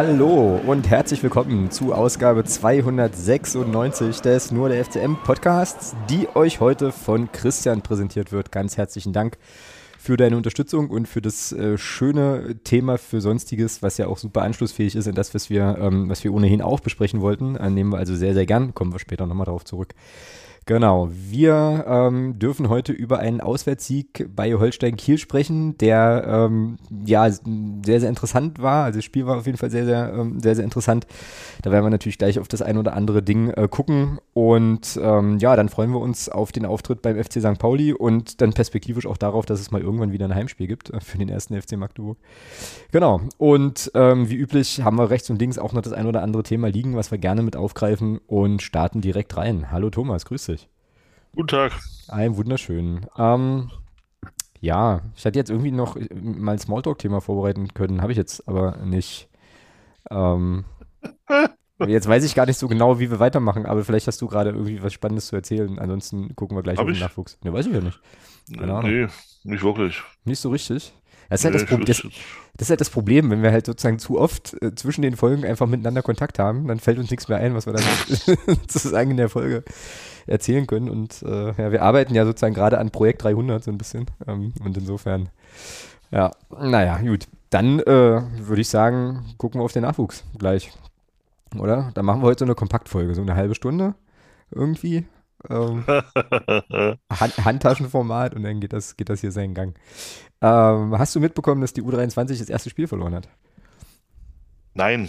Hallo und herzlich willkommen zu Ausgabe 296 des Nur der FCM Podcasts, die euch heute von Christian präsentiert wird. Ganz herzlichen Dank für deine Unterstützung und für das äh, schöne Thema für Sonstiges, was ja auch super anschlussfähig ist in das, was wir, ähm, was wir ohnehin auch besprechen wollten. Äh, nehmen wir also sehr, sehr gern. Kommen wir später nochmal darauf zurück. Genau, wir ähm, dürfen heute über einen Auswärtssieg bei Holstein Kiel sprechen, der ähm, ja sehr, sehr interessant war. Also das Spiel war auf jeden Fall sehr, sehr, ähm, sehr, sehr interessant. Da werden wir natürlich gleich auf das ein oder andere Ding äh, gucken. Und ähm, ja, dann freuen wir uns auf den Auftritt beim FC St. Pauli und dann perspektivisch auch darauf, dass es mal irgendwann wieder ein Heimspiel gibt äh, für den ersten FC Magdeburg. Genau. Und ähm, wie üblich haben wir rechts und links auch noch das ein oder andere Thema liegen, was wir gerne mit aufgreifen und starten direkt rein. Hallo Thomas, grüß dich. Guten Tag. Ein wunderschön. Ähm, ja, ich hatte jetzt irgendwie noch mal ein Smalltalk-Thema vorbereiten können, habe ich jetzt aber nicht. Ähm, jetzt weiß ich gar nicht so genau, wie wir weitermachen, aber vielleicht hast du gerade irgendwie was Spannendes zu erzählen. Ansonsten gucken wir gleich auf den? Nachwuchs. Ne, weiß ich ja nicht. Keine Ahnung. Nee, nicht wirklich. Nicht so richtig. Das ist, halt Nee, das, Pro das, das ist halt das Problem, wenn wir halt sozusagen zu oft äh, zwischen den Folgen einfach miteinander Kontakt haben, dann fällt uns nichts mehr ein, was wir dann sozusagen in der Folge erzählen können. Und äh, ja, wir arbeiten ja sozusagen gerade an Projekt 300 so ein bisschen. Ähm, und insofern, ja, naja, gut. Dann äh, würde ich sagen, gucken wir auf den Nachwuchs gleich. Oder? Dann machen wir heute so eine Kompaktfolge, so eine halbe Stunde irgendwie. Ähm, Hand Handtaschenformat und dann geht das, geht das hier seinen Gang. Ähm, hast du mitbekommen, dass die U23 das erste Spiel verloren hat? Nein,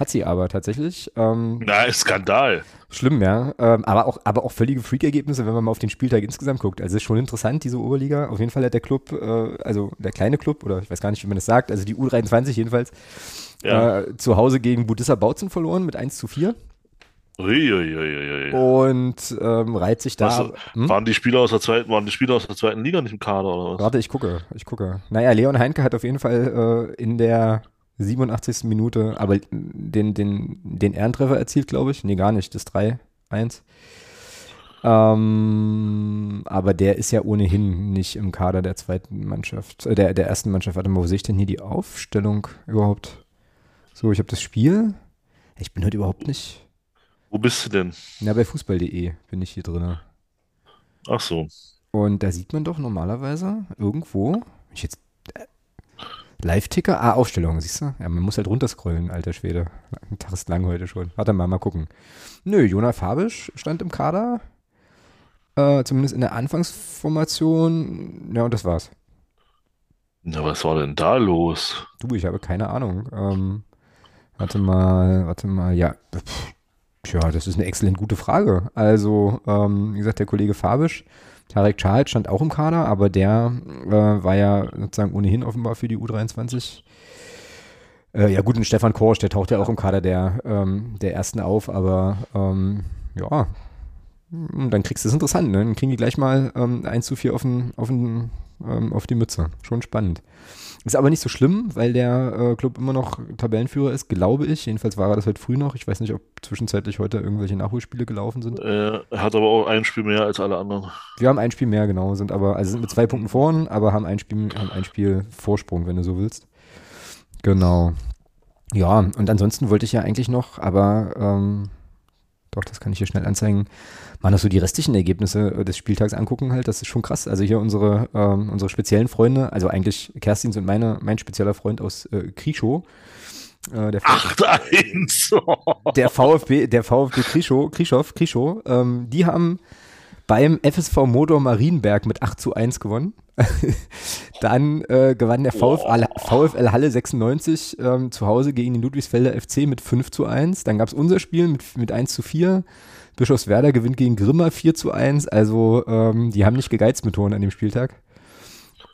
Hat sie aber tatsächlich. Ähm, na, Skandal. schlimm, ja. Ähm, aber, auch, aber auch völlige Freak-Ergebnisse, wenn man mal auf den Spieltag insgesamt guckt. Also es ist schon interessant, diese Oberliga. Auf jeden Fall hat der Club, äh, also der kleine Club, oder ich weiß gar nicht, wie man das sagt, also die U23 jedenfalls, Ja. äh, zu Hause gegen Budissa Bautzen verloren mit 1 zu 4 Uiuiuiui. und ähm, reiht sich da. Was, Hm? waren die Spieler aus der zweiten, waren die Spieler aus der zweiten Liga nicht im Kader oder was? Warte, ich gucke, ich gucke. Naja, Leon Heinke hat auf jeden Fall äh, in der 87. Minute, aber den, den, den Ehrentreffer erzielt, glaube ich. Nee, gar nicht, das 3-1. Ähm, aber der ist ja ohnehin nicht im Kader der zweiten Mannschaft, äh, der, der ersten Mannschaft. Warte mal, wo sehe ich denn hier die Aufstellung überhaupt? So, ich habe das Spiel. Ich bin heute überhaupt nicht. Wo bist du denn? Na, bei fußball.de bin ich hier drin. Ach so. Und da sieht man doch normalerweise irgendwo, ich jetzt äh, Live-Ticker, ah, Aufstellung, siehst du? Ja, man muss halt runterscrollen, alter Schwede. Ein Tag ist lang heute schon. Warte mal, mal gucken. Nö, Jonah Fabisch stand im Kader. Äh, zumindest in der Anfangsformation. Ja, und das war's. Na, was war denn da los? Du, ich habe keine Ahnung. Ähm, warte mal, warte mal, ja. Pff, Tja, das ist eine exzellent gute Frage. Also, ähm, wie gesagt, der Kollege Fabisch, Tarek Charles stand auch im Kader, aber der äh, war ja sozusagen ohnehin offenbar für die U23. Äh, ja gut, und Stefan Korsch, der taucht ja auch im Kader der, ähm, der Ersten auf, aber ähm, ja, und dann kriegst du es interessant, ne? Dann kriegen die gleich mal ähm, 1 zu 4 auf, den, auf, den, ähm, auf die Mütze. Schon spannend. Ist aber nicht so schlimm, weil der äh, Club immer noch Tabellenführer ist, glaube ich. Jedenfalls war er das heute früh noch. Ich weiß nicht, ob zwischenzeitlich heute irgendwelche Nachholspiele gelaufen sind. Er hat aber auch ein Spiel mehr als alle anderen. Wir haben ein Spiel mehr, genau, sind aber, also sind mit zwei Punkten vorn, aber haben ein Spiel, haben ein Spiel Vorsprung, wenn du so willst. Genau. Ja, und ansonsten wollte ich ja eigentlich noch, aber ähm, doch, das kann ich hier schnell anzeigen, mal noch so die restlichen Ergebnisse äh, des Spieltags angucken halt. Das ist schon krass. Also hier unsere, ähm, unsere speziellen Freunde, also eigentlich Kerstins und meine, mein spezieller Freund aus äh, Krischow, äh, der, V- 8-1. der VfB, der VfB Krischow, Krischow, Krischow, ähm, die haben beim FSV Motor Marienberg mit 8 zu 1 gewonnen. Dann äh, gewann der VfL, VfL Halle 96 ähm, zu Hause gegen den Ludwigsfelder FC mit 5 zu 1. Dann gab es unser Spiel mit, mit 1 zu 4. Bischofswerder gewinnt gegen Grimma 4 zu 1. Also ähm, die haben nicht gegeizt mit Toren an dem Spieltag.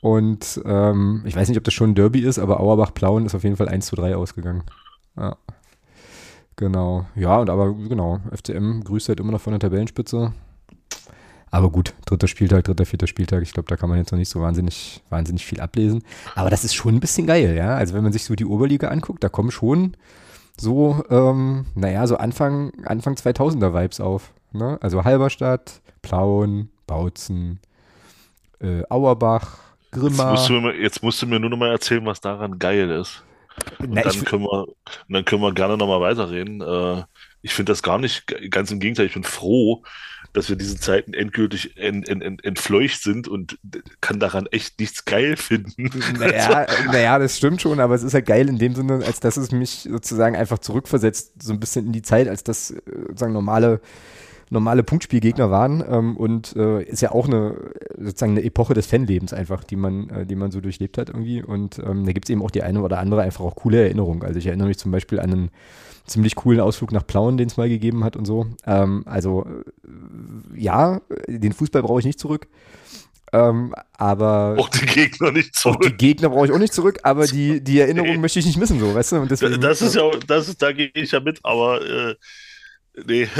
Und ähm, ich weiß nicht, ob das schon ein Derby ist, aber Auerbach-Plauen ist auf jeden Fall 1 zu 3 ausgegangen. Ja. Genau. Ja, und aber genau, FCM grüßt halt immer noch von der Tabellenspitze. Aber gut, dritter Spieltag, dritter, vierter Spieltag, ich glaube, da kann man jetzt noch nicht so wahnsinnig, wahnsinnig viel ablesen. Aber das ist schon ein bisschen geil, ja. Also wenn man sich so die Oberliga anguckt, da kommen schon so, ähm, naja, so Anfang, Anfang 2000er Vibes auf. Ne? Also Halberstadt, Plauen, Bautzen, äh, Auerbach, Jetzt Grimma. musst, du mir, jetzt musst du mir nur noch mal erzählen, was daran geil ist. Und Na, dann können wir, und dann können wir gerne nochmal weiterreden. Äh, ich finde das gar nicht, ganz im Gegenteil, ich bin froh, dass wir diesen Zeiten endgültig ent, ent, ent, entfleucht sind und kann daran echt nichts geil finden. naja, naja, das stimmt schon, aber es ist halt geil in dem Sinne, als dass es mich sozusagen einfach zurückversetzt, so ein bisschen in die Zeit, als das äh, sozusagen normale normale Punktspielgegner waren ähm, und äh, ist ja auch eine sozusagen eine Epoche des Fanlebens einfach, die man, äh, die man so durchlebt hat irgendwie und ähm, da gibt es eben auch die eine oder andere einfach auch coole Erinnerung. Also ich erinnere mich zum Beispiel an einen ziemlich coolen Ausflug nach Plauen, den es mal gegeben hat und so. Ähm, also äh, ja, den Fußball brauche ich nicht zurück. Ähm, aber Auch die Gegner nicht auch die zurück. Gegner brauche ich auch nicht zurück, aber die, die Erinnerung Nee. möchte ich nicht missen, so, weißt du? Und deswegen, Das ist ja, das ist, da gehe ich ja mit, aber äh, nee.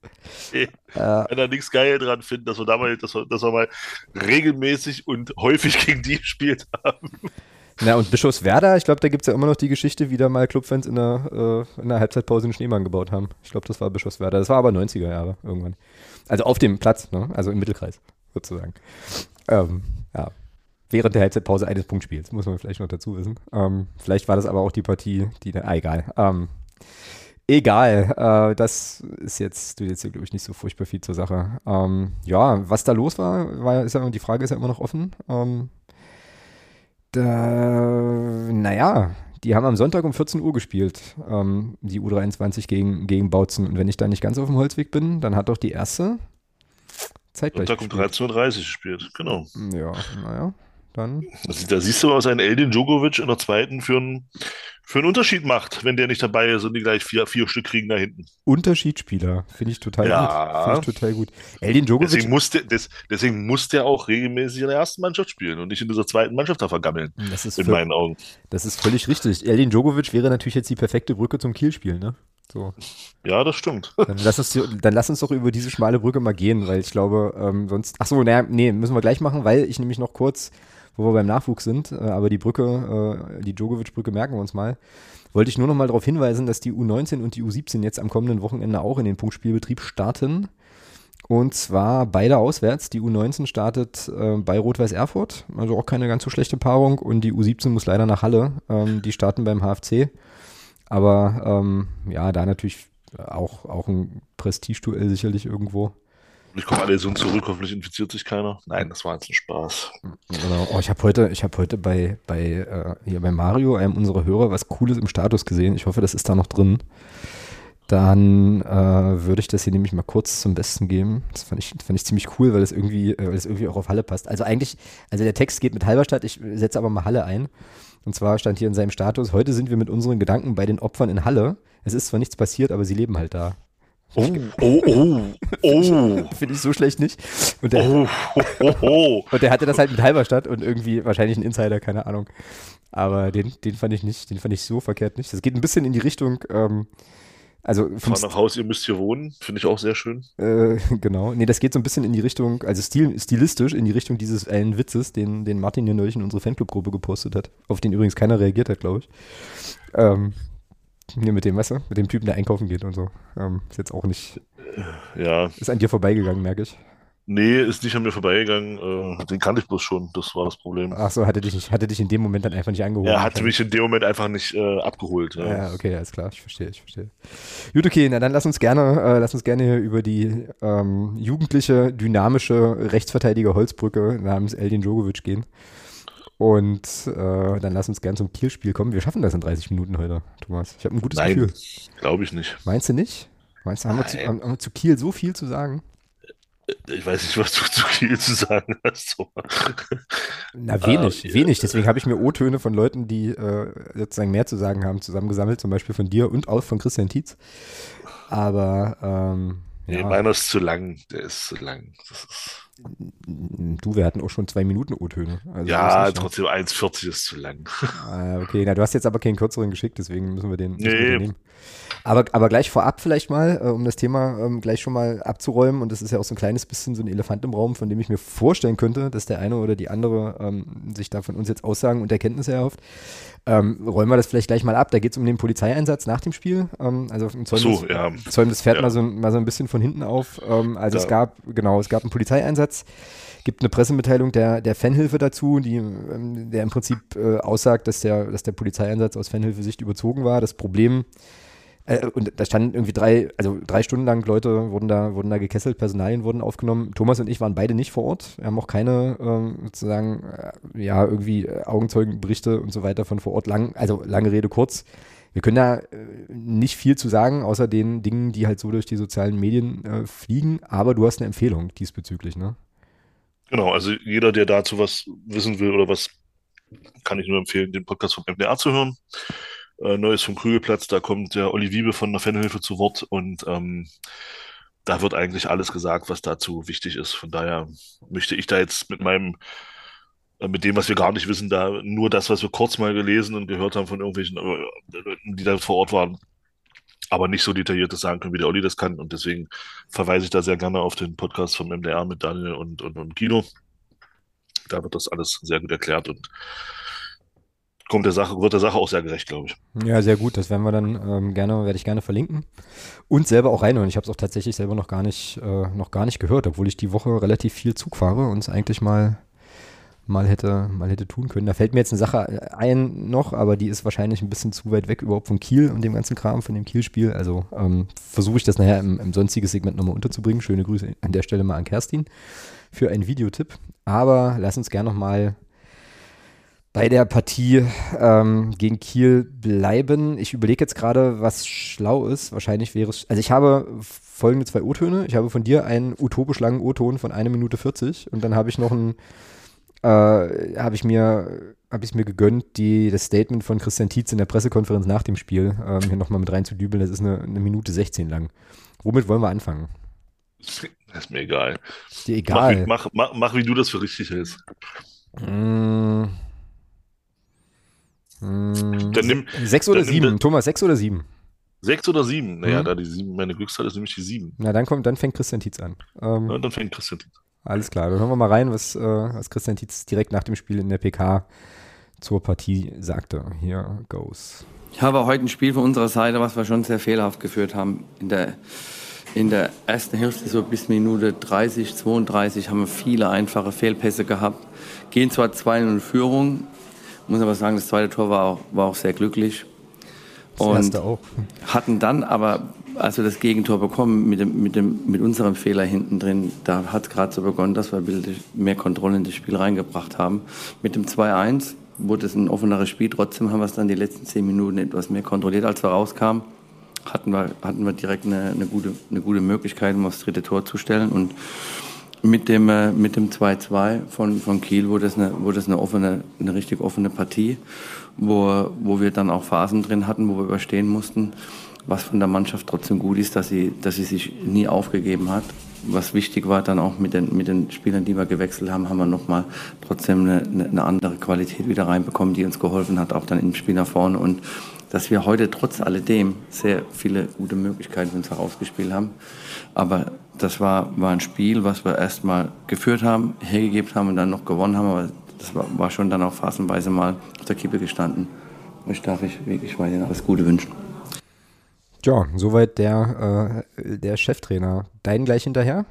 nee. äh, Wenn da nichts geil dran finden, dass wir da mal, dass wir, dass wir mal regelmäßig und häufig gegen die gespielt haben. Na, und Bischofswerda, ich glaube, da gibt es ja immer noch die Geschichte, wie da mal Clubfans in der, äh, in der Halbzeitpause einen Schneemann gebaut haben. Ich glaube, das war Bischofswerda. Das war aber 90er Jahre irgendwann. Also auf dem Platz, ne? also im Mittelkreis sozusagen. Ähm, ja. Während der Halbzeitpause eines Punktspiels, muss man vielleicht noch dazu wissen. Ähm, vielleicht war das aber auch die Partie, die, da- ah, egal. Ähm, egal, äh, das ist jetzt, tut jetzt, glaube ich, nicht so furchtbar viel zur Sache. Ähm, ja, was da los war, war ist ja, die Frage ist ja immer noch offen. Ähm, da, naja, die haben am Sonntag um 14 Uhr gespielt, ähm, die U23 gegen, gegen Bautzen. Und wenn ich da nicht ganz auf dem Holzweg bin, dann hat doch die erste zeitgleich Sonntag um gespielt. 13.30 Uhr gespielt, genau. Ja, naja, dann. Also, da siehst du, was ein Eldin Djokovic in der zweiten für einen, für einen Unterschied macht, wenn der nicht dabei ist und die gleich vier, vier Stück kriegen da hinten. Unterschiedsspieler, finde ich total Ja. gut. Finde ich total gut. Eldin Djokovic, Deswegen muss, der, des, deswegen muss der auch regelmäßig in der ersten Mannschaft spielen und nicht in dieser zweiten Mannschaft da vergammeln, das ist, in vö- meinen Augen. das ist völlig richtig. Eldin Djokovic wäre natürlich jetzt die perfekte Brücke zum Kielspiel, ne? So. Ja, das stimmt. Dann lass, uns, dann lass uns doch über diese schmale Brücke mal gehen, weil ich glaube, ähm, sonst. Ach so, naja, nee, müssen wir gleich machen, weil ich nämlich noch kurz, wo wir beim Nachwuchs sind, äh, aber die Brücke, äh, die Djokovic-Brücke merken wir uns mal. Wollte ich nur noch mal darauf hinweisen, dass die U19 und die U17 jetzt am kommenden Wochenende auch in den Punktspielbetrieb starten. Und zwar beide auswärts. Die U19 startet äh, bei Rot-Weiß Erfurt, also auch keine ganz so schlechte Paarung. Und die U17 muss leider nach Halle. Ähm, die starten beim HFC. Aber ähm, ja, da natürlich auch, auch ein Prestigeduell sicherlich irgendwo. Ich komme alle so zurück, hoffentlich infiziert sich keiner. Nein, das war jetzt ein Spaß. Genau. Oh, ich habe heute, ich habe heute bei, bei, äh, hier bei Mario, einem unserer Hörer, was Cooles im Status gesehen. Ich hoffe, das ist da noch drin. Dann äh, würde ich das hier nämlich mal kurz zum Besten geben. Das fand ich, fand ich ziemlich cool, weil das irgendwie, äh, irgendwie auch auf Halle passt. Also eigentlich, also der Text geht mit Halberstadt, ich setze aber mal Halle ein. Und zwar stand hier in seinem Status, heute sind wir mit unseren Gedanken bei den Opfern in Halle. Es ist zwar nichts passiert, aber sie leben halt da. Oh, oh, oh, oh, Finde ich so schlecht nicht. Und der, oh, oh, oh. Und der hatte das halt mit Halberstadt und irgendwie wahrscheinlich ein Insider, keine Ahnung. Aber den, den fand ich nicht, den fand ich so verkehrt nicht. Das geht ein bisschen in die Richtung, ähm, also Fahr nach Haus, ihr müsst hier wohnen. Finde ich auch sehr schön. äh, genau. Nee, das geht so ein bisschen in die Richtung, also stil, stilistisch in die Richtung dieses einen Witzes, den, den Martin hier neulich in unsere Fanclub-Gruppe gepostet hat, auf den übrigens keiner reagiert hat, glaube ich. Ähm, hier mit dem, weißt du, mit dem Typen, der einkaufen geht und so. Ähm, ist jetzt auch nicht, Ja, ist an dir vorbeigegangen, merke ich. nee, ist nicht an mir vorbeigegangen. Äh, den kannte ich bloß schon. Das war das Problem. Ach so, hatte dich, nicht, hatte dich in dem Moment dann einfach nicht angeholt. Er hatte mich in dem Moment einfach nicht äh, abgeholt. Ja. Ja, okay, alles klar, ich verstehe, ich verstehe. Gut, okay, na dann lass uns gerne, äh, lass uns gerne hier über die ähm, jugendliche, dynamische Rechtsverteidiger Holzbrücke namens Eldin Djokovic gehen. Und äh, dann lass uns gerne zum Kielspiel kommen. Wir schaffen das in 30 Minuten heute, Thomas. Ich habe ein gutes Nein, Gefühl. glaube ich nicht. Meinst du nicht? Meinst du, haben wir, zu, haben, wir zu Kiel so viel zu sagen? Ich weiß nicht, was du zu viel zu sagen hast. So. Na, wenig, Äh, wenig. Deswegen habe ich mir O-Töne von Leuten, die äh, sozusagen mehr zu sagen haben, zusammengesammelt. Zum Beispiel von dir und auch von Christian Tietz. Aber ähm, Nee, ja. meiner ist zu lang. Der ist zu lang. Das ist, Du, wir hatten auch schon zwei Minuten O-Töne. Also ja, trotzdem 1,40 ist zu lang. Ah, okay, na, du hast jetzt aber keinen kürzeren geschickt, deswegen müssen wir den, müssen wir Nee. den nehmen. Aber, aber gleich vorab vielleicht mal, äh, um das Thema ähm, gleich schon mal abzuräumen, und das ist ja auch so ein kleines bisschen so ein Elefant im Raum, von dem ich mir vorstellen könnte, dass der eine oder die andere ähm, sich da von uns jetzt Aussagen und Erkenntnisse erhofft. Ähm, räumen wir das vielleicht gleich mal ab. Da geht es um den Polizeieinsatz nach dem Spiel. Ähm, also im Zäumen, So, das, ja. Zäumen das Pferd Ja. mal, so, mal so ein bisschen von hinten auf. Ähm, also es Ja. gab, genau, es gab einen Polizeieinsatz gibt eine Pressemitteilung der, der Fanhilfe dazu, die, ähm, der im Prinzip äh, aussagt, dass der, dass der Polizeieinsatz aus Fanhilfesicht überzogen war. Das Problem, äh, und da standen irgendwie drei, also drei Stunden lang Leute wurden da, wurden da gekesselt, Personalien wurden aufgenommen. Thomas und ich waren beide nicht vor Ort. Wir haben auch keine ähm, sozusagen, äh, ja, irgendwie Augenzeugenberichte und so weiter von vor Ort lang, also lange Rede kurz. Wir können da äh, nicht viel zu sagen, außer den Dingen, die halt so durch die sozialen Medien äh, fliegen, aber du hast eine Empfehlung diesbezüglich, ne? Genau, also jeder, der dazu was wissen will oder was, kann ich nur empfehlen, den Podcast vom MDR zu hören. Äh, Neues vom Krügelplatz, da kommt der Olli Wiebe von der Fanhilfe zu Wort und ähm, da wird eigentlich alles gesagt, was dazu wichtig ist. Von daher möchte ich da jetzt mit meinem, äh, mit dem, was wir gar nicht wissen, da nur das, was wir kurz mal gelesen und gehört haben von irgendwelchen äh, Leuten, die da vor Ort waren, aber nicht so detailliert das sagen können, wie der Olli das kann. Und deswegen verweise ich da sehr gerne auf den Podcast vom MDR mit Daniel und, und, und Guido. Da wird das alles sehr gut erklärt und kommt der Sache, wird der Sache auch sehr gerecht, glaube ich. Ja, sehr gut. Das werden wir dann ähm, gerne, werde ich gerne verlinken. Und selber auch reinhören. Ich habe es auch tatsächlich selber noch gar nicht, äh, noch gar nicht gehört, obwohl ich die Woche relativ viel Zug fahre und es eigentlich mal, mal hätte, mal hätte tun können. Da fällt mir jetzt eine Sache ein noch, aber die ist wahrscheinlich ein bisschen zu weit weg überhaupt von Kiel und dem ganzen Kram, von dem Kiel-Spiel. Also ähm, versuche ich das nachher im, im sonstiges Segment nochmal unterzubringen. Schöne Grüße an der Stelle mal an Kerstin für einen Videotipp. Aber lass uns gerne nochmal bei der Partie ähm, gegen Kiel bleiben. Ich überlege jetzt gerade, was schlau ist. Wahrscheinlich wäre es. Also ich habe folgende zwei O-Töne. Ich habe von dir einen utopisch langen O-Ton von 1 Minute 40 und dann habe ich noch einen, äh, habe ich mir, habe ich mir gegönnt, die, das Statement von Christian Tietz in der Pressekonferenz nach dem Spiel ähm, hier nochmal mit reinzudübeln. Das ist eine, eine Minute 16 lang. Womit wollen wir anfangen? Das ist mir egal. Ist dir Mach, egal. wie- mach, mach, mach, wie du das für richtig hältst. Mm. Mm. Dann nimm Sechs oder dann sieben? Thomas, sechs oder sieben? sechs oder sieben. Naja, Mhm. da die sieben, meine Glückszahl ist nämlich die sieben. Na, dann kommt, dann fängt Christian Tietz an. Ähm, Ja, dann fängt Christian. Alles klar, dann hören wir mal rein, was, äh, was Christian Tietz direkt nach dem Spiel in der PK zur Partie sagte. Here goes. Ich habe heute ein Spiel von unserer Seite, was wir schon sehr fehlerhaft geführt haben. In der, in der ersten Hälfte, so bis Minute 30, 32, haben wir viele einfache Fehlpässe gehabt. Gehen zwar 2-0 in Führung, muss aber sagen, das zweite Tor war auch, war auch sehr glücklich. Das Und erste auch. hatten dann aber, als wir das Gegentor bekommen, mit, dem, mit, dem, mit unserem Fehler hinten drin, da hat es gerade so begonnen, dass wir mehr Kontrolle in das Spiel reingebracht haben. Mit dem 2-1 wurde es ein offeneres Spiel. Trotzdem haben wir es dann die letzten zehn Minuten etwas mehr kontrolliert, als wir rauskamen. Hatten wir, hatten wir direkt eine, eine, gute, eine gute Möglichkeit, um aufs dritte Tor zu stellen. Und mit dem, äh, mit dem 2-2 von, von Kiel wurde es, eine, wurde es eine, offene, eine richtig offene Partie, wo, wo wir dann auch Phasen drin hatten, wo wir überstehen mussten. Was von der Mannschaft trotzdem gut ist, dass sie, dass sie sich nie aufgegeben hat. Was wichtig war, dann auch mit den, mit den Spielern, die wir gewechselt haben, haben wir nochmal trotzdem eine, eine, andere Qualität wieder reinbekommen, die uns geholfen hat, auch dann im Spiel nach vorne. Und dass wir heute trotz alledem sehr viele gute Möglichkeiten für uns herausgespielt haben. Aber das war, war ein Spiel, was wir erstmal geführt haben, hergegeben haben und dann noch gewonnen haben. Aber das war, war schon dann auch phasenweise mal auf der Kippe gestanden. Und ich darf ich wirklich weiterhin alles Gute wünschen. Ja, soweit der, äh, der Cheftrainer. Deinen gleich hinterher?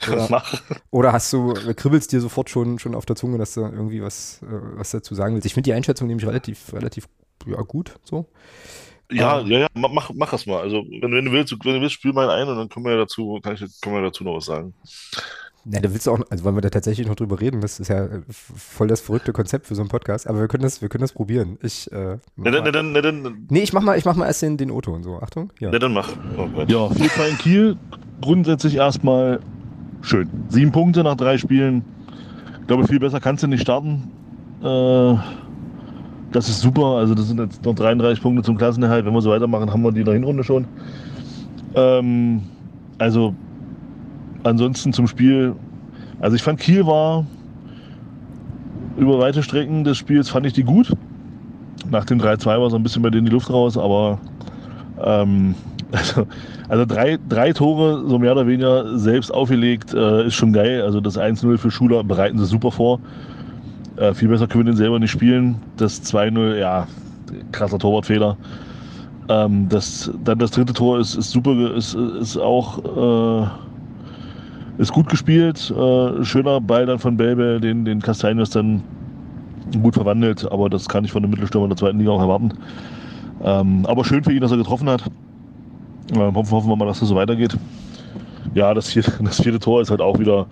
Oder, Mach. oder hast du, kribbelst dir sofort schon, schon auf der Zunge, dass du irgendwie was, äh, was dazu sagen willst? Ich finde die Einschätzung nämlich relativ, relativ ja, gut. So. Ja, Ähm. ja, ja, ma- mach, mach das mal. Also, wenn, wenn du willst, wenn du willst, spiel mal ein und dann können wir ja dazu, kann ich, können wir dazu noch was sagen. Na, da willst du auch, also wollen wir da tatsächlich noch drüber reden, das ist ja äh, voll das verrückte Konzept für so einen Podcast, aber wir können das, wir können das probieren. Ich, äh, Na, dann, na, dann, na, dann, nee, ich mach mal, ich mach mal erst den, den Otto und so. Achtung. Ja. na, dann mach. Oh. Ja, 4-2 in Kiel. Grundsätzlich erstmal schön. Sieben Punkte nach drei Spielen. Ich glaube, viel besser kannst du nicht starten. Äh, das ist super. Also, das sind jetzt noch 33 Punkte zum Klassenerhalt. Wenn wir so weitermachen, haben wir die in der Hinrunde schon. Ähm, also, ansonsten zum Spiel. Also, ich fand Kiel war über weite Strecken des Spiels, fand ich die gut. Nach dem 3-2 war so ein bisschen bei denen die Luft raus, aber Ähm, also, also drei, drei Tore, so mehr oder weniger selbst aufgelegt, äh, ist schon geil. Also das 1-0 für Schuler bereiten sie super vor. Äh, viel besser können wir den selber nicht spielen. Das 2-0, ja, krasser Torwartfehler. Ähm, das, dann das dritte Tor ist, ist super, ist, ist auch äh, ist gut gespielt. Äh, schöner Ball dann von Belbe, den, den Castaños dann gut verwandelt, aber das kann ich von dem Mittelstürmer der zweiten Liga auch erwarten. Ähm, aber schön für ihn, dass er getroffen hat. Ähm, hoffen, hoffen wir mal, dass das so weitergeht. Ja, das vierte, das vierte Tor ist halt auch wieder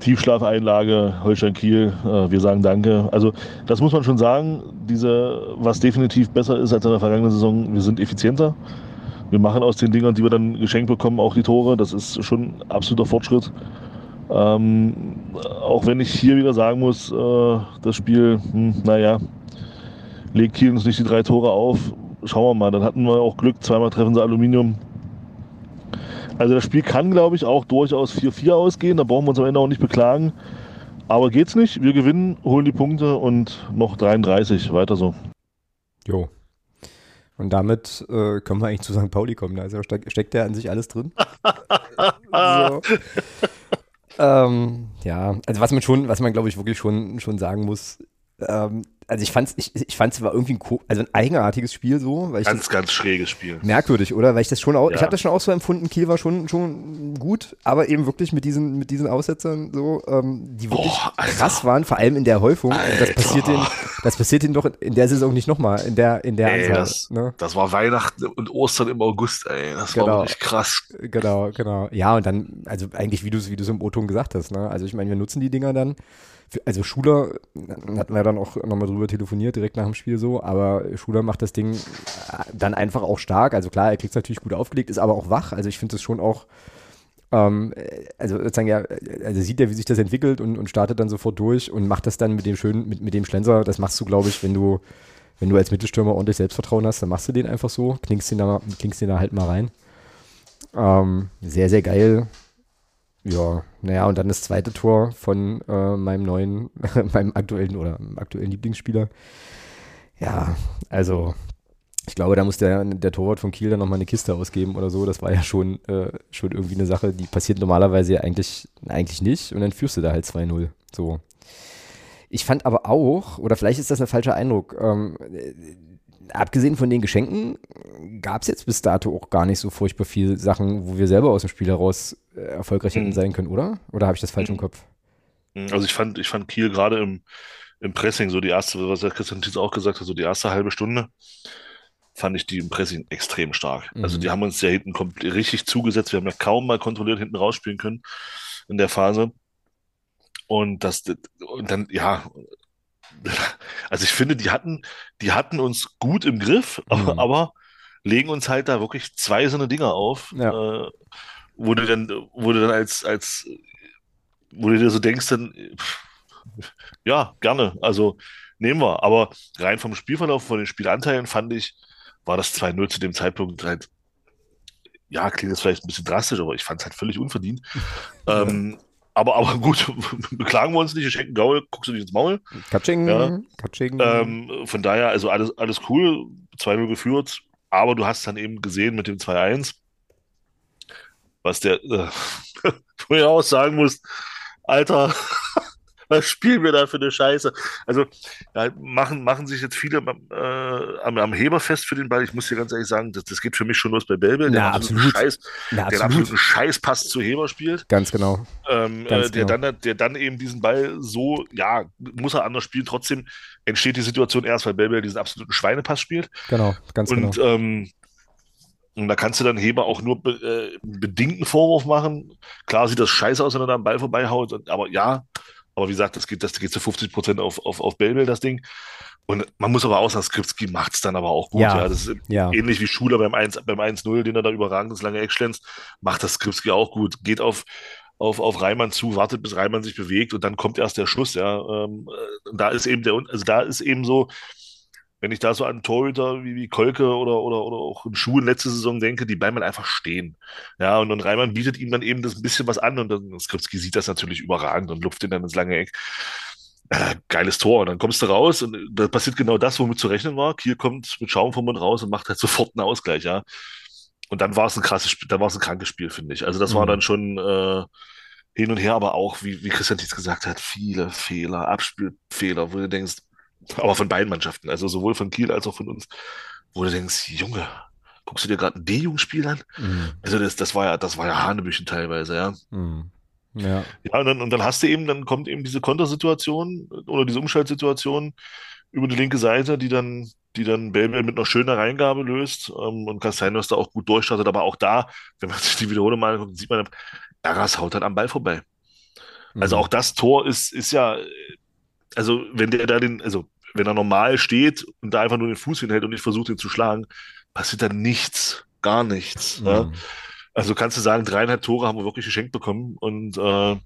Tiefschlafeinlage, Holstein Kiel. Äh, wir sagen Danke. Also das muss man schon sagen. Diese, was definitiv besser ist als in der vergangenen Saison, wir sind effizienter. Wir machen aus den Dingern, die wir dann geschenkt bekommen, auch die Tore. Das ist schon ein absoluter Fortschritt. Ähm, auch wenn ich hier wieder sagen muss, äh, das Spiel, hm, naja, legt Kiel uns nicht die drei Tore auf. Schauen wir mal, dann hatten wir auch Glück, zweimal treffen sie Aluminium. Also das Spiel kann, glaube ich, auch durchaus 4-4 ausgehen. Da brauchen wir uns am Ende auch nicht beklagen. Aber geht's nicht. Wir gewinnen, holen die Punkte und noch 33. Weiter so. Jo. Und damit äh, können wir eigentlich zu St. Pauli kommen. Also steck, steckt ja an sich alles drin. so. ähm, ja, also was man schon, was man glaube ich wirklich schon, schon sagen muss, ähm, also ich fand's, ich, ich fand's war irgendwie ein, also ein eigenartiges Spiel so. Weil ich ganz, ganz schräges Spiel. Merkwürdig, oder? Weil ich das schon auch, Ja. ich habe das schon auch so empfunden, Kiel war schon, schon gut, aber eben wirklich mit diesen, mit diesen Aussetzern so, ähm, die wirklich Alter. krass waren, vor allem in der Häufung. Das passiert den, das passiert ihnen doch in der Saison nicht nochmal, in der, in der Ey, Anzahl. das, ne? das war Weihnachten und Ostern im August, ey. Das Genau. war wirklich krass. Genau, genau. Ja, und dann, also eigentlich, wie du es wie du's im O-Ton gesagt hast, ne? Also ich meine, wir nutzen die Dinger dann. Für, also Schuler, hatten wir dann auch nochmal drüber telefoniert, direkt nach dem Spiel so, aber Schuler macht das Ding äh, dann einfach auch stark. Also klar, er kriegt es natürlich gut aufgelegt, ist aber auch wach. Also ich finde es schon auch, ähm, äh, also sozusagen ja, also sieht er, wie sich das entwickelt und, und startet dann sofort durch und macht das dann mit dem schönen, mit, mit dem Schlenzer. Das machst du, glaube ich, wenn du, wenn du als Mittelstürmer ordentlich Selbstvertrauen hast, dann machst du den einfach so, klingst den da, klingst den da halt mal rein. Ähm, sehr, sehr geil. Ja, naja, und dann das zweite Tor von äh, meinem neuen, meinem aktuellen oder aktuellen Lieblingsspieler. Ja, also ich glaube, da muss der, der Torwart von Kiel dann nochmal eine Kiste ausgeben oder so. Das war ja schon, äh, schon irgendwie eine Sache, die passiert normalerweise ja eigentlich, eigentlich nicht. Und dann führst du da halt 2-0. So. Ich fand aber auch, oder vielleicht ist das ein falscher Eindruck, ähm, äh, abgesehen von den Geschenken gab es jetzt bis dato auch gar nicht so furchtbar viele Sachen, wo wir selber aus dem Spiel heraus äh, erfolgreich hätten Mhm. sein können, oder? Oder habe ich das falsch im Mhm. Kopf? Also ich fand, ich fand Kiel gerade im, im Pressing, so die erste, was Christian Tietz auch gesagt hat, so die erste halbe Stunde, fand ich die im Pressing extrem stark. Also Mhm. die haben uns ja hinten richtig zugesetzt. Wir haben ja kaum mal kontrolliert hinten rausspielen können in der Phase. Und das, und dann, ja, also ich finde, die hatten, die hatten uns gut im Griff, Mhm. aber legen uns halt da wirklich zwei so eine Dinger auf, Ja. äh, wo du dann, wo du dann als, als, wo du dir so denkst, dann, pff, ja, gerne, also nehmen wir. Aber rein vom Spielverlauf, von den Spielanteilen fand ich, war das 2-0 zu dem Zeitpunkt halt, ja, klingt jetzt vielleicht ein bisschen drastisch, aber ich fand es halt völlig unverdient. Ähm, aber, aber gut, beklagen wir uns nicht, wir schenken Gaul, guckst du nicht ins Maul. Katsching, Ja. Katsching. Ähm, von daher, also alles, alles cool, 2-0 geführt, aber du hast dann eben gesehen mit dem 2-1, was der äh, vorher auch sagen muss, Alter, was spielen wir da für eine Scheiße? Also ja, machen, machen sich jetzt viele äh, am, am Heber fest für den Ball. Ich muss dir ganz ehrlich sagen, das, das geht für mich schon los bei Belbe, der Ja, einen absoluten absolut. Scheiß, ja, der absolut. absoluten Scheißpass zu Heber spielt Ganz genau. ähm, Ganz äh, der, genau. dann, der dann eben diesen Ball so, ja, muss er anders spielen. Trotzdem entsteht die Situation erst, weil Belbel diesen absoluten Schweinepass spielt. Genau, ganz Und, genau. ähm, und da kannst du dann Heber auch nur be äh, bedingten Vorwurf machen. Klar sieht das scheiße aus, wenn er da am Ball vorbeihaut, aber ja, aber wie gesagt, das geht, das geht zu 50 Prozent auf, auf, auf Belbel, das Ding. Und man muss aber auch sagen, Skripski macht es dann aber auch gut. Ja. Ja, das ist Ja, Ähnlich wie Schuler beim 1, beim 1-0, den er da überragend ins lange Eck schlänzt, macht das Skripski auch gut. Geht auf, auf, auf Reimann zu, wartet, bis Reimann sich bewegt und dann kommt erst der Schuss, ja. Ähm, äh, da ist eben der, also da ist eben so, wenn ich da so an Torhüter wie, wie Kolke oder, oder, oder auch in Schuhen letzte Saison denke, die bleiben halt einfach stehen. Ja, und dann Reimann bietet ihm dann eben das ein bisschen was an und dann Skripski sieht das natürlich überragend und lupft ihn dann ins lange Eck. äh, geiles Tor. Und dann kommst du raus und da passiert genau das, womit zu rechnen war. Kiel kommt mit Schaum vom Mund raus und macht halt sofort einen Ausgleich, ja. Und dann war es ein krasses Spiel, dann war es ein krankes Spiel, finde ich. Also das war Mhm. dann schon äh, hin und her, aber auch, wie, wie Christian Tietz gesagt hat, viele Fehler, Abspielfehler, wo du denkst, aber von beiden Mannschaften, also sowohl von Kiel als auch von uns, wo du denkst, Junge, guckst du dir gerade ein D-Jugendspiel an? Mhm. Also das, das war ja, das war ja Hanebüchen teilweise, ja. Mhm. Ja. Ja, und dann, und dann hast du eben, dann kommt eben diese Kontersituation oder diese Umschaltsituation über die linke Seite, die dann, die dann Belbel mit einer schönen Reingabe löst ähm, und Castellanos da auch gut durchstartet, aber auch da, wenn man sich die Wiederholung mal anguckt, sieht man, Eras haut halt am Ball vorbei. Also Mhm. auch das Tor ist, ist ja, also wenn der da den, also wenn er normal steht und da einfach nur den Fuß hinhält und nicht versucht, ihn zu schlagen, passiert da nichts, gar nichts. Mhm. Also kannst du sagen, dreieinhalb Tore haben wir wirklich geschenkt bekommen und äh,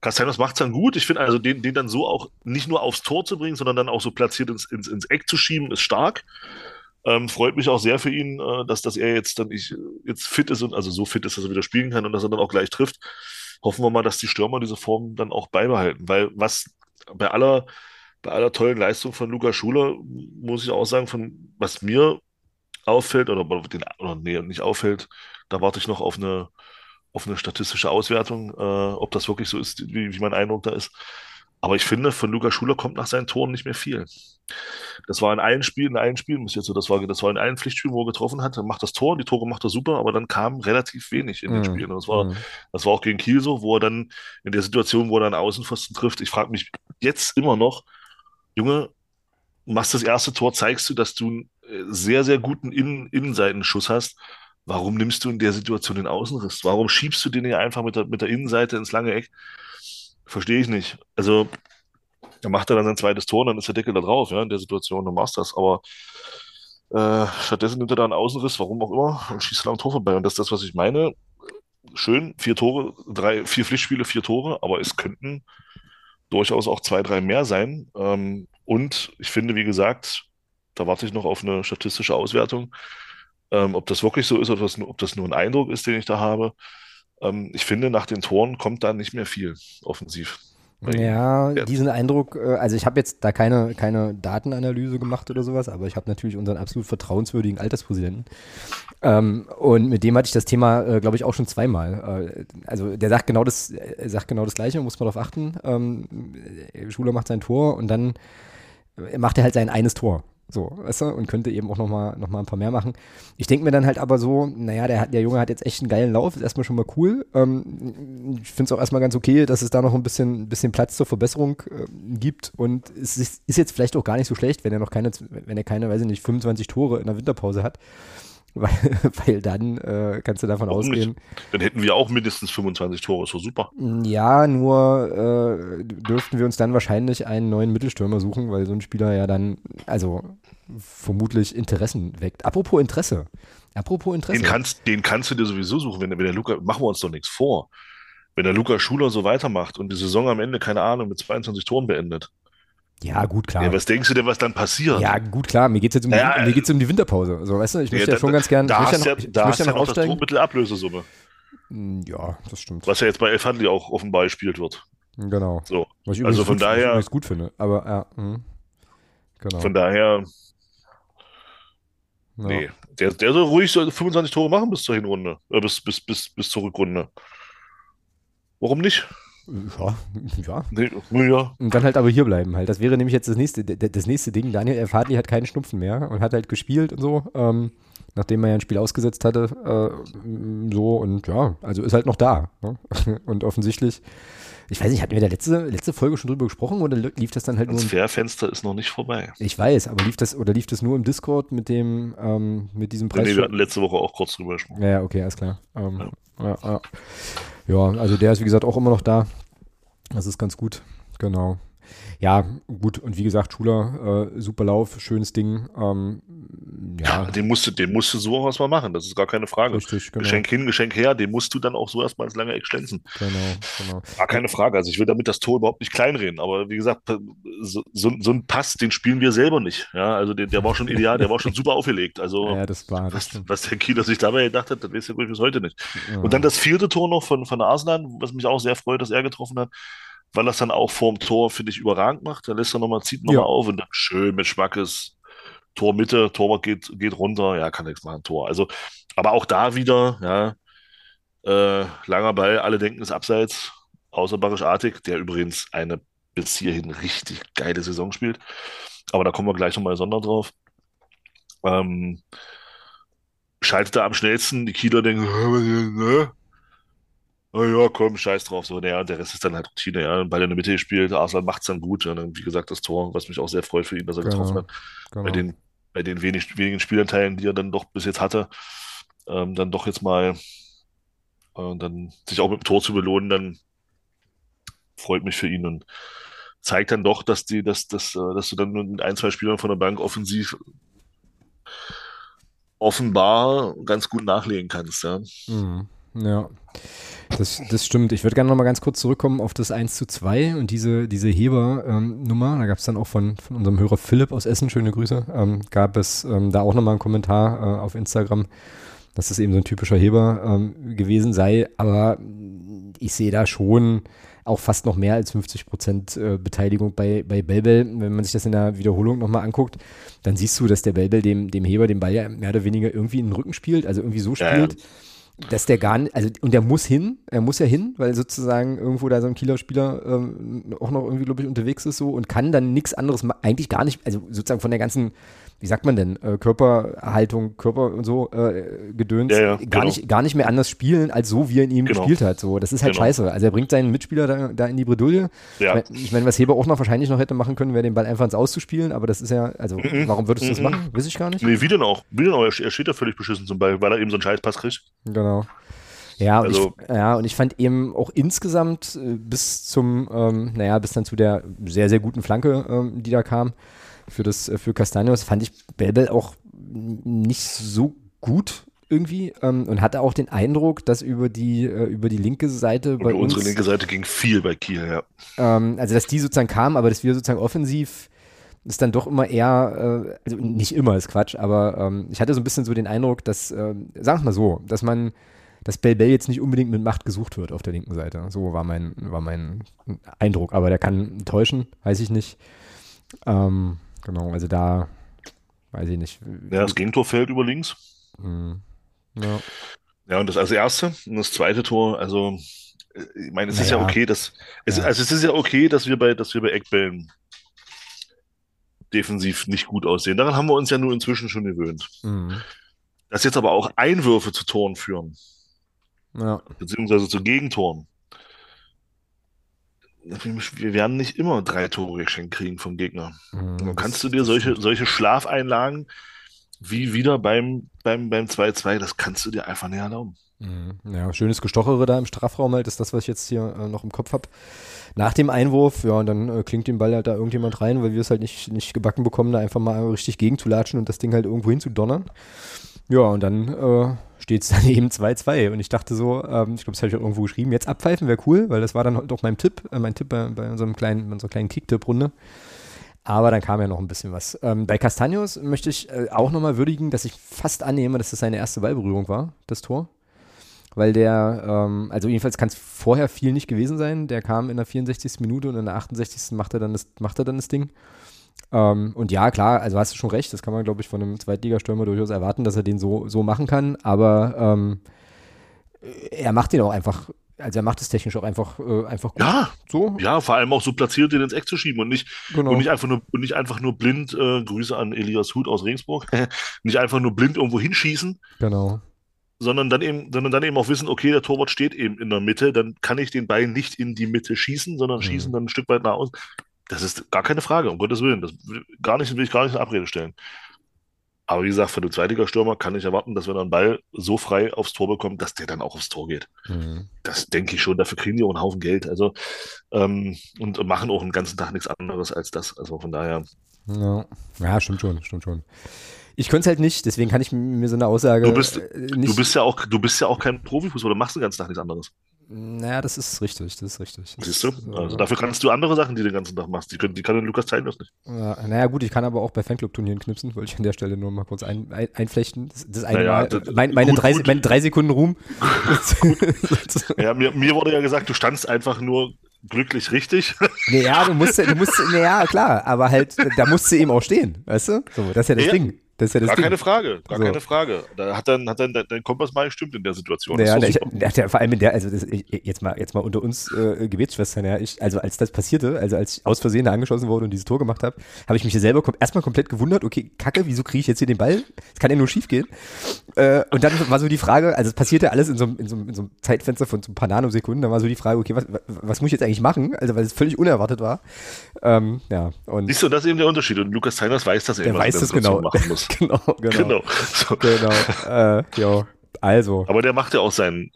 Castellanos macht es dann gut. Ich finde also, den, den dann so auch nicht nur aufs Tor zu bringen, sondern dann auch so platziert ins, ins, ins Eck zu schieben, ist stark. Ähm, freut mich auch sehr für ihn, äh, dass, dass er jetzt dann ich, jetzt fit ist und also so fit ist, dass er wieder spielen kann und dass er dann auch gleich trifft. Hoffen wir mal, dass die Stürmer diese Form dann auch beibehalten, weil was bei aller, bei aller tollen Leistung von Luca Schuler, muss ich auch sagen, von was mir auffällt oder, den, oder nee, nicht auffällt, da warte ich noch auf eine, auf eine statistische Auswertung, äh, ob das wirklich so ist, wie, wie mein Eindruck da ist. Aber ich finde, von Luca Schuler kommt nach seinen Toren nicht mehr viel. Das war in allen Spielen, in allen Spielen bis jetzt so, das war, das war in allen Pflichtspielen, wo er getroffen hat, er macht das Tor, die Tore macht er super, aber dann kam relativ wenig in den Mhm. Spielen. Und das war, Mhm. das war auch gegen Kiel so, wo er dann in der Situation, wo er dann Außenpfosten trifft, ich frage mich jetzt immer noch, Junge, machst das erste Tor, zeigst du, dass du einen äh, sehr, sehr guten Innen Innenseitenschuss hast. Warum nimmst du in der Situation den Außenriss? Warum schiebst du den hier einfach mit der, mit der Innenseite ins lange Eck? Verstehe ich nicht. Also, da macht er dann sein zweites Tor, dann ist der Deckel da drauf, ja, in der Situation, dann machst du das. Aber äh, stattdessen nimmt er da einen Außenriss, warum auch immer, und schießt dann am Tor vorbei. Und das ist das, was ich meine. Schön, vier Tore, drei, vier Pflichtspiele, vier Tore, aber es könnten durchaus auch zwei, drei mehr sein. Ähm, und ich finde, wie gesagt, da warte ich noch auf eine statistische Auswertung, ähm, ob das wirklich so ist oder ob das nur ein Eindruck ist, den ich da habe. Ähm, ich finde, nach den Toren kommt da nicht mehr viel offensiv. Ja, diesen Eindruck, äh, also ich habe jetzt da keine, keine Datenanalyse gemacht oder sowas, aber ich habe natürlich unseren absolut vertrauenswürdigen Alterspräsidenten. Ähm, und mit dem hatte ich das Thema, äh, glaube ich, auch schon zweimal. Äh, also der sagt genau das, sagt genau das Gleiche, muss man darauf achten. Ähm, äh, Schuler macht sein Tor und dann macht er halt sein eines Tor. So, weißt du, und könnte eben auch nochmal noch mal ein paar mehr machen. Ich denke mir dann halt aber so, naja, der, der Junge hat jetzt echt einen geilen Lauf, ist erstmal schon mal cool. Ähm, ich finde es auch erstmal ganz okay, dass es da noch ein bisschen, bisschen Platz zur Verbesserung äh, gibt. Und es ist, ist jetzt vielleicht auch gar nicht so schlecht, wenn er noch keine, wenn er keine, weiß ich nicht, 25 Tore in der Winterpause hat. Weil, weil dann äh, kannst du davon Warum nicht? ausgehen, Dann hätten wir auch mindestens 25 Tore, ist doch super. ja, nur äh, dürften wir uns dann wahrscheinlich einen neuen Mittelstürmer suchen, weil so ein Spieler ja dann, also vermutlich Interessen weckt. Apropos Interesse. Apropos Interesse. Den kannst, den kannst du dir sowieso suchen, wenn, wenn der Luca, machen wir uns doch nichts vor. Wenn der Luca Schuler so weitermacht und die Saison am Ende, keine Ahnung, mit 22 Toren beendet. Ja, gut, klar. Ja, was denkst du denn, was dann passiert? Ja, gut, klar. Mir geht es jetzt um, die, Ja, mir geht's um die Winterpause. So, weißt du, ich Ja, möchte ja, da- schon ganz gern, Da ich hast ja, ja noch, ich da hast möchte ja ja noch noch das aufsteigen. Tor Ablösesumme, Hm, Ja, das stimmt. was ja jetzt bei Elfhandli auch offenbar gespielt wird. Genau. So. Was ich Also von gut, was ich daher- gut finde. Aber ja, hm. genau. Von daher, ja. nee. Der, der soll ruhig so 25 Tore machen bis zur Hinrunde, äh, bis, bis, bis, bis zur Rückrunde. Warum nicht? Ja, ja. Nee, ja. Und dann halt aber hier bleiben halt. Das wäre nämlich jetzt das nächste, das nächste Ding. Daniel F. Hartley hat keinen Schnupfen mehr und hat halt gespielt und so, ähm, nachdem er ja ein Spiel ausgesetzt hatte. Äh, so und ja, also ist halt noch da. Ne? Und offensichtlich, ich weiß nicht, hatten wir da letzte, letzte Folge schon drüber gesprochen oder lief das dann halt nur im Transferfenster ist noch nicht vorbei. Ich weiß, aber lief das oder lief das nur im Discord mit dem ähm, mit diesem Nee, Preis? nee, wir hatten letzte Woche auch kurz drüber gesprochen. ja, ja, okay, alles klar. Ähm, ja. Ja, ja, also der ist wie gesagt auch immer noch da. Das ist ganz gut. Genau. Ja, gut. Und wie gesagt, Schuler, äh, super Lauf, schönes Ding. Ähm, ja, Den musst du, den musst du so auch erstmal machen, das ist gar keine Frage. richtig, genau. Geschenk hin, Geschenk her, den musst du dann auch so erstmal ins lange Eck schlänzen. Genau, genau. Gar keine Frage. Also ich will damit das Tor überhaupt nicht kleinreden, aber wie gesagt, so, so, so ein Pass, den spielen wir selber nicht. Ja, also der, der war schon ideal, der war schon super aufgelegt. Also Ja, das war das. was, was der Kieler sich dabei gedacht hat, das weiß ich bis heute nicht. Ja. Und dann das vierte Tor noch von, von Arslan, was mich auch sehr freut, dass er getroffen hat. Weil es dann auch vorm Tor, finde ich, überragend macht. Da lässt er nochmal, zieht nochmal Ja. auf und dann schön mit Schmackes. Tor Mitte, Torwart geht, geht runter, ja, kann nichts machen, Tor. Also, aber auch da wieder, ja, äh, langer Ball, alle denken, es abseits, außer Barisch Artig, der übrigens eine bis hierhin richtig geile Saison spielt. Aber da kommen wir gleich nochmal sonder drauf. Ähm, schaltet er am schnellsten, die Kieler denken, ne? Oh ja, komm, scheiß drauf. So, naja, der Rest ist dann halt Routine, ja. Ball in der Mitte gespielt, Arsenal macht es dann gut. Ja, dann, wie gesagt, das Tor, was mich auch sehr freut für ihn, dass er Genau, getroffen hat. Genau. Bei den, bei den wenig, wenigen Spielanteilen, die er dann doch bis jetzt hatte, ähm, dann doch jetzt mal äh, dann sich auch mit dem Tor zu belohnen, dann freut mich für ihn und zeigt dann doch, dass die, dass, dass, äh, dass du dann mit ein, zwei Spielern von der Bank offensiv offenbar ganz gut nachlegen kannst, ja. Mhm. Ja, das, das stimmt. Ich würde gerne noch mal ganz kurz zurückkommen auf das 1 zu 2 und diese, diese Heber-Nummer. da gab es dann auch von, von unserem Hörer Philipp aus Essen, schöne Grüße, ähm, gab es ähm, da auch noch mal einen Kommentar äh, auf Instagram, dass das eben so ein typischer Heber ähm, gewesen sei. Aber ich sehe da schon auch fast noch mehr als 50 Prozent äh, Beteiligung bei, bei Belbel. Wenn man sich das in der Wiederholung nochmal anguckt, dann siehst du, dass der Belbel dem, dem Heber den Ball ja mehr oder weniger irgendwie in den Rücken spielt, also irgendwie so Ja, ja. Dass der gar nicht, also und der muss hin, er muss ja hin, weil sozusagen irgendwo da so ein Kieler Spieler ähm, auch noch irgendwie, glaube ich, unterwegs ist so und kann dann nichts anderes, eigentlich gar nicht, also sozusagen von der ganzen, wie sagt man denn, äh, Körperhaltung, Körper und so äh, Gedöns, Ja, ja, gar, genau. nicht, gar nicht mehr anders spielen, als so wie er in ihm Genau. gespielt hat. So, das ist halt Genau. scheiße. Also er bringt seinen Mitspieler da, da in die Bredouille. Ja. Ich meine, was Heber auch noch wahrscheinlich noch hätte machen können, wäre den Ball einfach ins Auszuspielen, aber das ist ja, also warum würdest du das Mhm. machen? Weiß ich gar nicht. Nee, wie denn auch? Wie denn auch? Er steht da völlig beschissen zum Ball, weil er eben so einen Scheißpass kriegt. Genau. Ja, und, Also- ich, ja, und ich fand eben auch insgesamt äh, bis zum, ähm, naja, bis dann zu der sehr, sehr guten Flanke, ähm, die da kam, für das, äh, für Castanios, fand ich Belbel auch nicht so gut irgendwie ähm, und hatte auch den Eindruck, dass über die, äh, über die linke Seite bei uns, unsere linke Seite ging viel bei Kiel, ja. ähm, also dass die sozusagen kam, aber dass wir sozusagen offensiv ist dann doch immer eher, äh, also nicht immer ist Quatsch, aber ähm, ich hatte so ein bisschen so den Eindruck, dass, sagen wir mal so, dass man, dass Bell Bell jetzt nicht unbedingt mit Macht gesucht wird auf der linken Seite. So war mein, war mein Eindruck, aber der kann täuschen, weiß ich nicht. Ähm, genau, also da weiß ich nicht. Ja, das Gegentor fällt über links. Hm, ja. Ja, und das als erste. Und das zweite Tor, also, äh, ich meine, es ist ja Naja. okay, dass, es, Ja. also es ist ja okay, dass wir bei, dass wir bei Eckbällen defensiv nicht gut aussehen. Daran haben wir uns ja nur inzwischen schon gewöhnt. Hm, Dass jetzt aber auch Einwürfe zu Toren führen, ja. beziehungsweise zu Gegentoren. Wir werden nicht immer drei Tore geschenkt kriegen vom Gegner. Hm, Dann kannst du dir solche, solche Schlafeinlagen wie wieder beim, beim, beim 2-2, das kannst du dir einfach nicht erlauben. Mhm. Ja, schönes Gestochere da im Strafraum halt, ist das, was ich jetzt hier äh, noch im Kopf habe. Nach dem Einwurf, ja, und dann äh, klingt den Ball halt da irgendjemand rein, weil wir es halt nicht, nicht gebacken bekommen, da einfach mal richtig gegenzulatschen und das Ding halt irgendwo hinzudonnern. Ja, und dann äh, steht es dann eben 2-2. Und ich dachte so, ähm, ich glaube, das habe ich auch irgendwo geschrieben, jetzt abpfeifen wäre cool, weil das war dann halt auch mein Tipp, äh, mein Tipp bei, bei unserem kleinen, unserer kleinen Kick-Tipp-Runde. Aber dann kam ja noch ein bisschen was. Ähm, bei Castanios möchte ich äh, auch nochmal würdigen, dass ich fast annehme, dass das seine erste Ballberührung war, das Tor. Weil der, ähm, also jedenfalls kann es vorher viel nicht gewesen sein. Der kam in der 64. Minute und in der 68. macht er dann das, macht er dann das Ding. Ähm, und ja, klar, also hast du schon recht, das kann man, glaube ich, von einem Zweitligastürmer durchaus erwarten, dass er den so, so machen kann. Aber ähm, er macht den auch einfach, also er macht es technisch auch einfach, äh, einfach gut. Ja, So, ja, vor allem auch so platziert, den ins Eck zu schieben und nicht, genau. und nicht einfach nur, und nicht einfach nur blind, äh, Grüße an Elias Huth aus Regensburg, nicht einfach nur blind irgendwo hinschießen, genau. sondern dann eben, sondern dann eben auch wissen, okay, der Torwart steht eben in der Mitte, dann kann ich den Ball nicht in die Mitte schießen, sondern Mhm. schießen dann ein Stück weit nach außen. Das ist gar keine Frage, um Gottes Willen. Das will, gar nicht, will ich gar nicht in Abrede stellen. Aber wie gesagt, von dem Zweitligastürmer kann ich erwarten, dass wenn er einen Ball so frei aufs Tor bekommt, dass der dann auch aufs Tor geht. Mhm. Das denke ich schon. Dafür kriegen die auch einen Haufen Geld. Also, ähm, und machen auch den ganzen Tag nichts anderes als das. Also von daher, Ja. ja, stimmt schon, stimmt schon. Ich könnte es halt nicht, deswegen kann ich mir so eine Aussage Du bist- äh, nicht. du bist ja auch, du bist ja auch kein Profifußballer, du machst den ganzen Tag nichts anderes. Naja, das ist richtig, das ist richtig. Das Siehst du? äh, Also dafür kannst du andere Sachen, die du den ganzen Tag machst. Die, können, die kann den Lukas Zeitlos nicht. Ja, naja, gut, ich kann aber auch bei Fanclub-Turnieren knipsen, wollte ich an der Stelle nur mal kurz ein, ein, einflechten. Das, das eine Naja, Mal, das- mein, meine, gut, drei, gut. meine drei Sekunden Ruhm. Ja, mir, mir wurde ja gesagt, du standst einfach nur glücklich richtig. Naja, du musst, du musst, naja, klar, aber halt, da musst du eben auch stehen, weißt du? So, das ist ja das Ja. Ding. Das ist ja das Gar Ding. keine Frage, gar So. keine Frage. Da hat dann, hat dann dein, Kompass mal gestimmt in der Situation. Ja, Das ich, ist doch super. ja, der, vor allem in der, also das, ich, jetzt mal jetzt mal unter uns äh, Gebetsschwestern, ja, ich, also als das passierte, also als ich aus Versehen da angeschossen wurde und dieses Tor gemacht habe, habe ich mich ja selber kom erstmal komplett gewundert, okay, Kacke, wieso kriege ich jetzt hier den Ball? Es kann ja nur schief gehen. Äh, und dann war so die Frage, also es passierte alles in so, einem- in, so, einem- in so einem Zeitfenster von so ein paar Nanosekunden, da war so die Frage, okay, was, was muss ich jetzt eigentlich machen? Also weil es völlig unerwartet war. Ähm, ja, und Siehst du, das ist eben der Unterschied. Und Lukas Teiners weiß das eben, der was weiß er das genau. Machen muss. genau, genau. Genau. So. Genau. Äh, jo, also. Aber der macht ja auch sein,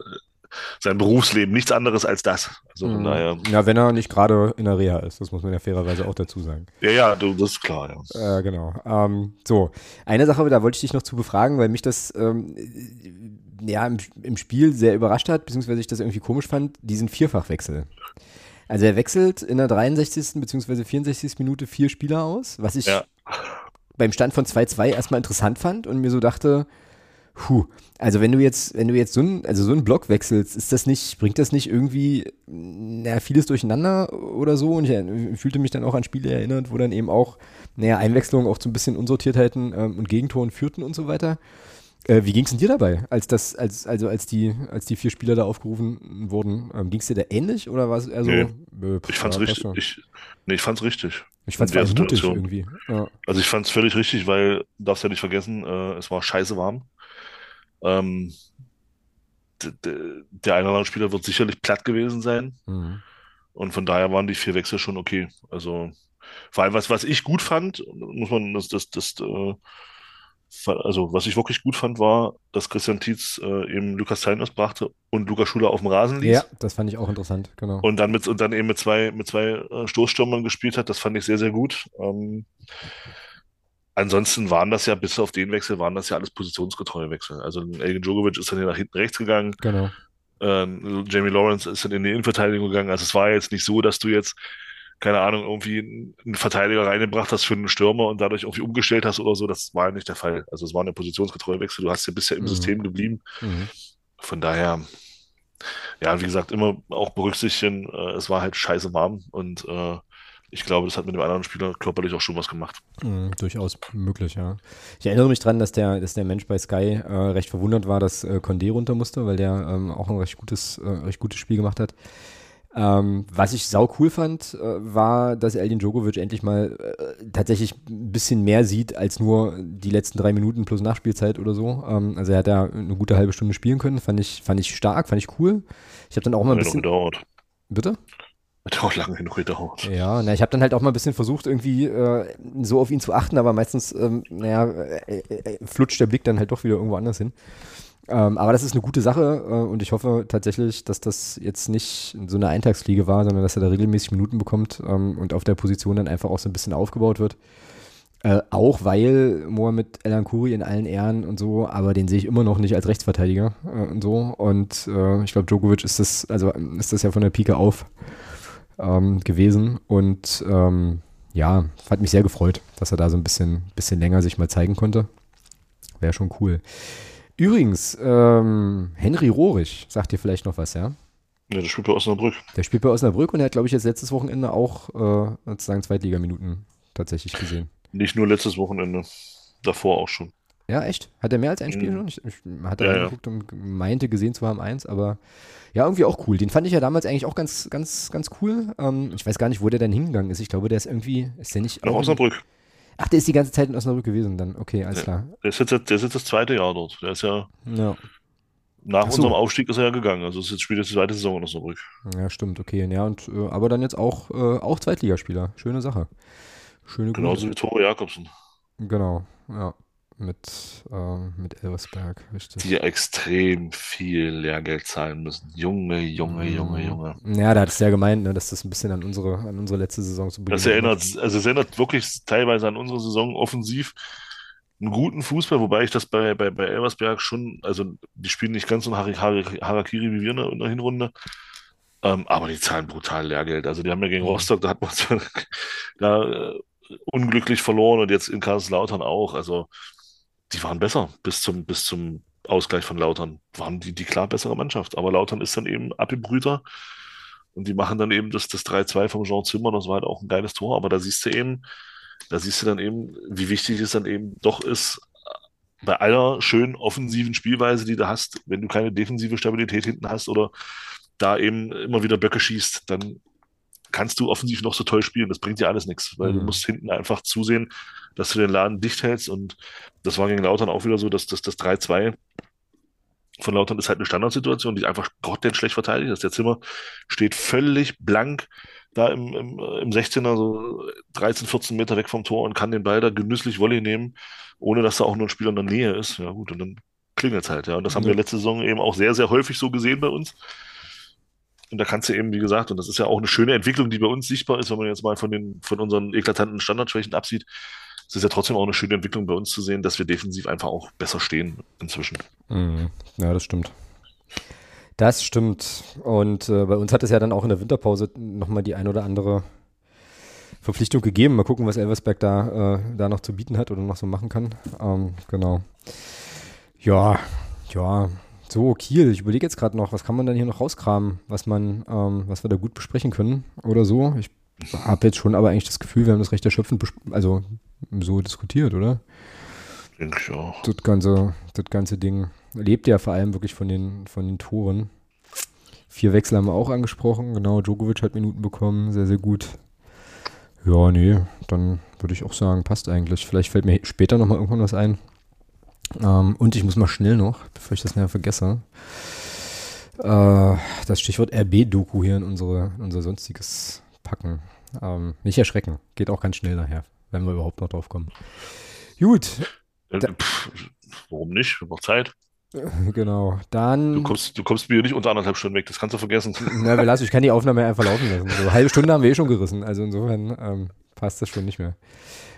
sein Berufsleben nichts anderes als das. Also Mhm. daher, Ja, wenn er nicht gerade in der Reha ist, das muss man ja fairerweise auch dazu sagen. ja, ja, du, das ist klar, ja. Äh, genau. Ähm, so, eine Sache, da wollte ich dich noch zu befragen, weil mich das ähm, äh, ja, im, im Spiel sehr überrascht hat, beziehungsweise ich das irgendwie komisch fand, diesen Vierfachwechsel. Also er wechselt in der 63. beziehungsweise 64. Minute vier Spieler aus, was ich Ja. Beim Stand von 2-2 erstmal interessant fand und mir so dachte, puh, also wenn du jetzt, wenn du jetzt so einen, also so einen Block wechselst, ist das nicht, bringt das nicht irgendwie, naja, vieles durcheinander oder so? Und ich äh, fühlte mich dann auch an Spiele erinnert, wo dann eben auch, naja, Einwechslungen auch zu ein bisschen Unsortiertheiten ähm, und Gegentoren führten und so weiter. Äh, wie ging es denn dir dabei, als das, als, also als die, als die vier Spieler da aufgerufen wurden? Ähm, ging es dir da ähnlich oder war es eher so? Nee, äh, pff, Ich fand's richtig, ich, nee, ich fand's richtig. Ich fand's vor mutig irgendwie. Ja. Also ich fand's völlig richtig, weil, darfst ja nicht vergessen, äh, es war scheiße warm. Ähm, der eine oder andere Spieler wird sicherlich platt gewesen sein. Mhm. Und von daher waren die vier Wechsel schon okay. Also vor allem, was, was ich gut fand, muss man das, das, das äh, also was ich wirklich gut fand, war, dass Christian Tietz äh, eben Lukas Teiners brachte und Lukas Schuler auf dem Rasen ließ. ja, das fand ich auch interessant, genau. Und dann mit und dann eben mit zwei mit zwei äh, Stoßstürmern gespielt hat, das fand ich sehr, sehr gut. Ähm, ansonsten waren das ja, bis auf den Wechsel, waren das ja alles positionsgetreue Wechsel. Also Elgin Djokovic ist dann hier nach hinten rechts gegangen, genau. ähm, Jamie Lawrence ist dann in die Innenverteidigung gegangen. Also es war jetzt nicht so, dass du jetzt, keine Ahnung, irgendwie einen Verteidiger reingebracht hast für einen Stürmer und dadurch irgendwie umgestellt hast oder so. Das war ja nicht der Fall. Also es war eine positionsgetreue Wechsel. Du hast ja bisher im Mhm. System geblieben. Mhm. Von daher, ja, wie gesagt, immer auch berücksichtigen, äh, es war halt scheiße warm und äh, ich glaube, das hat mit dem anderen Spieler körperlich auch schon was gemacht. Mhm, durchaus möglich, ja. Ich erinnere mich dran, dass der, dass der Mensch bei Sky äh, recht verwundert war, dass äh, Condé runter musste, weil der ähm, auch ein recht gutes, äh, recht gutes Spiel gemacht hat. Ähm, was ich sau cool fand, äh, war, dass Eldin Djokovic endlich mal äh, tatsächlich ein bisschen mehr sieht als nur die letzten drei Minuten plus Nachspielzeit oder so. Ähm, also er hat da eine gute halbe Stunde spielen können, fand ich, fand ich stark, fand ich cool. Ich habe dann auch mal ein bisschen. gedauert. Bitte? Hat auch lange genug gedauert. Ja, na, ich habe dann halt auch mal ein bisschen versucht, irgendwie äh, so auf ihn zu achten, aber meistens, ähm, naja, äh, äh, äh, flutscht der Blick dann halt doch wieder irgendwo anders hin. Ähm, aber das ist eine gute Sache äh, und ich hoffe tatsächlich, dass das jetzt nicht so eine Eintagsfliege war, sondern dass er da regelmäßig Minuten bekommt ähm, und auf der Position dann einfach auch so ein bisschen aufgebaut wird. Äh, auch weil Mohamed El Ancuri in allen Ehren und so, aber den sehe ich immer noch nicht als Rechtsverteidiger äh, und so. Und äh, ich glaube, Djokovic ist das, also ist das ja von der Pike auf ähm, gewesen. Und ähm, ja, hat mich sehr gefreut, dass er da so ein bisschen, bisschen länger sich mal zeigen konnte. Wäre schon cool. Übrigens, ähm, Henry Rohrig, sagt dir vielleicht noch was, ja? Ja, das spielt bei Osnabrück. Der spielt bei Osnabrück und er hat, glaube ich, jetzt letztes Wochenende auch äh, sozusagen Zweitligaminuten tatsächlich gesehen. Nicht nur letztes Wochenende, davor auch schon. Ja, echt? Hat er mehr als ein Spiel Mhm. schon? Ich, ich hatte Ja, ja. reingeguckt und meinte gesehen zu haben eins, aber ja, irgendwie auch cool. Den fand ich ja damals eigentlich auch ganz, ganz, ganz cool. Ähm, ich weiß gar nicht, wo der dann hingegangen ist. Ich glaube, der ist irgendwie, ist der nicht Nach Osnabrück. Ach, der ist die ganze Zeit in Osnabrück gewesen dann. Okay, alles klar. Der ist, jetzt, der ist jetzt das zweite Jahr dort. Der ist ja, Ja. nach Ach so. unserem Aufstieg ist er ja gegangen. Also es ist jetzt spielt jetzt die zweite Saison in Osnabrück. ja, stimmt, okay. Ja, und äh, aber dann jetzt auch, äh, auch Zweitligaspieler. Schöne Sache. Schöne Genauso wie Tore Jakobsen. Genau, ja. Mit, äh, mit Elversberg, richtig. Die extrem viel Lehrgeld zahlen müssen. Junge, Junge, Junge, Mhm. Junge. Ja, da hat es ja gemeint, ne, dass das ein bisschen an unsere, an unsere letzte Saison zu Das erinnert, also es erinnert wirklich teilweise an unsere Saison offensiv. Einen guten Fußball, wobei ich das bei, bei, bei Elversberg schon, also die spielen nicht ganz so ein Hari- Hari- Harakiri wie wir in der, in der Hinrunde. Ähm, aber die zahlen brutal Lehrgeld. Also die haben ja gegen Mhm. Rostock, da hat man zwar da äh, unglücklich verloren und jetzt in Kaiserslautern auch. Also die waren besser bis zum, bis zum Ausgleich von Lautern. Waren die die klar bessere Mannschaft. Aber Lautern ist dann eben abgebrühter. Und die machen dann eben das, das 3-2 vom Jean Zimmer, das war halt auch ein geiles Tor, aber da siehst du eben, da siehst du dann eben, wie wichtig es dann eben doch ist, bei aller schönen offensiven Spielweise, die du hast, wenn du keine defensive Stabilität hinten hast oder da eben immer wieder Böcke schießt, dann kannst du offensiv noch so toll spielen. Das bringt dir alles nichts, weil mhm. du musst hinten einfach zusehen, dass du den Laden dicht hältst. Und das war gegen Lautern auch wieder so, dass, dass das 3-2 von Lautern ist halt eine Standardsituation, die einfach grottenschlecht verteidigt ist. Der Zimmer steht völlig blank da im, im, im 16er, so 13, 14 Meter weg vom Tor und kann den Ball da genüsslich Volley nehmen, ohne dass da auch nur ein Spieler in der Nähe ist. Ja gut, und dann klingelt es halt. Ja. Und das haben wir letzte Saison eben auch sehr, sehr häufig so gesehen bei uns. Und da kannst du eben, wie gesagt, und das ist ja auch eine schöne Entwicklung, die bei uns sichtbar ist, wenn man jetzt mal von, den, von unseren eklatanten Standardschwächen absieht. Es ist ja trotzdem auch eine schöne Entwicklung bei uns zu sehen, dass wir defensiv einfach auch besser stehen inzwischen. Mhm. Ja, das stimmt. Das stimmt. Und äh, bei uns hat es ja dann auch in der Winterpause nochmal die ein oder andere Verpflichtung gegeben. Mal gucken, was Elversberg da, äh, da noch zu bieten hat oder noch so machen kann. Ähm, genau. Ja, ja, so, Kiel, ich überlege jetzt gerade noch, was kann man denn hier noch rauskramen, was man, ähm, was wir da gut besprechen können oder so. Ich habe jetzt schon aber eigentlich das Gefühl, wir haben das recht erschöpfend, also so diskutiert, oder? Denke ich auch. Das ganze, das ganze Ding lebt ja vor allem wirklich von den, von den Toren. Vier Wechsel haben wir auch angesprochen, genau, Djokovic hat Minuten bekommen, sehr, sehr gut. Ja, nee, dann würde ich auch sagen, passt eigentlich. Vielleicht fällt mir später nochmal irgendwann was ein. Ähm, und ich muss mal schnell noch, bevor ich das nachher vergesse, äh, das Stichwort RB-Doku hier in unsere, in unser sonstiges packen. Ähm, nicht erschrecken, geht auch ganz schnell nachher, wenn wir überhaupt noch drauf kommen. Gut. Äh, pff, warum nicht? Noch Zeit. Genau, dann. Du kommst, du kommst mir nicht unter anderthalb Stunden weg, das kannst du vergessen. Na, wir lassen, ich kann die Aufnahme einfach laufen lassen. So, eine halbe Stunde haben wir eh schon gerissen, also insofern ähm, passt das schon nicht mehr.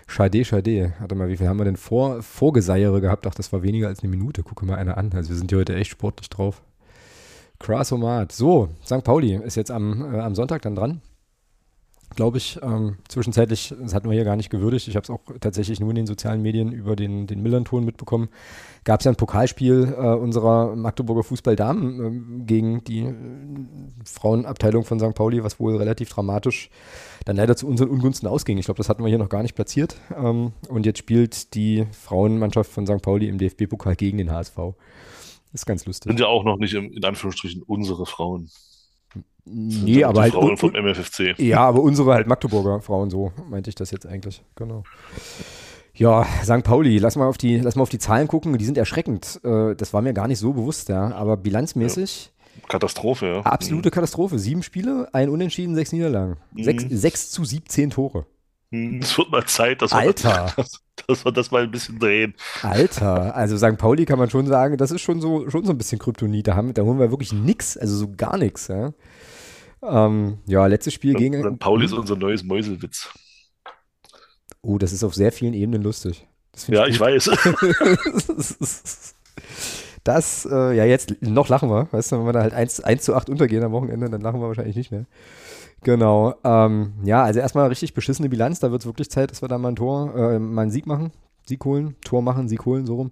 Schade, schade. Warte mal, wie viel haben wir denn vor, Vorgeseiere gehabt? Ach, das war weniger als eine Minute. Gucke mal einer an. Also wir sind hier heute echt sportlich drauf. Crassomat. So, St. Pauli ist jetzt am, äh, am Sonntag dann dran. Glaube ich, ähm, zwischenzeitlich, das hatten wir hier gar nicht gewürdigt. Ich habe es auch tatsächlich nur in den sozialen Medien über den, den Millern-Ton mitbekommen. Gab es ja ein Pokalspiel äh, unserer Magdeburger Fußballdamen äh, gegen die äh, Frauenabteilung von St. Pauli, was wohl relativ dramatisch dann leider zu unseren Ungunsten ausging. Ich glaube, das hatten wir hier noch gar nicht platziert. Ähm, und jetzt spielt die Frauenmannschaft von St. Pauli im DFB-Pokal gegen den HSV. Ist ganz lustig. Sind ja auch noch nicht im, in Anführungsstrichen unsere Frauen. Nee, aber halt. Frauen vom MFFC. Ja, aber unsere halt Magdeburger Frauen, so meinte ich das jetzt eigentlich. Genau. Ja, St. Pauli, lass mal auf die, lass mal auf die Zahlen gucken. Die sind erschreckend. Äh, das war mir gar nicht so bewusst, ja. Aber bilanzmäßig Katastrophe, ja. Absolute Katastrophe. Sieben Spiele, ein Unentschieden, sechs Niederlagen. Mhm. Sechs, sechs zu 17 Tore. Mhm. Es wird mal Zeit, dass Alter. wir, das, dass wir das mal ein bisschen drehen. Alter, also St. Pauli kann man schon sagen, das ist schon so, schon so ein bisschen Kryptonit. Da, haben, da holen wir wirklich nichts, also so gar nichts. Ja, ähm, ja letztes Spiel St. gegen. St. Pauli ist unser neues Mäuselwitz. Oh, das ist auf sehr vielen Ebenen lustig. Ja, ich, ich weiß. Das, äh, ja, jetzt noch lachen wir. Weißt du, wenn wir da halt 1, 1 zu 8 untergehen am Wochenende, dann lachen wir wahrscheinlich nicht mehr. Genau. Ähm, ja, also erstmal richtig beschissene Bilanz. Da wird es wirklich Zeit, dass wir da mal ein Tor, äh, mal einen Sieg machen. Sieg holen, Tor machen, Sieg holen, so rum.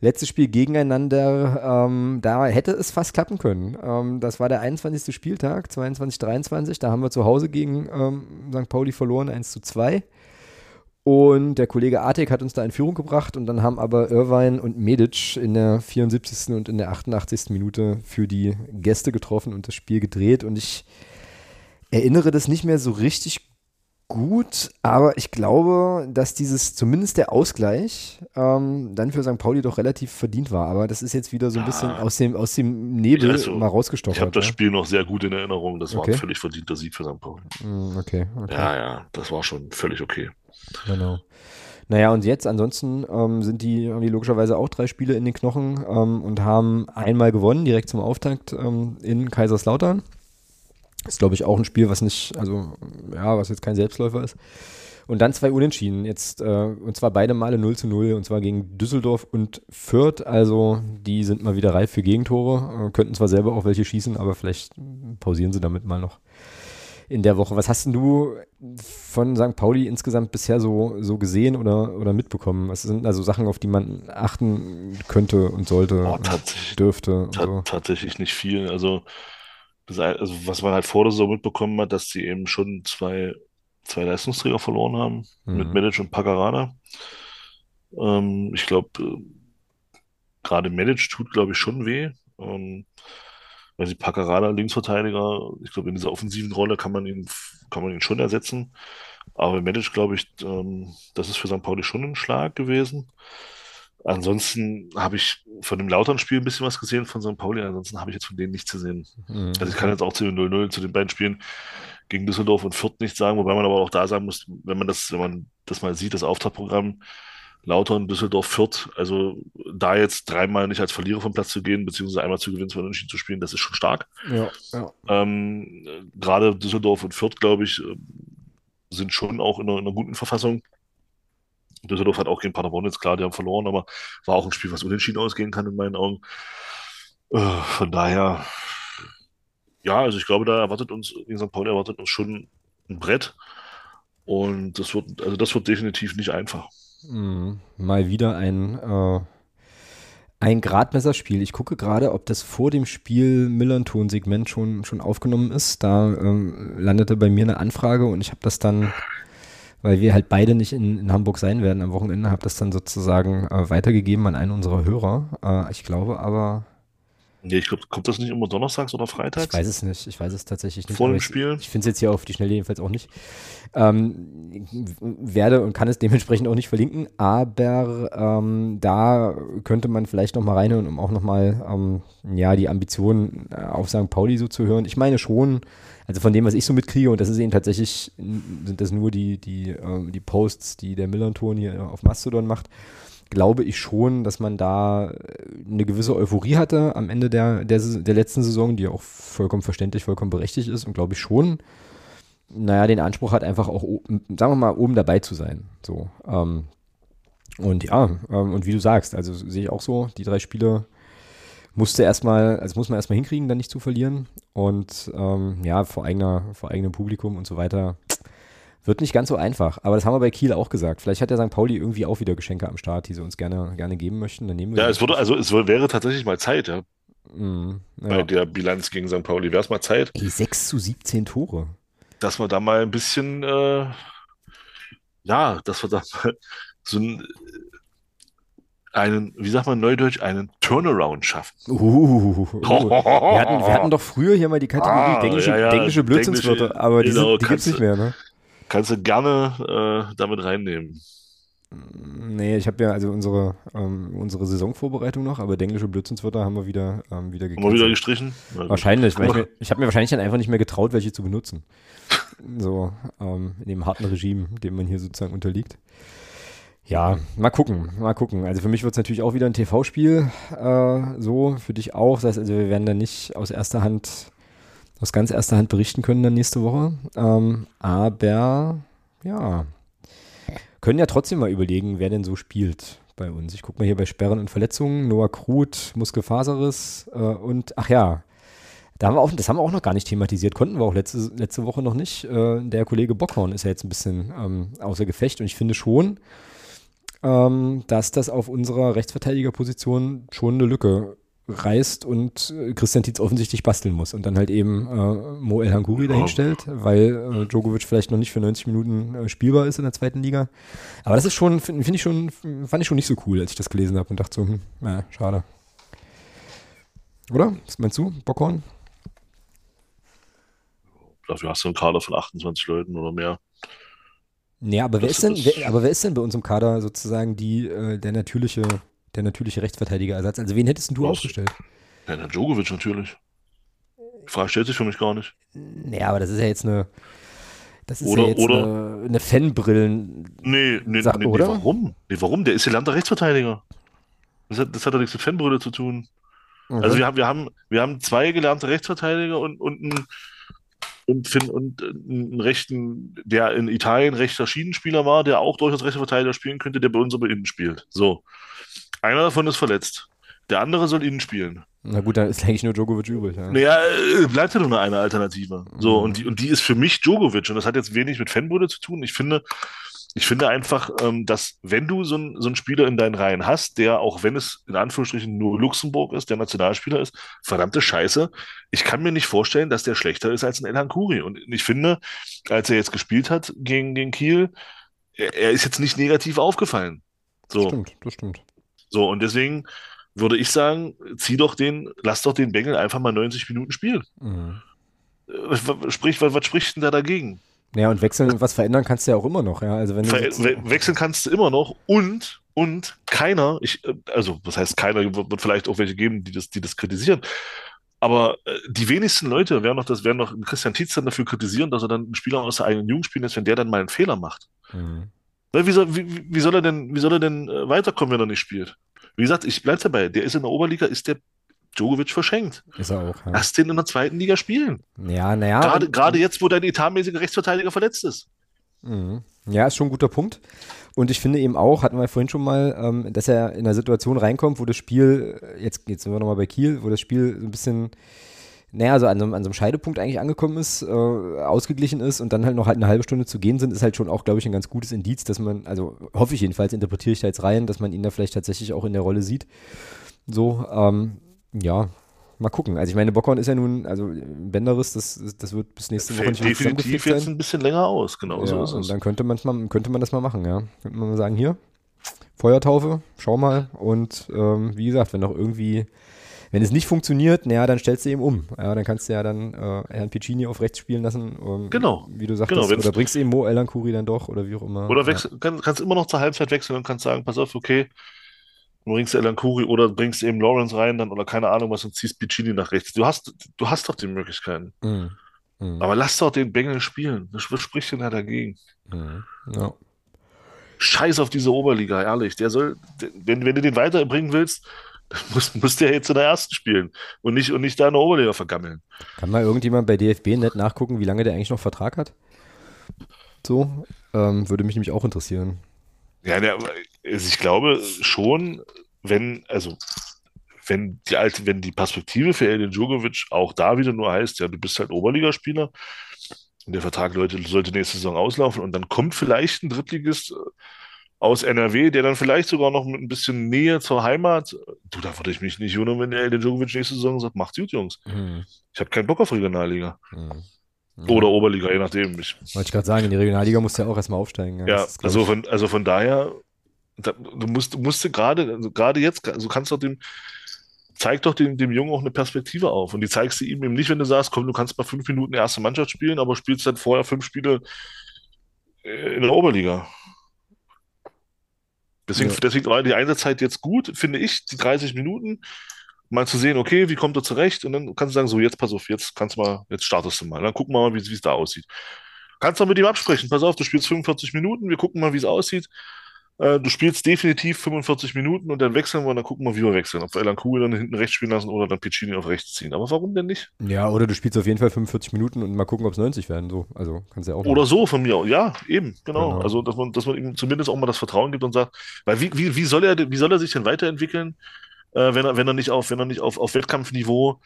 Letztes Spiel gegeneinander, ähm, da hätte es fast klappen können. Ähm, das war der 21. Spieltag, 22, 23. Da haben wir zu Hause gegen ähm, St. Pauli verloren, 1 zu 2. Und der Kollege Artik hat uns da in Führung gebracht und dann haben aber Irvine und Medic in der 74. und in der 88. Minute für die Gäste getroffen und das Spiel gedreht. Und ich erinnere das nicht mehr so richtig gut, aber ich glaube, dass dieses, zumindest der Ausgleich, ähm, dann für St. Pauli doch relativ verdient war. Aber das ist jetzt wieder so ein bisschen ah. aus, dem, aus dem Nebel also, mal rausgestochen. Ich habe das Spiel noch sehr gut in Erinnerung. Das okay. war ein völlig verdienter Sieg für St. Pauli. Mm, okay, okay. Ja, ja, das war schon völlig okay. Genau. Naja, und jetzt ansonsten ähm, sind die, haben die logischerweise auch drei Spiele in den Knochen ähm, und haben einmal gewonnen, direkt zum Auftakt ähm, in Kaiserslautern. Ist, glaube ich, auch ein Spiel, was nicht, also ja, was jetzt kein Selbstläufer ist. Und dann zwei Unentschieden, jetzt, äh, und zwar beide Male 0 zu 0, und zwar gegen Düsseldorf und Fürth. Also die sind mal wieder reif für Gegentore, äh, könnten zwar selber auch welche schießen, aber vielleicht pausieren sie damit mal noch in der Woche. Was hast denn du von St. Pauli insgesamt bisher so, so gesehen oder, oder mitbekommen? Was sind also Sachen, auf die man achten könnte und sollte, oh, und dürfte? Und so? Tatsächlich nicht viel. Also das, also was man halt vor der Saison mitbekommen hat, dass sie eben schon zwei, zwei Leistungsträger verloren haben, Mhm. mit Medic und Paccarada. Ähm, ich glaube, gerade Medic tut, glaube ich, schon weh. Ähm, weil sie Paccarada, Linksverteidiger, ich glaube, in dieser offensiven Rolle kann man ihn, kann man ihn schon ersetzen. Aber Medic, glaube ich, ähm, das ist für St. Pauli schon ein Schlag gewesen. Ansonsten habe ich von dem Lautern-Spiel ein bisschen was gesehen von St. Pauli. Ansonsten habe ich jetzt von denen nichts gesehen. Mhm. Also ich kann jetzt auch zu den 0-0 zu den beiden Spielen gegen Düsseldorf und Fürth nichts sagen, wobei man aber auch da sagen muss, wenn man das, wenn man das mal sieht, das Auftaktprogramm Lautern, Düsseldorf, Fürth, also da jetzt dreimal nicht als Verlierer vom Platz zu gehen, beziehungsweise einmal zu gewinnen, zwei Unentschieden zu spielen, das ist schon stark. Ja, ja. Ähm, äh, gerade Düsseldorf und Fürth, glaube ich, äh, sind schon auch in einer, in einer guten Verfassung. Düsseldorf hat auch gegen Paderborn jetzt klar, die haben verloren, aber war auch ein Spiel, was unentschieden ausgehen kann in meinen Augen. Äh, von daher, ja, also ich glaube, da erwartet uns, gegen St. Pauli erwartet uns schon ein Brett. Und das wird, also das wird definitiv nicht einfach. Mhm. Mal wieder ein, äh, ein Gradmesserspiel. Ich gucke gerade, ob das vor dem Spiel Millanton-Segment schon, schon aufgenommen ist. Da ähm, landete bei mir eine Anfrage und ich habe das dann, weil wir halt beide nicht in, in Hamburg sein werden am Wochenende, habe das dann sozusagen äh, weitergegeben an einen unserer Hörer. Äh, ich glaube aber, Nee, ich glaube, kommt das nicht immer donnerstags oder freitags? ich weiß es nicht. Ich weiß es tatsächlich nicht. Vor dem ich, Spiel? Ich finde es jetzt hier auf die Schnelle jedenfalls auch nicht. Ähm, ich werde und kann es dementsprechend auch nicht verlinken, aber ähm, da könnte man vielleicht noch mal reinhören, um auch noch mal ähm, ja, die Ambitionen äh, auf St. Pauli so zu hören. Ich meine schon, also von dem, was ich so mitkriege, und das ist eben tatsächlich, sind das nur die, die, äh, die Posts, die der Millanton hier auf Mastodon macht, glaube ich schon, dass man da eine gewisse Euphorie hatte am Ende der, der, der letzten Saison, die auch vollkommen verständlich, vollkommen berechtigt ist und glaube ich schon, naja, den Anspruch hat, einfach auch, sagen wir mal, oben dabei zu sein. So. Ähm, und ja, ähm, und wie du sagst, also sehe ich auch so, die drei Spiele musste erstmal, also muss man erstmal hinkriegen, dann nicht zu verlieren. Und ähm, ja, vor eigener, vor eigenem Publikum und so weiter. Wird nicht ganz so einfach, aber das haben wir bei Kiel auch gesagt. Vielleicht hat der St. Pauli irgendwie auch wieder Geschenke am Start, die sie uns gerne, gerne geben möchten. Dann nehmen wir Ja, es würde, also es wäre tatsächlich mal Zeit, ja. Mhm, Bei ja. der Bilanz gegen St. Pauli wäre es mal Zeit, Ey, 6 zu 17 Tore. dass wir da mal ein bisschen, äh, ja, dass wir da mal so ein, einen, wie sagt man neudeutsch, einen Turnaround schaffen. Uh, wir, hatten, wir hatten doch früher hier mal die Kategorie Ah, denglische, ja, ja, denglische Blödsinnswörter, aber die, genau, die gibt's kannst nicht mehr, ne? Kannst du gerne äh, damit reinnehmen. Nee, ich habe ja also unsere, ähm, unsere Saisonvorbereitung noch, aber denglische Blödsinnswörter haben wir wieder, ähm, wieder Haben wir wieder gecancelt. gestrichen? Wahrscheinlich, weil ich, mir- ich habe mir wahrscheinlich dann einfach nicht mehr getraut, welche zu benutzen. So, ähm, in dem harten Regime, dem man hier sozusagen unterliegt. Ja, mal gucken, mal gucken. Also für mich wird es natürlich auch wieder ein TV-Spiel, äh, so, für dich auch. Das heißt also, wir werden dann nicht aus erster Hand, aus ganz erster Hand berichten können dann nächste Woche. Ähm, aber, ja, können ja trotzdem mal überlegen, wer denn so spielt bei uns. Ich gucke mal hier bei Sperren und Verletzungen. Noah Krut, Muskelfaserriss äh, und, ach ja, da haben wir auch, das haben wir auch noch gar nicht thematisiert, konnten wir auch letzte, letzte Woche noch nicht. Äh, der Kollege Bockhorn ist ja jetzt ein bisschen ähm, außer Gefecht und ich finde schon, ähm, dass das auf unserer Rechtsverteidigerposition schon eine Lücke reißt und äh, Christian Tietz offensichtlich basteln muss und dann halt eben äh, Mo El Hanguri Ja. dahinstellt, weil äh, Djokovic vielleicht noch nicht für 90 Minuten äh, spielbar ist in der zweiten Liga. Aber das ist schon, finde find ich schon, fand ich schon nicht so cool, als ich das gelesen habe und dachte so, hm, ja, schade. Oder? Was meinst du, Bockhorn? Dafür hast du einen Kader von 28 Leuten oder mehr. Nee, aber wer Das ist denn, ist- wer, aber wer ist denn bei uns im Kader sozusagen die, äh, der natürliche, der natürliche Rechtsverteidigerersatz? Also wen hättest denn du Was? aufgestellt? Ja, der Djokovic natürlich. Die Frage stellt sich für mich gar nicht. Nee, aber das ist ja jetzt eine, das ist Oder- ja jetzt oder- eine, eine Fanbrillen. Nee, nee, Sag- nee, nee, warum? Nee, warum? Der ist gelernter Rechtsverteidiger. Das hat, das hat doch nichts mit Fanbrille zu tun. Also wir haben, wir haben, wir haben zwei gelernte Rechtsverteidiger und, und einen und, Finn- und einen rechten, der in Italien rechter Schienenspieler war, der auch durchaus rechter Verteidiger spielen könnte, der bei uns aber innen spielt. So. Einer davon ist verletzt. Der andere soll innen spielen. Na gut, dann ist eigentlich nur Djokovic übrig. Ja. Naja, äh, bleibt ja nur eine Alternative. So, Mhm. und die, und die ist für mich Djokovic. Und das hat jetzt wenig mit Fanbrille zu tun. Ich finde, ich finde einfach, ähm, dass wenn du so, ein, so einen Spieler in deinen Reihen hast, der, auch wenn es in Anführungsstrichen nur Luxemburg ist, der Nationalspieler ist, verdammte Scheiße, ich kann mir nicht vorstellen, dass der schlechter ist als ein Elhan Kuri. Und ich finde, als er jetzt gespielt hat gegen, gegen Kiel, er, er ist jetzt nicht negativ aufgefallen. So. Das stimmt, das stimmt. So, und deswegen würde ich sagen, zieh doch den, lass doch den Bengel einfach mal 90 Minuten spielen. Mhm. Äh, Sprich, was, was spricht denn da dagegen? Ja, und wechseln und was verändern kannst du ja auch immer noch, ja. Also wenn Ver we wechseln kannst du immer noch und, und keiner, ich, äh, also was heißt keiner, wird, wird vielleicht auch welche geben, die das, die das kritisieren. Aber äh, die wenigsten Leute werden noch das, werden noch Christian Tietz dann dafür kritisieren, dass er dann einen Spieler aus der eigenen Jugend spielen lässt, wenn der dann mal einen Fehler macht. Mhm. Weil Wie soll, wie, wie soll er denn, wie soll er denn äh, weiterkommen, wenn er nicht spielt? Wie gesagt, ich bleib dabei, der ist in der Oberliga, ist der Djokovic verschenkt. Ist er auch, ja. Lass den in der zweiten Liga spielen. Ja, naja. Gerade, gerade jetzt, wo dein etatmäßiger Rechtsverteidiger verletzt ist. Mhm. Ja, ist schon ein guter Punkt. Und ich finde eben auch, hatten wir vorhin schon mal, ähm, dass er in einer Situation reinkommt, wo das Spiel, äh, jetzt, jetzt sind wir nochmal bei Kiel, wo das Spiel so ein bisschen, naja, so an so, einem- an so einem Scheidepunkt eigentlich angekommen ist, äh, ausgeglichen ist und dann halt noch halt eine halbe Stunde zu gehen sind, ist halt schon auch, glaube ich, ein ganz gutes Indiz, dass man, also hoffe ich jedenfalls, interpretiere ich da jetzt rein, dass man ihn da vielleicht tatsächlich auch in der Rolle sieht. So, ähm, ja, mal gucken. Also ich meine, Bockhorn ist ja nun, also Benderis, das, das wird bis nächste Woche nicht definitiv jetzt ein bisschen länger aus. Genau so Ja, ist und es. dann könnte, manchmal, könnte man das mal machen, ja. Könnte man mal sagen, hier, Feuertaufe, schau mal. Und ähm, wie gesagt, wenn noch irgendwie, wenn es nicht funktioniert, naja, dann stellst du eben um. Ja, dann kannst du ja dann äh, Herrn Piccini auf rechts spielen lassen. ähm, Genau. Wie du sagtest, Genau, oder bringst eben Mo Elankuri dann doch, oder wie auch immer. Oder wechsel, kann, kannst immer noch zur Halbzeit wechseln und kannst sagen, pass auf, okay, du bringst Elan Kuri oder bringst eben Lawrence rein dann oder keine Ahnung was und ziehst Piccini nach rechts. Du hast, du hast doch die Möglichkeiten. Mhm. Mhm. Aber lass doch den Bengel spielen. Was was spricht denn da dagegen? Mhm. Ja. Scheiß auf diese Oberliga, ehrlich. Der soll, wenn, wenn du den weiterbringen willst, dann muss, muss der jetzt in der ersten spielen und nicht, und nicht da in der Oberliga vergammeln. Kann mal irgendjemand bei DFB nett nachgucken, wie lange der eigentlich noch Vertrag hat? So, ähm, würde mich nämlich auch interessieren. Ja, der, also ich glaube schon, wenn, also, wenn die alte, wenn die Perspektive für Elin Djokovic auch da wieder nur heißt, ja, du bist halt Oberligaspieler und der Vertrag Leute, sollte nächste Saison auslaufen und dann kommt vielleicht ein Drittligist äh, aus NRW, der dann vielleicht sogar noch mit ein bisschen Nähe zur Heimat, du, da würde ich mich nicht wundern, wenn der Elin Djokovic nächste Saison sagt, macht's gut, Jungs. Mhm. Ich habe keinen Bock auf Regionalliga Mhm. Oder Oberliga, je nachdem. Ich, Wollte ich gerade sagen, in die Regionalliga musst du ja auch erstmal aufsteigen. Ja, das ist, also von, also von daher, da, du musst, du musst gerade, also gerade jetzt, also kannst doch dem, zeig doch dem, dem Jungen auch eine Perspektive auf. Und die zeigst du ihm eben nicht, wenn du sagst, komm, du kannst mal fünf Minuten erste Mannschaft spielen, aber spielst dann vorher fünf Spiele äh, in der Oberliga. Deswegen, Ja. deswegen war die Einsatzzeit jetzt gut, finde ich, die 30 Minuten, mal zu sehen, okay, wie kommt er zurecht? Und dann kannst du sagen, so, jetzt pass auf, jetzt kannst du mal, jetzt startest du mal. Dann gucken wir mal, wie es da aussieht. Kannst du mit ihm absprechen. Pass auf, du spielst 45 Minuten, wir gucken mal, wie es aussieht. Äh, du spielst definitiv 45 Minuten und dann wechseln wir und dann gucken wir, wie wir wechseln. Ob wir Elan Kugel dann hinten rechts spielen lassen oder dann Piccini auf rechts ziehen. Aber warum denn nicht? Ja, oder du spielst auf jeden Fall 45 Minuten und mal gucken, ob es 90 werden. So, also kannst ja auch. Oder so von mir. aus. Ja, eben, genau. Genau. Also, dass man, dass man ihm zumindest auch mal das Vertrauen gibt und sagt, weil wie, wie, wie soll er, wie soll er sich denn weiterentwickeln, äh, wenn er, wenn er nicht auf, wenn er nicht auf, auf Wettkampfniveau,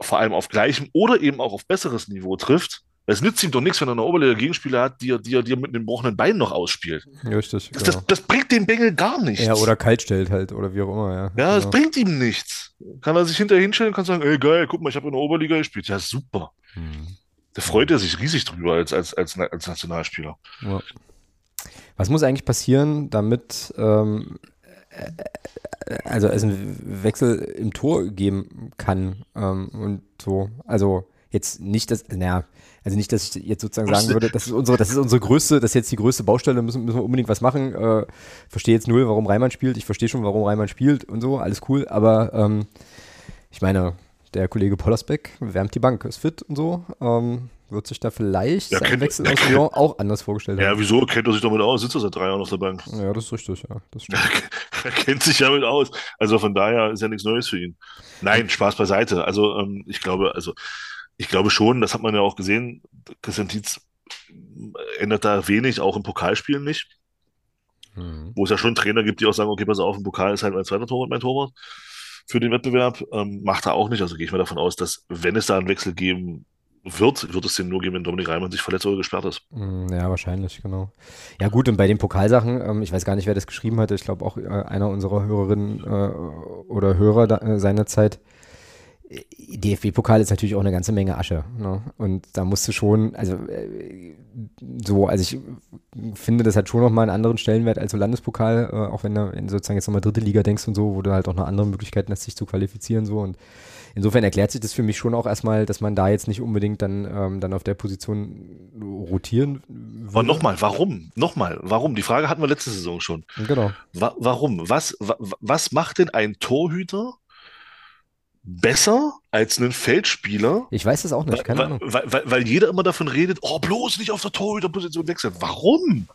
vor allem auf gleichem oder eben auch auf besseres Niveau trifft? Es nützt ihm doch nichts, wenn er eine Oberliga Gegenspieler hat, die er, die er, die er mit einem gebrochenen Bein noch ausspielt. Richtig. Das, genau. das, das bringt dem Bengel gar nichts. ja, oder kalt stellt halt, oder wie auch immer, ja. Ja, das genau. bringt ihm nichts. Kann er sich hinterher hinstellen und kann sagen, ey geil, guck mal, ich habe in der Oberliga gespielt. Ja, super. Hm. Da freut er sich riesig drüber als, als, als, als Nationalspieler. Ja. Was muss eigentlich passieren, damit ähm, äh, also es einen Wechsel im Tor geben kann ähm, und so? Also jetzt nicht das, naja, also nicht, dass ich jetzt sozusagen sagen würde, das ist unsere, das ist unsere größte, das ist jetzt die größte Baustelle, müssen, müssen wir unbedingt was machen. Äh, verstehe jetzt null, warum Reimann spielt. Ich verstehe schon, warum Reimann spielt und so, alles cool, aber ähm, ich meine, der Kollege Pollersbeck wärmt die Bank, ist fit und so. Ähm, wird sich da vielleicht Ja, sein kennt- Wechsel aus Lyon auch anders vorgestellt Ja, haben. wieso kennt er sich damit aus? Sitzt er seit drei Jahren auf der Bank? Ja, das ist richtig, ja. Das er kennt sich damit aus. Also von daher ist ja nichts Neues für ihn. Nein, Spaß beiseite. Also ähm, ich glaube, also ich glaube schon, das hat man ja auch gesehen, Christian Tietz ändert da wenig, auch im Pokalspielen nicht. Mhm. Wo es ja schon Trainer gibt, die auch sagen, okay, pass auf, im Pokal ist halt mein zweiter Torwart mein Torwart für den Wettbewerb. Ähm, macht er auch nicht. Also gehe ich mal davon aus, dass wenn es da einen Wechsel geben wird, wird es den nur geben, wenn Dominik Reimann sich verletzt oder gesperrt ist. Mm, Ja, wahrscheinlich, genau. Ja, gut, und bei den Pokalsachen, ähm, ich weiß gar nicht, wer das geschrieben hatte, ich glaube auch äh, einer unserer Hörerinnen äh, oder Hörer da, äh, seinerzeit. DFB-Pokal ist natürlich auch eine ganze Menge Asche. Ne? Und da musst du schon, also äh, so, also ich finde, das hat schon nochmal einen anderen Stellenwert als so Landespokal, äh, auch wenn du sozusagen jetzt nochmal dritte Liga denkst und so, wo du halt auch noch andere Möglichkeiten hast, sich zu qualifizieren so und insofern erklärt sich das für mich schon auch erstmal, dass man da jetzt nicht unbedingt dann, ähm, dann auf der Position rotieren Aber nochmal, warum? Nochmal, warum? Die Frage hatten wir letzte Saison schon. Genau. Wa warum? Was, wa was macht denn ein Torhüter besser als einen Feldspieler? Ich weiß das auch nicht, keine weil, Ahnung. Weil, weil, weil jeder immer davon redet, oh, bloß nicht auf der Torhüterposition wechseln. Warum?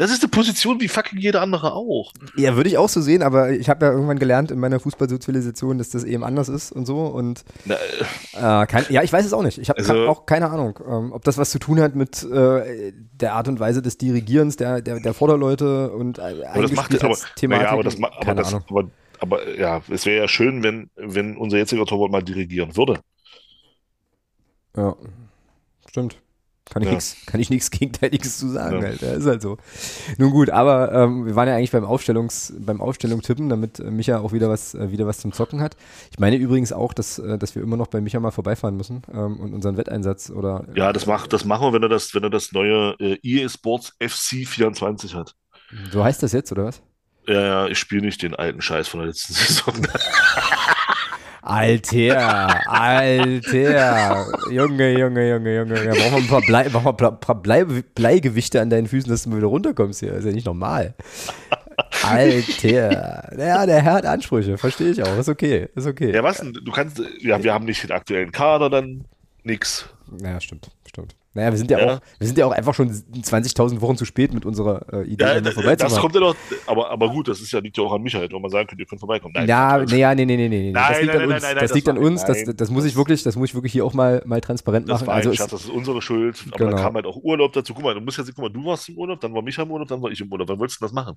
Das ist eine Position wie fucking jeder andere auch. Ja, würde ich auch so sehen, aber ich habe ja irgendwann gelernt in meiner Fußballsozialisation, dass das eben anders ist und so. Und Na, äh, kein, ja, ich weiß es auch nicht. Ich habe Also- auch keine Ahnung, ähm, ob das was zu tun hat mit äh, der Art und Weise des Dirigierens der, der, der Vorderleute und äh, aber das macht aber, Eingespieltheitsthematik. naja, aber das, aber keine das, Ahnung. aber, aber ja, es wäre ja schön, wenn, wenn unser jetziger Torwart mal dirigieren würde. Ja, stimmt. Kann ich Ja. nichts, kann ich nichts Gegenteiliges zu sagen, Ja. halt. Ja, ist halt so. Nun gut, aber ähm, wir waren ja eigentlich beim Aufstellungs, beim Aufstellung tippen, damit äh, Micha auch wieder was, äh, wieder was zum Zocken hat. Ich meine übrigens auch, dass, äh, dass wir immer noch bei Micha mal vorbeifahren müssen ähm, und unseren Wetteinsatz oder Ja, das, macht, das machen wir, wenn er das, wenn er das neue äh, EA Sports FC 24 hat. so heißt das jetzt, oder was? Ja, ja, ich spiele nicht den alten Scheiß von der letzten Saison. Alter, Alter. Junge, Junge, Junge, Junge. Da brauchen wir ein paar, Blei, brauchen wir ein paar- Blei, Bleigewichte an deinen Füßen, dass du mal wieder runterkommst hier. ist ja nicht normal. Alter. Naja, der Herr hat Ansprüche, verstehe ich auch. Ist okay, ist okay. Ja, was denn? Du kannst, ja, wir haben nicht den aktuellen Kader, dann nix. Naja, stimmt, stimmt. Naja, wir sind ja, Ja. auch, wir sind ja auch einfach schon 20.000 Wochen zu spät mit unserer äh, Idee, Ja, da das vorbeizumachen. kommt ja doch, aber, aber gut, das ist ja, liegt ja auch an Michael, wenn man sagen könnte, ihr könnt vorbeikommen. Nein, ja, das- nee, ja, nee, nee, nee, nee. das Nein, liegt nein, an nein, uns. nein, nein, das das liegt an uns. Das, nein, das muss ich das- wirklich, das muss ich wirklich hier auch mal, mal transparent Das machen. war Also Schatz, das ist unsere Schuld. Aber Genau. dann kam halt auch Urlaub dazu. Guck mal, du musst jetzt, guck mal, du warst im Urlaub, dann war Micha im Urlaub, dann war ich im Urlaub. Wann wolltest du das machen?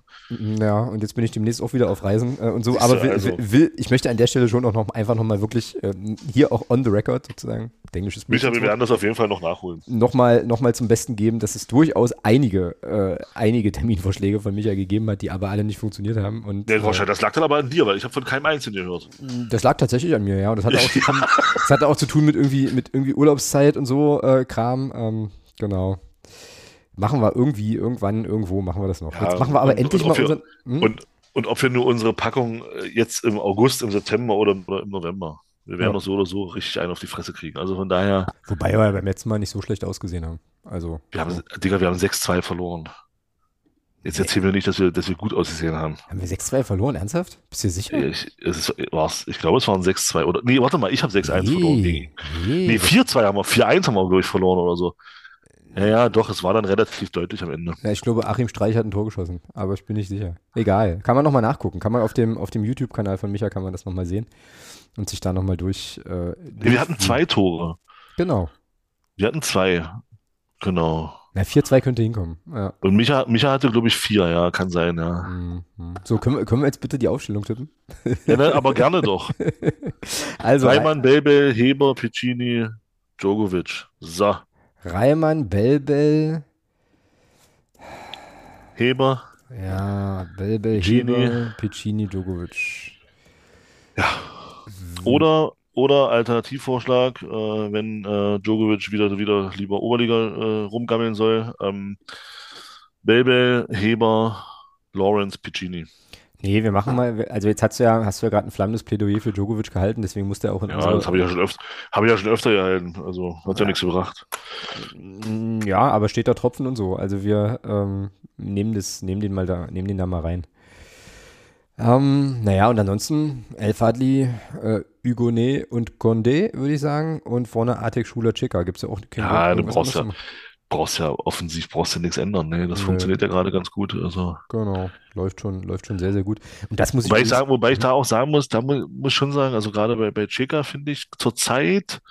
Ja, und jetzt bin ich demnächst auch wieder auf Reisen äh, und so. Aber will, also- will, will, ich möchte an der Stelle schon auch noch einfach nochmal wirklich ähm, hier auch on the record sozusagen, englisches Micha, wir werden das auf jeden Fall noch nachholen. Nochmal noch mal zum Besten geben, dass es durchaus einige, äh, einige Terminvorschläge von Micha gegeben hat, die aber alle nicht funktioniert haben. Und Nee, äh, das lag dann aber an dir, weil ich habe von keinem Einzelnen gehört. das lag tatsächlich an mir, ja. Und das hatte auch, zu tun, das hatte auch zu tun mit irgendwie, mit irgendwie Urlaubszeit und so äh, Kram. Ähm, genau. Machen wir irgendwie, irgendwann, irgendwo machen wir das noch. Ja, Jetzt machen wir aber und- endlich und mal wir- unseren. Hm? Und, und ob wir nur unsere Packung äh, jetzt im August, im September oder, oder im November, wir werden Ja. so oder so richtig einen auf die Fresse kriegen. Also von daher, Wobei wir beim letzten Mal nicht so schlecht ausgesehen haben. Also. wir haben, Digga, wir haben 6-2 verloren. Jetzt erzählen wir nicht, dass wir, dass wir gut ausgesehen haben. Haben wir 6-2 verloren? Ernsthaft? Bist du sicher? Ich, es ist, war's, ich glaube, es waren 6-2 oder. Nee, warte mal, ich habe 6-1 verloren gegen. nee. Nee, 4-2 haben wir, 4-1 haben wir, glaube ich, verloren oder so. Ja, ja, doch, es war dann relativ deutlich am Ende. Ja, ich glaube, Achim Streich hat ein Tor geschossen, aber ich bin nicht sicher. Egal. Kann man nochmal nachgucken. Kann man auf dem, auf dem YouTube-Kanal von Micha kann man das nochmal sehen und sich da nochmal durch. Äh, wir hatten zwei Tore. Genau. Wir hatten zwei. Genau. Na, 4-2 könnte hinkommen. Ja. Und Micha, Micha hatte, glaube ich, vier, ja, kann sein, ja. Mhm. So, können wir, können wir jetzt bitte die Aufstellung tippen? ja ne, aber gerne doch. Also, Reimann, Belbel, Heber, Piccini, Djokovic. So, Reimann, Belbel, Heber. ja, Belbel, Piccini. Heber, Piccini, Djokovic. Oder, oder Alternativvorschlag, äh, wenn äh, Djokovic wieder, wieder lieber Oberliga äh, rumgammeln soll. Ähm, Belbel, Heber, Lawrence, Piccini. Nee, wir machen mal, also jetzt hast du ja, hast du ja gerade ein flammendes Plädoyer für Djokovic gehalten, deswegen musste er auch in Ja, das habe ich ja schon öfter, habe ich ja schon öfter gehalten. Also hat ja nichts gebracht. Mm, Ja, aber steht da Tropfen und so. Also wir ähm, nehmen das, nehmen den mal da, nehmen den da mal rein. Ähm, naja, und ansonsten El Fadli, äh, Hugonet und Condé, würde ich sagen. Und vorne Artek Schuler Chica. Gibt es ja auch keinen Ja, du brauchst ja- Brauchst ja offensiv brauchst du nichts ändern. Ne? Das Nö. funktioniert ja gerade ganz gut. Also. Genau, läuft schon, läuft schon sehr, sehr gut. Und das muss Wobei ich ich sagen, wobei ich da auch sagen muss, da mu muss ich schon sagen, also gerade bei, bei Cheka finde ich zur Zeit,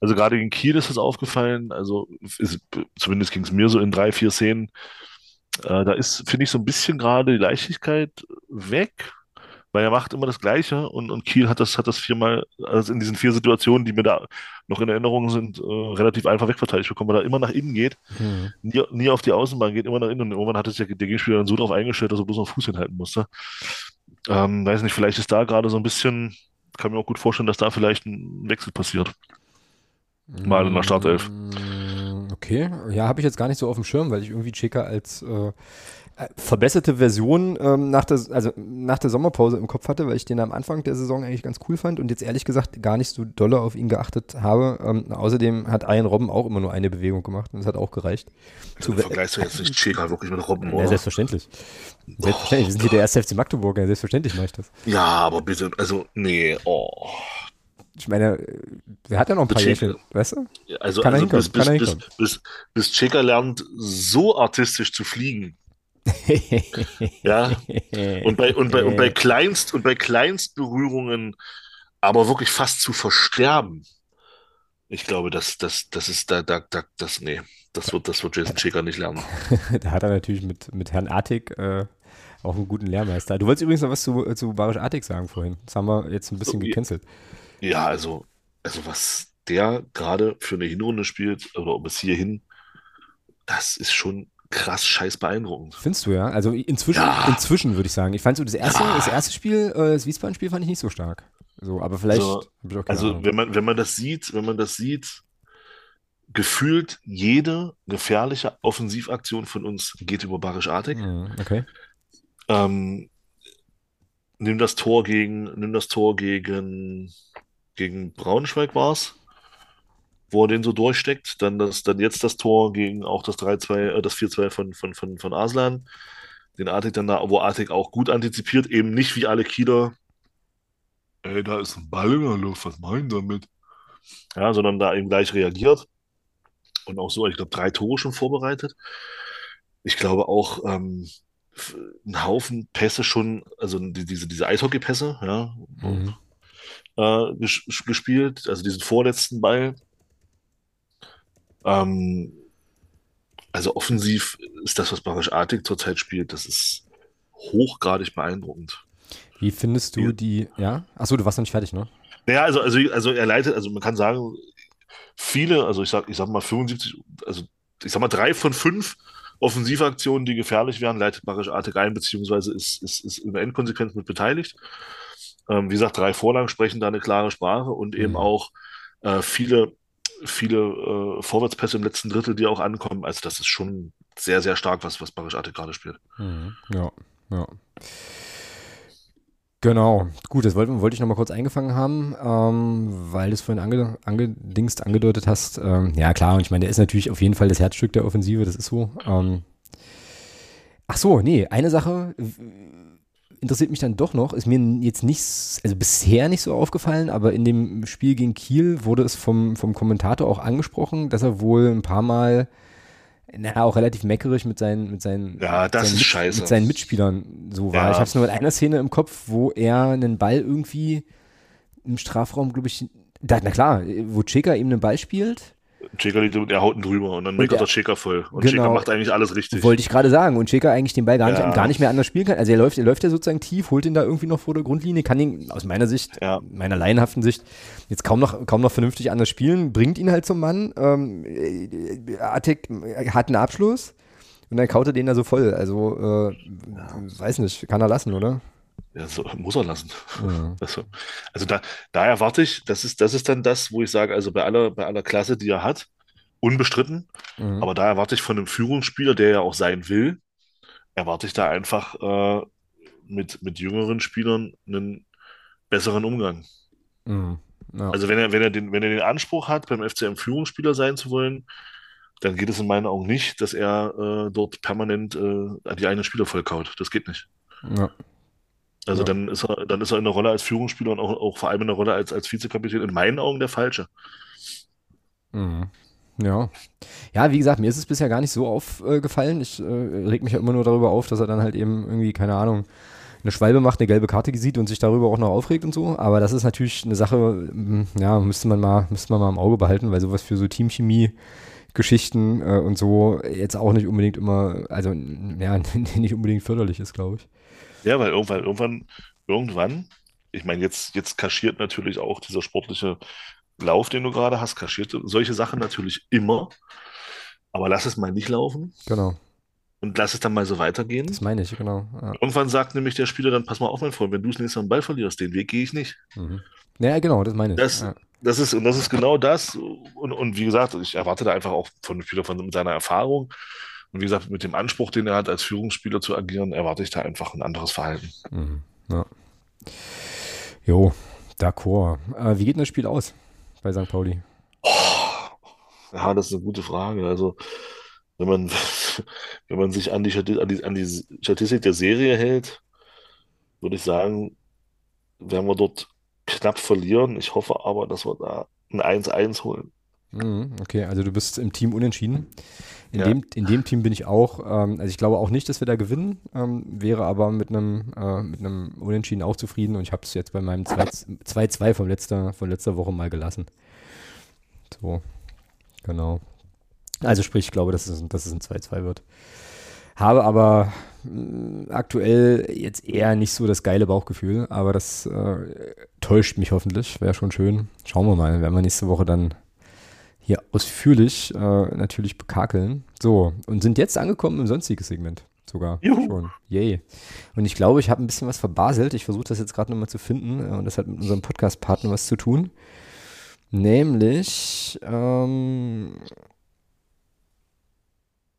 also gerade in Kiel ist das aufgefallen, also ist, zumindest ging es mir so in drei, vier Szenen, äh, da ist, finde ich, so ein bisschen gerade die Leichtigkeit weg, weil er macht immer das Gleiche und, und Kiel hat das, hat das viermal, also in diesen vier Situationen, die mir da noch in Erinnerung sind, äh, relativ einfach wegverteidigt bekommen, weil er immer nach innen geht, Mhm. nie, nie auf die Außenbahn geht, immer nach innen und irgendwann hat es ja der Gegenspieler dann so drauf eingestellt, dass er bloß noch Fuß hinhalten musste. Ähm, weiß nicht, vielleicht ist da gerade so ein bisschen, kann mir auch gut vorstellen, dass da vielleicht ein Wechsel passiert. Mal in der Startelf. Mm, Okay, ja, habe ich jetzt gar nicht so auf dem Schirm, weil ich irgendwie Cheka als äh, verbesserte Version ähm, nach, der, also nach der Sommerpause im Kopf hatte, weil ich den am Anfang der Saison eigentlich ganz cool fand und jetzt ehrlich gesagt gar nicht so dolle auf ihn geachtet habe. Ähm, außerdem hat Ian Robben auch immer nur eine Bewegung gemacht und das hat auch gereicht. Also, du vergleichst du jetzt nicht Cheka wirklich mit Robben, Ja, oder? selbstverständlich. Selbstverständlich. Wir sind hier der erste FC Magdeburg, ja, selbstverständlich mache ich das. Ja, aber bitte, also, nee, oh. Ich meine, wer hat ja noch ein paar. Jährchen, weißt du? Also, Kann also bis, bis, bis, bis, bis Cheka lernt, so artistisch zu fliegen. Ja, und bei, und bei, und bei Kleinst, und bei Kleinstberührungen aber wirklich fast zu versterben. Ich glaube, das, das, das ist da, da, da, das, nee, das wird, das wird Jason Cheka nicht lernen. da hat er natürlich mit, mit Herrn Artig äh, auch einen guten Lehrmeister. Du wolltest übrigens noch was zu, zu Barisch Artig sagen vorhin. Das haben wir jetzt ein bisschen ja. gecancelt. Ja, also, also was der gerade für eine Hinrunde spielt, oder bis hierhin, das ist schon krass scheiß beeindruckend. Findest du ja? Also inzwischen, Ja. inzwischen würde ich sagen. Ich fand so das erste, Ja. das erste Spiel, äh, das Wiesbaden-Spiel fand ich nicht so stark. So, aber vielleicht Also- auch keine Also, Ahnung. wenn man, wenn man das sieht, wenn man das sieht, gefühlt jede gefährliche Offensivaktion von uns geht über Barisch Artig. Okay. Ähm, nimm das Tor gegen, nimm das Tor gegen, gegen Braunschweig war's, wo er den so durchsteckt. Dann das, dann jetzt das Tor gegen auch das 3-2, äh, das 4-2 von, von, von, von Arslan. Den Artig dann da, wo Artig auch gut antizipiert, eben nicht wie alle Kieler. Ey, da ist ein Ball in der Luft, was meinen damit? Ja, sondern da eben gleich reagiert. Und auch so, ich glaube, drei Tore schon vorbereitet. Ich glaube auch, ähm, ein Haufen Pässe schon, also die, diese, diese Eishockey-Pässe, ja, Mhm. äh, ges gespielt, also diesen vorletzten Ball. Ähm, also offensiv ist das, was Barisch Artig zurzeit spielt, das ist hochgradig beeindruckend. Wie findest du die, ja? Achso, du warst noch nicht fertig, ne? Naja, also, also, also er leitet, also man kann sagen, viele, also ich sag, ich sag mal 75, also ich sag mal drei von fünf Offensivaktionen, die gefährlich wären, leitet Barisch Artig ein, beziehungsweise ist, ist, ist in der Endkonsequenz mit beteiligt. Ähm, wie gesagt, drei Vorlagen sprechen da eine klare Sprache und eben Mhm. auch äh, viele, viele äh, Vorwärtspässe im letzten Drittel, die auch ankommen. Also das ist schon sehr, sehr stark, was, was Barisch Artig gerade spielt. Mhm. Ja, ja. Genau, gut, das wollte, wollte ich nochmal kurz eingefangen haben, ähm, weil du es vorhin ange, angedingst, angedeutet hast. Ähm, ja, klar, und ich meine, der ist natürlich auf jeden Fall das Herzstück der Offensive, das ist so. Ähm, ach so, nee, eine Sache interessiert mich dann doch noch, ist mir jetzt nicht, also bisher nicht so aufgefallen, aber in dem Spiel gegen Kiel wurde es vom, vom Kommentator auch angesprochen, dass er wohl ein paar Mal na, auch relativ meckerig mit seinen, mit seinen, Ja, das seinen ist Mit- scheiße. mit seinen Mitspielern so war. Ja. Ich habe es nur in einer Szene im Kopf, wo er einen Ball irgendwie im Strafraum, glaube ich, da, na klar, wo Cheka ihm einen Ball spielt, Cheka liegt, der haut ihn drüber und dann Und der- der Cheka voll. Und Genau. Macht eigentlich alles richtig. wollte ich gerade sagen, und Cheka eigentlich den Ball gar nicht, Ja. gar nicht mehr anders spielen kann. Also er läuft, er läuft ja sozusagen tief, holt ihn da irgendwie noch vor der Grundlinie, kann ihn aus meiner Sicht, Ja. meiner laienhaften Sicht, jetzt kaum noch, kaum noch vernünftig anders spielen, bringt ihn halt zum Mann. Ähm, äh, Attic hat einen Abschluss und dann kaut er den da so voll. Also, äh, weiß nicht, kann er lassen, oder? Ja, so muss er lassen. Ja. Also, also da, da erwarte ich, das ist, das ist dann das, wo ich sage, also bei aller, bei aller Klasse, die er hat, unbestritten, Mhm. aber da erwarte ich von einem Führungsspieler, der ja auch sein will, erwarte ich da einfach äh, mit, mit jüngeren Spielern einen besseren Umgang. Mhm. Ja. Also wenn er, wenn er den, wenn er den Anspruch hat, beim FCM Führungsspieler sein zu wollen, dann geht es in meinen Augen nicht, dass er äh, dort permanent äh, die eigenen Spieler vollkaut. Das geht nicht. ja. Also Ja. dann ist er, dann ist er in der Rolle als Führungsspieler und auch, auch vor allem in der Rolle als, als Vizekapitän in meinen Augen der Falsche. Mhm. Ja. Ja, wie gesagt, mir ist es bisher gar nicht so aufgefallen. Ich äh, reg mich ja immer nur darüber auf, dass er dann halt eben irgendwie, keine Ahnung, eine Schwalbe macht, eine gelbe Karte sieht und sich darüber auch noch aufregt und so. Aber das ist natürlich eine Sache, ja, müsste man mal, müsste man mal im Auge behalten, weil sowas für so Teamchemie Geschichten äh, und so jetzt auch nicht unbedingt immer, also ja, nicht unbedingt förderlich ist, glaube ich. Ja, weil irgendwann, irgendwann irgendwann, ich meine, jetzt, jetzt kaschiert natürlich auch dieser sportliche Lauf, den du gerade hast, kaschiert solche Sachen natürlich immer. Aber lass es mal nicht laufen Genau, und lass es dann mal so weitergehen. das meine ich, genau. Ja. Irgendwann sagt nämlich der Spieler dann, pass mal auf, mein Freund, wenn du das nächste Mal einen Ball verlierst, den Weg gehe ich nicht. Mhm. Ja, genau, das meine ich. Das, ja. das ist, und das ist genau das. Und, und wie gesagt, ich erwarte da einfach auch von dem Spieler von seiner Erfahrung und wie gesagt, mit dem Anspruch, den er hat, als Führungsspieler zu agieren, erwarte ich da einfach ein anderes Verhalten. Mhm. ja. Jo, d'accord. Äh, wie geht denn das Spiel aus bei St. Pauli? Ja, das ist eine gute Frage. Also, wenn man, wenn man sich an die, an die, an die Statistik der Serie hält, würde ich sagen, werden wir dort knapp verlieren. Ich hoffe aber, dass wir da ein 1-1 holen. Mhm, Okay, also du bist im Team unentschieden. In, Ja. dem, in dem Team bin ich auch. Ähm, also ich glaube auch nicht, dass wir da gewinnen, ähm, wäre aber mit einem äh, mit einem Unentschieden auch zufrieden und ich habe es jetzt bei meinem 2 2-2 von letzter, von letzter Woche mal gelassen. So, genau. Also sprich, ich glaube, dass es, dass es ein 2-2 wird. Habe aber mh, aktuell jetzt eher nicht so das geile Bauchgefühl, aber das äh, täuscht mich hoffentlich. Wäre schon schön. Schauen wir mal, werden wir nächste Woche dann hier ausführlich äh, natürlich bekakeln. So, und sind jetzt angekommen im sonstiges Segment sogar Juhu. schon. Yay. Und ich glaube, ich habe ein bisschen was verbaselt. Ich versuche das jetzt gerade nochmal zu finden äh, und das hat mit unserem Podcast-Partner was zu tun. Nämlich, ähm,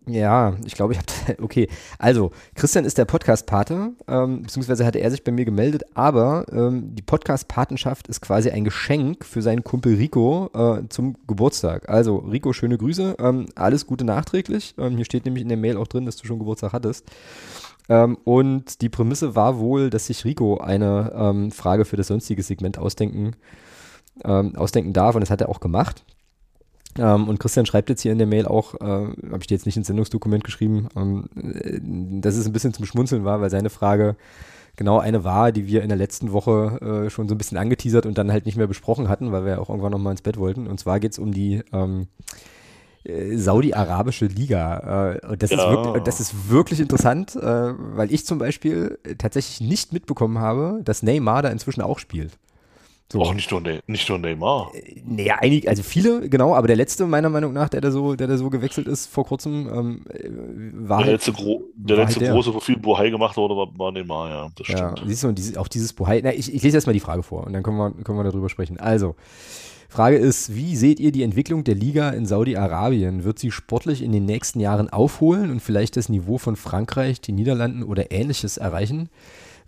ja, ich glaube, ich habe, okay, also, Christian ist der Podcast-Pate, ähm, beziehungsweise hatte er sich bei mir gemeldet, aber ähm, die Podcast-Patenschaft ist quasi ein Geschenk für seinen Kumpel Rico äh, zum Geburtstag. Also, Rico, schöne Grüße, ähm, alles Gute nachträglich. Ähm, hier steht nämlich in der Mail auch drin, dass du schon Geburtstag hattest. Ähm, und die Prämisse war wohl, dass sich Rico eine ähm, Frage für das sonstige Segment ausdenken, ähm, ausdenken darf und das hat er auch gemacht. Ähm, und Christian schreibt jetzt hier in der Mail auch, äh, habe ich dir jetzt nicht ins Sendungsdokument geschrieben, ähm, äh, dass es ein bisschen zum Schmunzeln war, weil seine Frage genau eine war, die wir in der letzten Woche äh, schon so ein bisschen angeteasert und dann halt nicht mehr besprochen hatten, weil wir ja auch irgendwann nochmal ins Bett wollten. Und zwar geht es um die ähm, äh, Saudi-arabische Liga. Äh, und das, ist Ja. wirklich, das ist wirklich interessant, äh, weil ich zum Beispiel tatsächlich nicht mitbekommen habe, dass Neymar da inzwischen auch spielt. So. Auch nicht nur, Ne- nicht nur Neymar. Naja, einige, also viele, genau, aber der letzte, meiner Meinung nach, der da so, der da so gewechselt ist vor kurzem, ähm, äh, war Der halt, letzte, Gro der war letzte halt der. große, wo viel Bohai gemacht wurde, war, war Neymar, ja, das ja, stimmt. siehst du, und dieses, auch dieses Bohai, na, ich, ich lese erstmal die Frage vor und dann können wir, können wir darüber sprechen. Also, Frage ist, wie seht ihr die Entwicklung der Liga in Saudi-Arabien? Wird sie sportlich in den nächsten Jahren aufholen und vielleicht das Niveau von Frankreich, den Niederlanden oder ähnliches erreichen?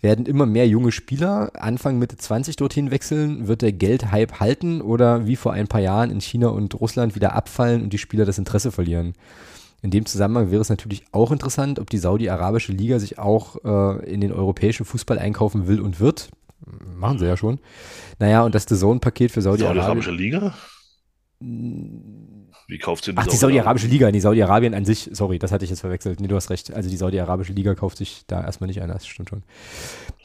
Werden immer mehr junge Spieler Anfang Mitte 20 dorthin wechseln? Wird der Geldhype halten oder wie vor ein paar Jahren in China und Russland wieder abfallen und die Spieler das Interesse verlieren? In dem Zusammenhang wäre es natürlich auch interessant, ob die Saudi-arabische Liga sich auch äh, in den europäischen Fußball einkaufen will und wird. Machen sie ja schon. Naja, und das The Zone-Paket für. Saudi-Arabische Liga? Wie kauft sie Ach, die Saudi-Arabische Liga, die Saudi-Arabien an sich, sorry, das hatte ich jetzt verwechselt. Nee, du hast recht. Also die Saudi-Arabische Liga kauft sich da erstmal nicht ein, das stimmt schon.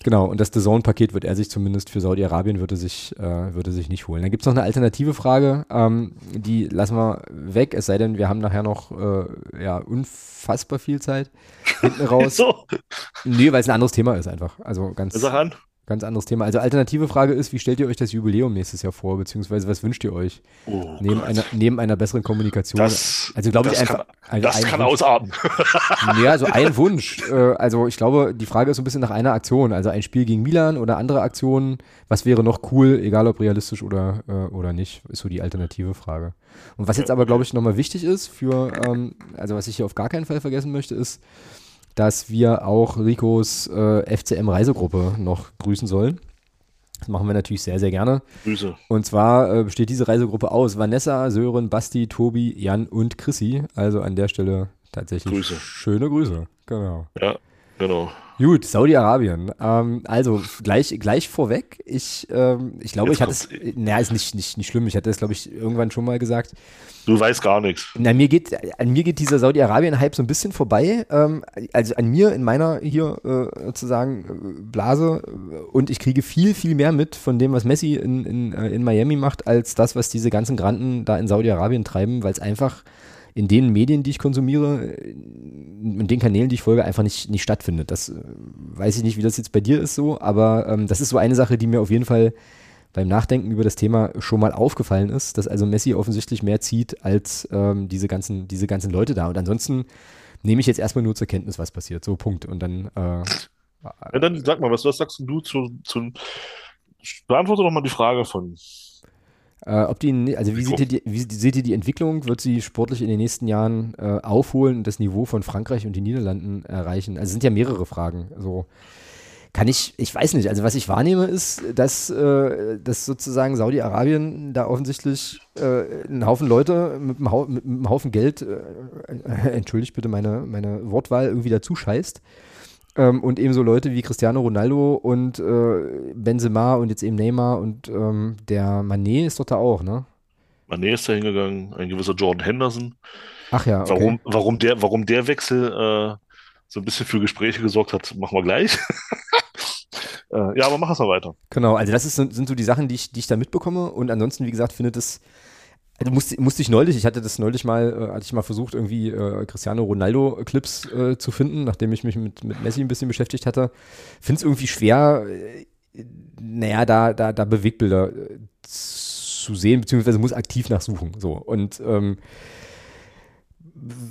Genau, und das The Zone-Paket wird er sich zumindest für Saudi-Arabien würde sich, äh, würde sich nicht holen. Dann gibt es noch eine alternative Frage, ähm, die lassen wir weg, es sei denn, wir haben nachher noch äh, ja, unfassbar viel Zeit hinten raus. So, Nee, weil es ein anderes Thema ist einfach. Also ganz, sag an. Ganz anderes Thema. Also alternative Frage ist, wie stellt ihr euch das Jubiläum nächstes Jahr vor, beziehungsweise was wünscht ihr euch? Oh, Neben Gott. einer, neben einer besseren Kommunikation. Das, also glaube ich einfach. kann, also das ein kann Wunsch- ausarten. Ja, so ein Wunsch. Äh, also ich glaube, die Frage ist so ein bisschen nach einer Aktion. Also ein Spiel gegen Milan oder andere Aktionen. Was wäre noch cool, egal ob realistisch oder, äh, oder nicht, ist so die alternative Frage. Und was jetzt aber, glaube ich, nochmal wichtig ist für, ähm, also was ich hier auf gar keinen Fall vergessen möchte, ist, dass wir auch Ricos äh, FCM-Reisegruppe noch grüßen sollen. Das machen wir natürlich sehr, sehr gerne. Grüße. Und zwar äh, besteht diese Reisegruppe aus Vanessa, Sören, Basti, Tobi, Jan und Chrissy. Also an der Stelle tatsächlich Grüße. schöne Grüße. Genau. Ja, genau. Gut, Saudi-Arabien. Ähm, also gleich, gleich vorweg. Ich, ähm, ich glaube, Jetzt ich hatte es, naja, ist nicht, nicht, nicht schlimm. Ich hatte es, glaube ich, irgendwann schon mal gesagt. Du weißt gar nichts. Na, mir geht, an mir geht dieser Saudi-Arabien-Hype so ein bisschen vorbei. Ähm, also an mir in meiner hier äh, sozusagen äh, Blase. Und ich kriege viel, viel mehr mit von dem, was Messi in, in, äh, in Miami macht, als das, was diese ganzen Granden da in Saudi-Arabien treiben, weil es einfach in den Medien, die ich konsumiere, in den Kanälen, die ich folge, einfach nicht, nicht stattfindet. Das äh, weiß ich nicht, wie das jetzt bei dir ist so, aber ähm, das ist so eine Sache, die mir auf jeden Fall beim Nachdenken über das Thema schon mal aufgefallen ist, dass also Messi offensichtlich mehr zieht als ähm, diese, ganzen, diese ganzen Leute da. Und ansonsten nehme ich jetzt erstmal nur zur Kenntnis, was passiert. So, Punkt. Und dann. Äh, ja, dann sag mal, was, was sagst du zu, zu. Beantworte doch mal die Frage von äh, ob die, also wie seht, ihr die, wie seht ihr die Entwicklung? Wird sie sportlich in den nächsten Jahren äh, aufholen und das Niveau von Frankreich und den Niederlanden erreichen? Also es sind ja mehrere Fragen. Also kann ich, ich weiß nicht, also was ich wahrnehme ist, dass, äh, dass sozusagen Saudi-Arabien da offensichtlich äh, einen Haufen Leute mit einem, Hau mit einem Haufen Geld, äh, entschuldigt bitte meine, meine Wortwahl, irgendwie dazu scheißt. Ähm, und ebenso Leute wie Cristiano Ronaldo und äh, Benzema und jetzt eben Neymar und ähm, der Manet ist doch da auch, ne? Manet ist da hingegangen, ein gewisser Jordan Henderson. Ach ja, okay. Warum, warum, der, warum der Wechsel äh, so ein bisschen für Gespräche gesorgt hat, machen wir gleich. äh, ja, aber mach es mal weiter. Genau, also das ist, sind so die Sachen, die ich, die ich da mitbekomme. Und ansonsten, wie gesagt, findet es also musste, musste ich neulich, ich hatte das neulich mal, äh, hatte ich mal versucht, irgendwie äh, Cristiano Ronaldo-Clips äh, zu finden, nachdem ich mich mit, mit Messi ein bisschen beschäftigt hatte. Finde es irgendwie schwer, äh, naja, da, da, da Bewegbilder äh, zu sehen, beziehungsweise muss aktiv nachsuchen. So. Und ähm,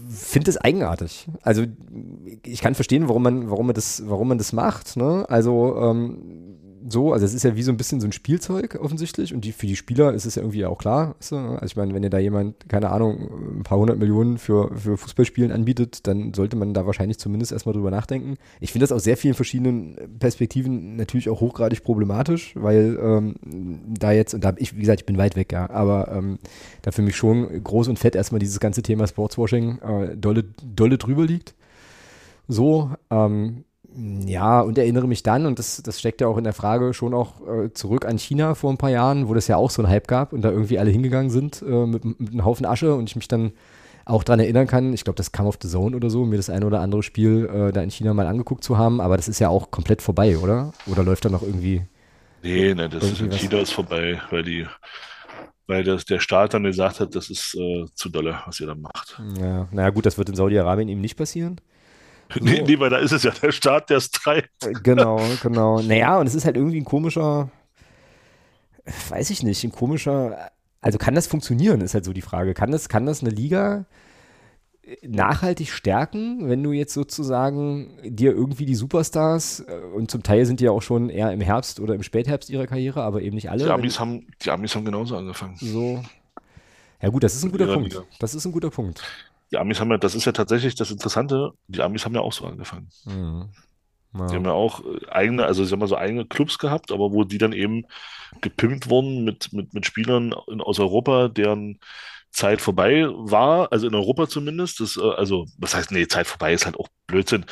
finde es eigenartig. Also ich kann verstehen, warum man, warum man das, warum man das macht. Ne? Also ähm, so, also es ist ja wie so ein bisschen so ein Spielzeug offensichtlich und die, für die Spieler ist es ja irgendwie auch klar. Also ich meine, wenn ihr da jemand, keine Ahnung, ein paar hundert Millionen für, für Fußballspielen anbietet, dann sollte man da wahrscheinlich zumindest erstmal drüber nachdenken. Ich finde das aus sehr vielen verschiedenen Perspektiven natürlich auch hochgradig problematisch, weil ähm, da jetzt, und da ich, wie gesagt, ich bin weit weg, ja, aber ähm, da für mich schon groß und fett erstmal dieses ganze Thema Sportswashing äh, dolle, dolle drüber liegt. So, ähm, ja, und erinnere mich dann, und das, das steckt ja auch in der Frage schon auch äh, zurück an China vor ein paar Jahren, wo das ja auch so ein Hype gab und da irgendwie alle hingegangen sind äh, mit, mit einem Haufen Asche und ich mich dann auch daran erinnern kann, ich glaube, das kam auf The Zone oder so, mir das eine oder andere Spiel äh, da in China mal angeguckt zu haben, aber das ist ja auch komplett vorbei, oder? Oder läuft da noch irgendwie. Nee, nee, das ist in China ist vorbei, weil die, weil das, der Staat dann gesagt hat, das ist äh, zu dolle, was ihr da macht. Ja, naja, gut, das wird in Saudi-Arabien eben nicht passieren. So. Nee, nee, weil da ist es ja der Staat, der es treibt. Genau, genau. Naja, und es ist halt irgendwie ein komischer, weiß ich nicht, ein komischer, also kann das funktionieren, ist halt so die Frage. Kann das, kann das eine Liga nachhaltig stärken, wenn du jetzt sozusagen dir irgendwie die Superstars, äh, und zum Teil sind die ja auch schon eher im Herbst oder im Spätherbst ihrer Karriere, aber eben nicht alle. Die Amis, haben, die Amis haben genauso angefangen. So. Ja gut, das ist ein guter Punkt. Das ist ein guter Punkt die Amis haben ja, das ist ja tatsächlich das Interessante, die Amis haben ja auch so angefangen. Mhm. Ja. Die haben ja auch äh, eigene, also sie haben ja so eigene Clubs gehabt, aber wo die dann eben gepimpt wurden mit, mit, mit Spielern aus Europa, deren Zeit vorbei war, also in Europa zumindest. Das, äh, also, was heißt, nee, Zeit vorbei ist halt auch Blödsinn.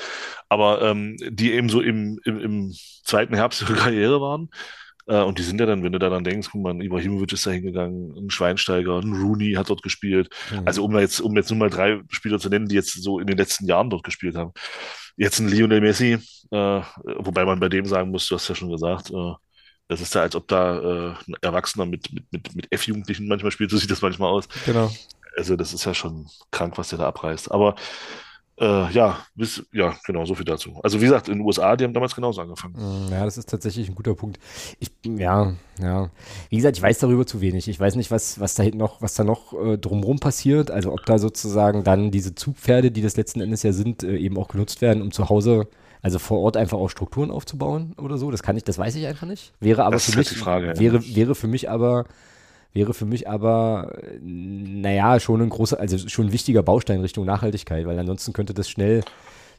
Aber ähm, die eben so im, im, im zweiten Herbst ihrer Karriere waren äh, und die sind ja dann, wenn du daran denkst, guck mal, Ibrahimovic ist da hingegangen, ein Schweinsteiger, ein Rooney hat dort gespielt. Mhm. Also um jetzt, um jetzt nur mal drei Spieler zu nennen, die jetzt so in den letzten Jahren dort gespielt haben. Jetzt ein Lionel Messi, äh, wobei man bei dem sagen muss, du hast ja schon gesagt, äh, das ist ja, als ob da äh, ein Erwachsener mit, mit, mit, mit F-Jugendlichen manchmal spielt, so sieht das manchmal aus. Genau. Also das ist ja schon krank, was der da abreißt. Aber äh, ja, bis, ja, genau, so viel dazu. Also wie gesagt, in den USA, die haben damals genauso angefangen. Mm, ja, das ist tatsächlich ein guter Punkt. Ich, ja, ja. Wie gesagt, ich weiß darüber zu wenig. Ich weiß nicht, was, was da noch, was da noch äh, drumherum passiert. Also ob da sozusagen dann diese Zugpferde, die das letzten Endes ja sind, äh, eben auch genutzt werden, um zu Hause also vor Ort einfach auch Strukturen aufzubauen oder so. Das kann ich, das weiß ich einfach nicht. Wäre aber das für mich, Frage, wäre, ja. wäre für mich aber wäre für mich aber, naja, schon ein großer, also schon ein wichtiger Baustein Richtung Nachhaltigkeit, weil ansonsten könnte das schnell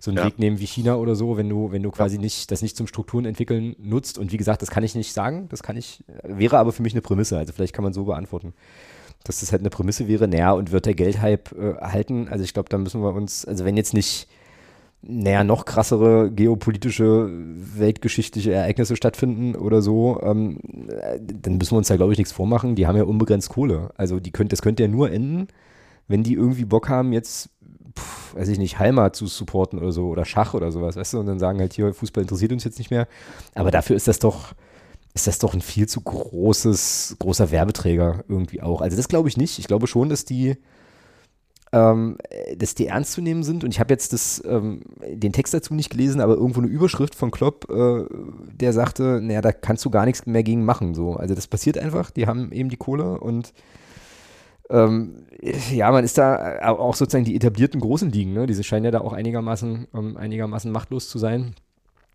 so einen ja. Weg nehmen wie China oder so, wenn du, wenn du quasi ja. nicht, das nicht zum Strukturen entwickeln nutzt. Und wie gesagt, das kann ich nicht sagen, das kann ich, wäre aber für mich eine Prämisse, also vielleicht kann man so beantworten. Dass das halt eine Prämisse wäre, naja, und wird der Geldhype äh, halten? Also ich glaube, da müssen wir uns, also wenn jetzt nicht naja, noch krassere geopolitische, weltgeschichtliche Ereignisse stattfinden oder so, ähm, dann müssen wir uns da, glaube ich, nichts vormachen. Die haben ja unbegrenzt Kohle. Also die könnt, das könnte ja nur enden, wenn die irgendwie Bock haben, jetzt, pff, weiß ich nicht, Halma zu supporten oder so oder Schach oder sowas, weißt du, und dann sagen halt hier, Fußball interessiert uns jetzt nicht mehr. Aber dafür ist das doch, ist das doch ein viel zu großes, großer Werbeträger irgendwie auch. Also das glaube ich nicht. Ich glaube schon, dass die ähm, dass die ernst zu nehmen sind. Und ich habe jetzt das, ähm, den Text dazu nicht gelesen, aber irgendwo eine Überschrift von Klopp, äh, der sagte, naja, da kannst du gar nichts mehr gegen machen. So. Also das passiert einfach, die haben eben die Kohle und ähm, ja, man ist da auch sozusagen die etablierten großen Ligen, ne? Diese scheinen ja da auch einigermaßen, ähm, einigermaßen machtlos zu sein.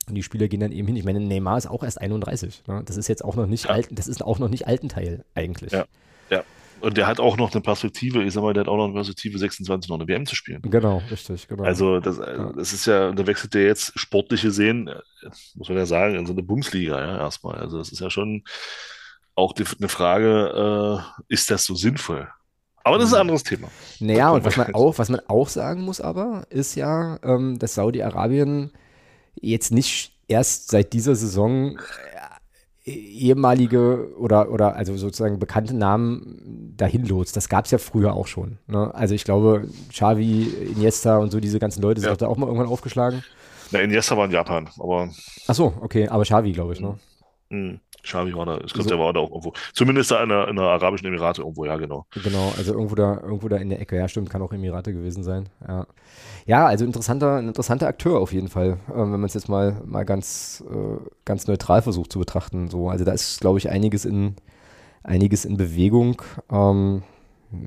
Und die Spieler gehen dann eben hin. Ich meine, Neymar ist auch erst 31. Ne? Das ist jetzt auch noch nicht ja. alt, das ist auch noch nicht Altenteil eigentlich. Ja. ja. Und der hat auch noch eine Perspektive, ich sag mal, der hat auch noch eine Perspektive, 26 noch eine WM zu spielen. Genau, richtig, genau. Also das, ja. das ist ja, da wechselt der jetzt sportliche Sehen, muss man ja sagen, in so eine Bumsliga, ja, erstmal. Also das ist ja schon auch die, eine Frage, äh, ist das so sinnvoll? Aber das ist ein anderes Thema. Naja, und was man auch, was man auch sagen muss aber, ist ja, ähm, dass Saudi-Arabien jetzt nicht erst seit dieser Saison äh, ehemalige oder, oder also sozusagen bekannte Namen dahin lotst. Das gab es ja früher auch schon. Ne? Also ich glaube, Xavi, Iniesta und so diese ganzen Leute sind ja. da auch mal irgendwann aufgeschlagen. Na, Iniesta war in Japan, aber. Ach so, okay, aber Xavi, glaube ich, ne? Mhm. Xavi war da, ich glaube, so. der war da auch irgendwo. Zumindest da in der, in der Arabischen Emirate irgendwo, ja, genau. Genau, also irgendwo da, irgendwo da in der Ecke, ja, stimmt, kann auch Emirate gewesen sein. Ja, ja also interessanter, ein interessanter Akteur auf jeden Fall, äh, wenn man es jetzt mal, mal ganz, äh, ganz neutral versucht zu betrachten. So. Also da ist, glaube ich, einiges in, einiges in Bewegung. Ähm,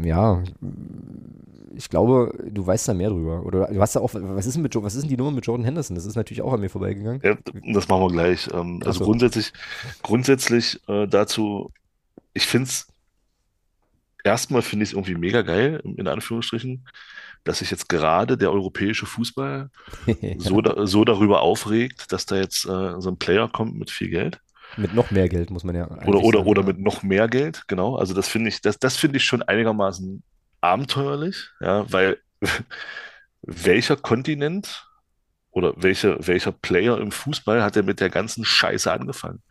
ja, ich glaube, du weißt da mehr drüber. Oder du hast da auch, was ist denn, mit, was ist denn die Nummer mit Jordan Henderson? Das ist natürlich auch an mir vorbeigegangen. Ja, das machen wir gleich. Ähm, also so. grundsätzlich, grundsätzlich äh, dazu, ich finde es, erstmal finde ich es irgendwie mega geil, in Anführungsstrichen, dass sich jetzt gerade der europäische Fußball so, da, so darüber aufregt, dass da jetzt äh, so ein Player kommt mit viel Geld. Mit noch mehr Geld, muss man ja. Oder, oder, sagen, oder mit noch mehr Geld, genau. Also das finde ich, das, das finde ich schon einigermaßen abenteuerlich, ja, weil welcher Kontinent oder welcher, welcher Player im Fußball hat er mit der ganzen Scheiße angefangen?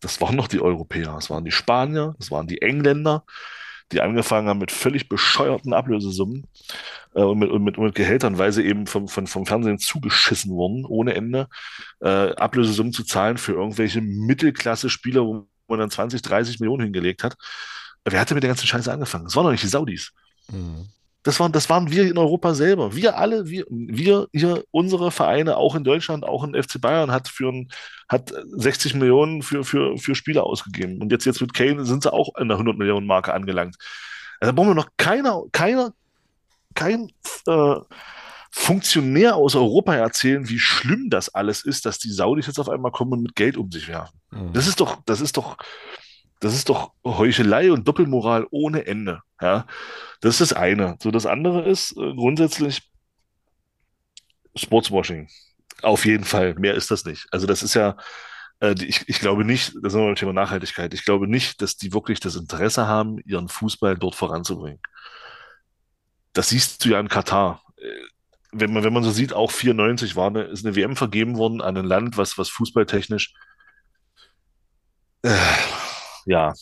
Das waren noch die Europäer, das waren die Spanier, das waren die Engländer, die angefangen haben mit völlig bescheuerten Ablösesummen äh, und, mit, und, mit, und mit Gehältern, weil sie eben vom, vom, vom Fernsehen zugeschissen wurden, ohne Ende, äh, Ablösesummen zu zahlen für irgendwelche Mittelklasse-Spieler, wo man dann 20, 30 Millionen hingelegt hat. Wer hatte mit der ganzen Scheiße angefangen? Das waren doch nicht die Saudis. Mhm. Das waren, das waren wir in Europa selber. Wir alle, wir, wir hier, unsere Vereine, auch in Deutschland, auch in FC Bayern, hat, für ein, hat 60 Millionen für, für, für Spieler ausgegeben. Und jetzt, jetzt mit Kane sind sie auch in der 100 Millionen Marke angelangt. Also da brauchen wir noch keiner, keiner, kein äh, Funktionär aus Europa erzählen, wie schlimm das alles ist, dass die Saudis jetzt auf einmal kommen und mit Geld um sich werfen. Mhm. Das ist doch, das ist doch, das ist doch Heuchelei und Doppelmoral ohne Ende. Ja, das ist das eine. So, das andere ist äh, grundsätzlich Sportswashing. Auf jeden Fall. Mehr ist das nicht. Also, das ist ja, äh, ich, ich glaube nicht, das ist ein Thema Nachhaltigkeit. Ich glaube nicht, dass die wirklich das Interesse haben, ihren Fußball dort voranzubringen. Das siehst du ja in Katar. Äh, wenn man, wenn man so sieht, auch 94 war eine, ist eine WM vergeben worden an ein Land, was, was fußballtechnisch äh, ja,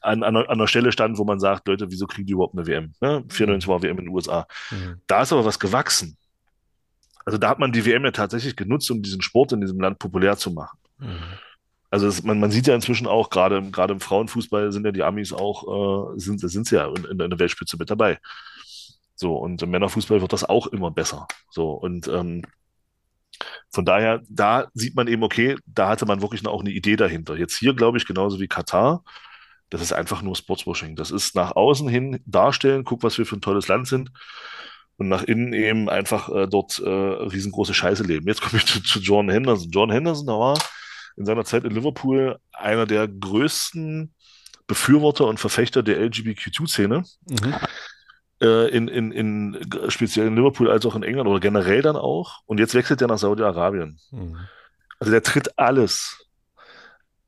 an, an, an einer Stelle stand, wo man sagt, Leute, wieso kriegen die überhaupt eine WM? Ne? 94 mhm. war WM in den USA. Mhm. Da ist aber was gewachsen. Also da hat man die WM ja tatsächlich genutzt, um diesen Sport in diesem Land populär zu machen. Mhm. Also es, man, man sieht ja inzwischen auch, gerade gerade im Frauenfußball sind ja die Amis auch, äh, sind, sind sie ja in, in der Weltspitze mit dabei. So, und im Männerfußball wird das auch immer besser. So, und ähm, von daher, da sieht man eben, okay, da hatte man wirklich auch eine Idee dahinter. Jetzt hier, glaube ich, genauso wie Katar, das ist einfach nur Sportswashing. Das ist nach außen hin darstellen, guck, was wir für ein tolles Land sind. Und nach innen eben einfach äh, dort äh, riesengroße Scheiße leben. Jetzt komme ich zu, zu John Henderson. John Henderson, da war in seiner Zeit in Liverpool einer der größten Befürworter und Verfechter der LGBTQ-Szene. Mhm äh, in, in, in speziell in Liverpool als auch in England oder generell dann auch. Und jetzt wechselt er nach Saudi-Arabien. Mhm. Also der tritt alles,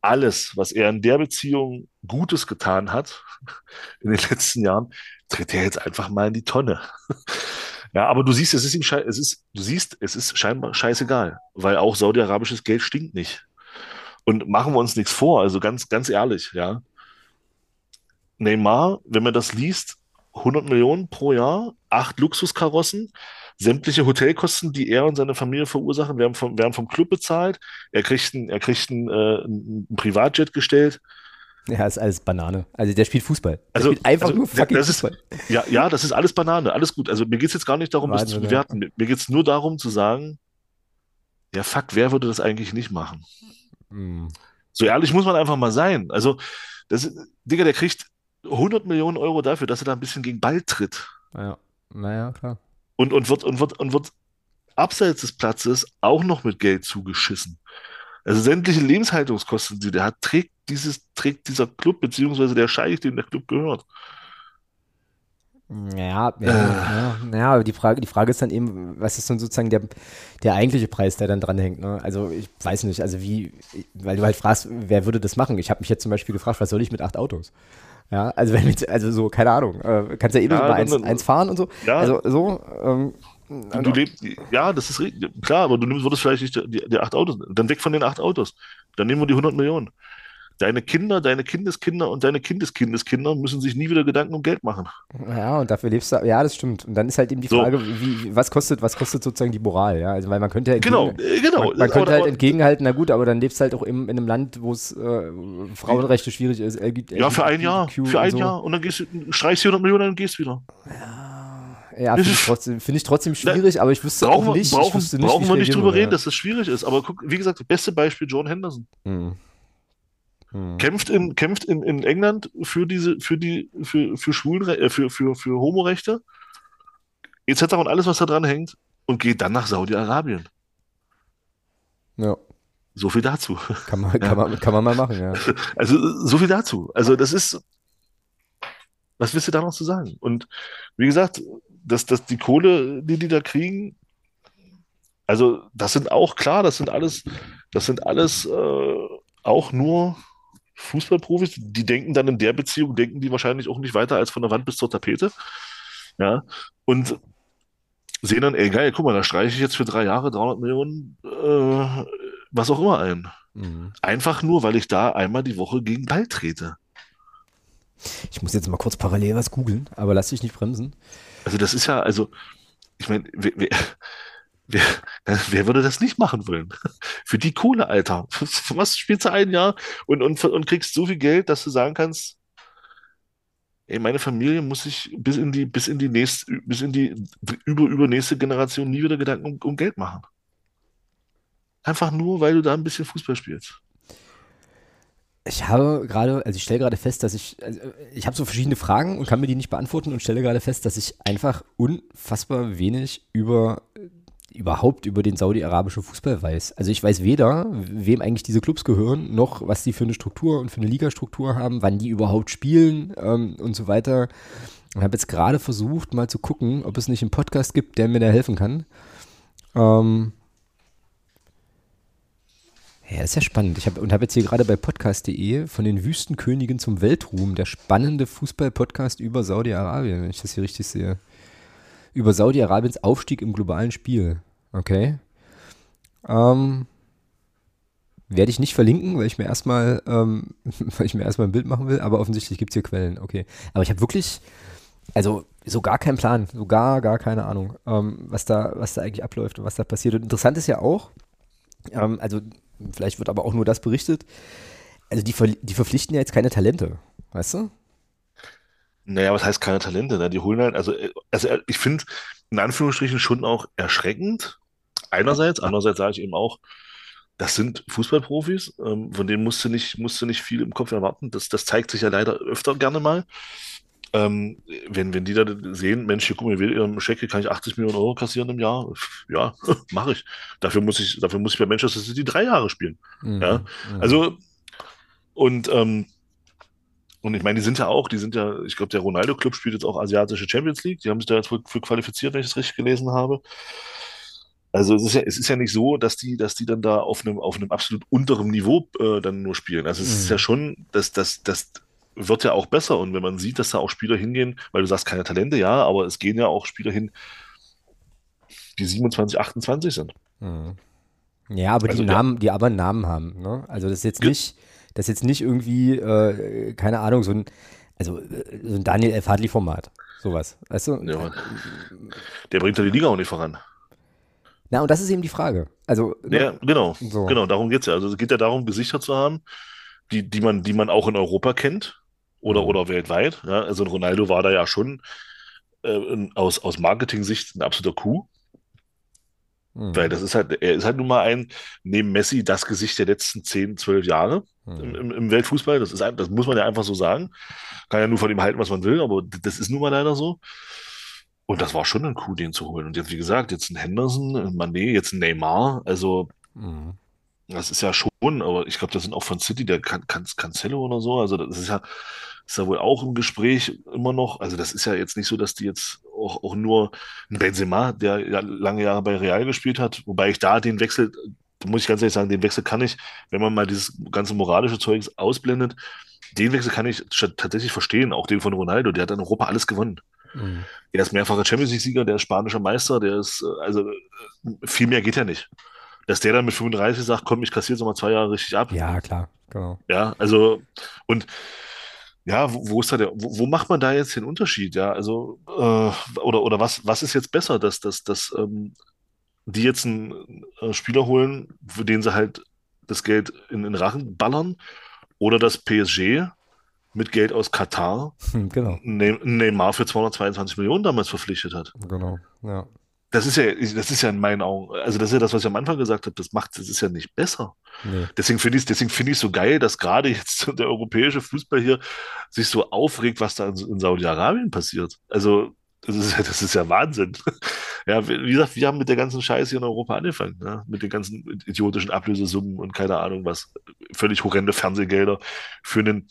alles, was er in der Beziehung Gutes getan hat in den letzten Jahren, tritt er jetzt einfach mal in die Tonne. Ja, aber du siehst, es ist ihm es ist, du siehst, es ist scheinbar scheißegal, weil auch saudi-arabisches Geld stinkt nicht. Und machen wir uns nichts vor, also ganz, ganz ehrlich, ja. Neymar, wenn man das liest, 100 Millionen pro Jahr, acht Luxuskarossen, sämtliche Hotelkosten, die er und seine Familie verursachen, werden vom, werden vom Club bezahlt. Er kriegt ein, er kriegt ein, äh, ein Privatjet gestellt. Ja, ist alles Banane. Also der spielt Fußball. Der Also- spielt einfach also, nur fucking das ist- Fußball. Ja, ja, das ist alles Banane, alles gut. Also mir geht es jetzt gar nicht darum, das zu Wahnsinn, ja. bewerten. Mir, mir geht es nur darum zu sagen, ja, fuck, wer würde das eigentlich nicht machen? Hm. So ehrlich muss man einfach mal sein. Also, das, Digga, der kriegt 100 Millionen Euro dafür, dass er da ein bisschen gegen Ball tritt. Ja, naja, klar. Und, und, wird, und, wird, und wird abseits des Platzes auch noch mit Geld zugeschissen. Also sämtliche Lebenshaltungskosten, die der hat, trägt dieses, trägt dieser Club, beziehungsweise der Scheich, dem der Club gehört. Ja, ja, Äh. ja, ja, aber die Frage, die Frage ist dann eben, was ist dann sozusagen der, der eigentliche Preis, der dann dranhängt. Ne? Also ich weiß nicht, also wie, weil du halt fragst, wer würde das machen? Ich habe mich jetzt zum Beispiel gefragt, was soll ich mit acht Autos? Ja, also wenn mit, also so, keine Ahnung, äh, kannst ja eh nur Ja, mal eins, dann- eins fahren und so. Ja. Also so, ähm, du lebst, ja, das ist klar, aber du nimmst, würdest vielleicht nicht die, die acht Autos, dann weg von den acht Autos. Dann nehmen wir die 100 Millionen. Deine Kinder, deine Kindeskinder und deine Kindeskindeskinder müssen sich nie wieder Gedanken um Geld machen. Ja, und dafür lebst du, ja, das stimmt. Und dann ist halt eben die So. Frage, wie, was kostet, was kostet sozusagen die Moral, ja? Also, weil man könnte ja Genau, entgegen- äh, genau. Man, man könnte Aber- halt entgegenhalten, na gut, aber dann lebst du halt auch im, in einem Land, wo es äh, Frauenrechte schwierig ist. LG, Ja, für ein Jahr, LGBTQ für ein so. Jahr. Und dann gehst du, streichst die 100 Millionen und gehst wieder. Ja, finde ich, trotzdem- finde ich trotzdem schwierig, aber ich wüsste Brauchen auch wir, nicht, ich brauchen, nicht, brauchen wir ich nicht drüber reden, dass das schwierig ist. Aber guck, wie gesagt, beste Beispiel John Henderson. ja. Hm. Hm. Kämpft in, kämpft in, in England für diese, für die, für, für Schwulenre äh, für, für, für Homorechte, etc. und alles, was da dran hängt, und geht dann nach Saudi-Arabien. Ja, So viel dazu. kann man, kann, man, kann man mal machen, ja. Also, so viel dazu. Also, das ist, was willst du da noch zu sagen? Und wie gesagt, dass, dass die Kohle, die die da kriegen, also, das sind auch klar, das sind alles, das sind alles äh, auch nur Fußballprofis, die denken dann in der Beziehung, denken die wahrscheinlich auch nicht weiter als von der Wand bis zur Tapete. Ja, und sehen dann, ey, geil, guck mal, da streiche ich jetzt für drei Jahre 300 Millionen, äh, was auch immer ein. Hm. Einfach nur, weil ich da einmal die Woche gegen Ball trete. Ich muss jetzt mal kurz parallel was googeln, aber lass dich nicht bremsen. Also das ist ja, also, ich meine, wer, wer, wer, würde das nicht machen wollen? Für die Kohle, Alter. Was spielst du ein Jahr und, und, und kriegst so viel Geld, dass du sagen kannst, ey, meine Familie muss sich bis in die, bis in die nächste, bis in die über, übernächste Generation nie wieder Gedanken um, um Geld machen. Einfach nur, weil du da ein bisschen Fußball spielst. Ich habe gerade, also ich stelle gerade fest, dass ich, also ich habe so verschiedene Fragen und kann mir die nicht beantworten und stelle gerade fest, dass ich einfach unfassbar wenig über überhaupt über den saudi-arabischen Fußball weiß. Also ich weiß weder, wem eigentlich diese Clubs gehören, noch was die für eine Struktur und für eine Ligastruktur haben, wann die überhaupt spielen ähm, und so weiter. Und habe jetzt gerade versucht, mal zu gucken, ob es nicht einen Podcast gibt, der mir da helfen kann. Ähm, ja, ist ja spannend. Ich habe und habe jetzt hier gerade bei podcast.de von den Wüstenkönigen zum Weltruhm, der spannende Fußball-Podcast über Saudi-Arabien, wenn ich das hier richtig sehe. Über Saudi-Arabiens Aufstieg im globalen Spiel. Okay. Ähm, werde ich nicht verlinken, weil ich mir erstmal, ähm, weil ich mir erstmal ein Bild machen will, aber offensichtlich gibt es hier Quellen, okay. Aber ich habe wirklich, also so gar keinen Plan, so gar, gar keine Ahnung, ähm, was da, was da eigentlich abläuft und was da passiert. Und interessant ist ja auch, ähm, also vielleicht wird aber auch nur das berichtet, also die, die verpflichten ja jetzt keine Talente, weißt du? Naja, was heißt keine Talente? Ne? Die holen halt, also, äh, also äh, ich finde in Anführungsstrichen schon auch erschreckend. Einerseits, andererseits sage ich eben auch, das sind Fußballprofis, ähm, von denen musst du nicht, musst du nicht viel im Kopf erwarten. Das, das zeigt sich ja leider öfter gerne mal. Ähm, wenn, wenn die da sehen, Mensch, hier, guck mal, mit ihrem Scheck, hier kann ich 80 Millionen Euro kassieren im Jahr. Ja, mache ich. Dafür muss ich, dafür muss ich bei Manchester City drei Jahre spielen. Mhm. Ja. Also, und, ähm, und ich meine, die sind ja auch, die sind ja, ich glaube, der Ronaldo-Club spielt jetzt auch asiatische Champions League. Die haben sich da jetzt für qualifiziert, wenn ich das richtig gelesen habe. Also es ist ja, es ist ja nicht so, dass die, dass die dann da auf einem, auf einem absolut unteren Niveau äh, dann nur spielen. Also es ist Mhm. ja schon, das, das, das wird ja auch besser. Und wenn man sieht, dass da auch Spieler hingehen, weil du sagst keine Talente, ja, aber es gehen ja auch Spieler hin, die 27, 28 sind. Mhm. Ja, aber Also die Namen, die aber einen Namen haben, ne? Also das ist jetzt Ge- nicht, das ist jetzt nicht irgendwie, äh, keine Ahnung, so ein, also äh, so ein Daniel F. Hartley-Format. Sowas, weißt du? Ja. Der bringt ja die Liga auch nicht voran. Na, und das ist eben die Frage. Also, ne? Ja, genau. So. Genau, darum geht's ja. Also es geht ja darum, Gesichter zu haben die, die man, die man auch in Europa kennt oder, oder weltweit. Ja? Also Ronaldo war da ja schon äh, aus, aus Marketing-Sicht ein absoluter Coup. Mhm. Weil das ist halt, er ist halt nun mal ein, neben Messi, das Gesicht der letzten 10, 12 Jahre im, im, im Weltfußball. Das ist das muss man ja einfach so sagen. Kann ja nur von ihm halten, was man will, aber das ist nun mal leider so. Und das war schon ein Coup, den zu holen. Und jetzt, wie gesagt, jetzt ein Henderson, ein Mané, jetzt ein Neymar. Also, Mhm. das ist ja schon, aber ich glaube, das sind auch von City der Can Can Cancelo oder so. Also, das ist ja, ist ja wohl auch im Gespräch immer noch. Also, das ist ja jetzt nicht so, dass die jetzt auch, auch nur ein Benzema, der ja lange Jahre bei Real gespielt hat, wobei ich da den Wechsel, da muss ich ganz ehrlich sagen, den Wechsel kann ich, wenn man mal dieses ganze moralische Zeugs ausblendet, den Wechsel kann ich tatsächlich verstehen, auch den von Ronaldo, der hat in Europa alles gewonnen. Mhm. Er ist mehrfacher Champions League-Sieger, der ist spanischer Meister, der ist, äh, also äh, viel mehr geht ja nicht. Dass der dann mit 35 sagt, komm, ich kassiere jetzt nochmal zwei Jahre richtig ab. Ja, klar, genau. Ja, also, und ja, wo, wo ist da der, wo, wo macht man da jetzt den Unterschied? Ja, also, äh, oder, oder was, was ist jetzt besser, dass, dass, dass ähm, die jetzt einen äh, Spieler holen, für den sie halt das Geld in den Rachen ballern, oder dass PSG mit Geld aus Katar Genau, Ne- Neymar für 222 Millionen damals verpflichtet hat. genau, ja. Das ist ja, das ist ja in meinen Augen, also das ist ja das, was ich am Anfang gesagt habe, das macht, das ist ja nicht besser. Nee. Deswegen finde ich, deswegen finde ich so geil, dass gerade jetzt der europäische Fußball hier sich so aufregt, was da in, in Saudi-Arabien passiert. Also, das ist, ja- das ist ja Wahnsinn. Ja, wie gesagt, wir haben mit der ganzen Scheiße hier in Europa angefangen, ja, mit den ganzen idiotischen Ablösesummen und keine Ahnung was, völlig horrende Fernsehgelder für einen,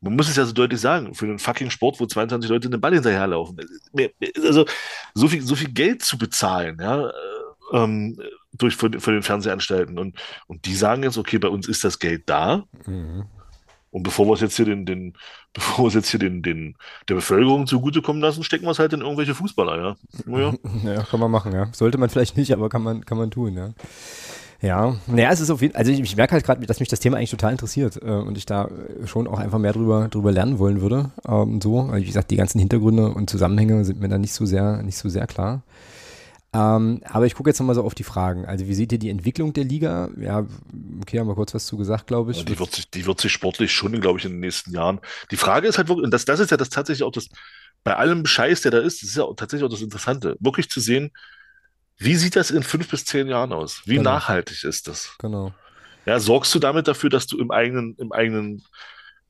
man muss es ja so deutlich sagen, für einen fucking Sport, wo 22 Leute den Ball hinterherlaufen. Also, so viel, so viel Geld zu bezahlen, ja, äh, ähm, durch, von, von den Fernsehanstalten. Und, und die sagen jetzt, okay, bei uns ist das Geld da. Mhm. Und bevor wir es jetzt hier den, den, bevor wir es jetzt hier den, den, der Bevölkerung zugutekommen lassen, stecken wir es halt in irgendwelche Fußballer, ja. Naja, Ja, kann man machen, ja. Sollte man vielleicht nicht, aber kann man, kann man tun, ja. Ja, naja, es ist auf jeden also ich, ich merke halt gerade, dass mich das Thema eigentlich total interessiert äh, und ich da äh, schon auch einfach mehr drüber, drüber lernen wollen würde. Ähm, so, Also wie gesagt, die ganzen Hintergründe und Zusammenhänge sind mir da nicht so sehr, nicht so sehr klar. Ähm, aber ich gucke jetzt nochmal so auf die Fragen. Also wie seht ihr die Entwicklung der Liga? Ja, okay, haben wir kurz was zu gesagt, glaube ich. die wird sich, die wird sich sportlich schon, glaube ich, in den nächsten Jahren. Die Frage ist halt wirklich, und das, das ist ja das tatsächlich auch das, bei allem Scheiß, der da ist, das ist ja auch tatsächlich auch das Interessante, wirklich zu sehen, wie sieht das in fünf bis zehn Jahren aus? Wie Genau. nachhaltig ist das? Genau. Ja, sorgst du damit dafür, dass du im eigenen, im eigenen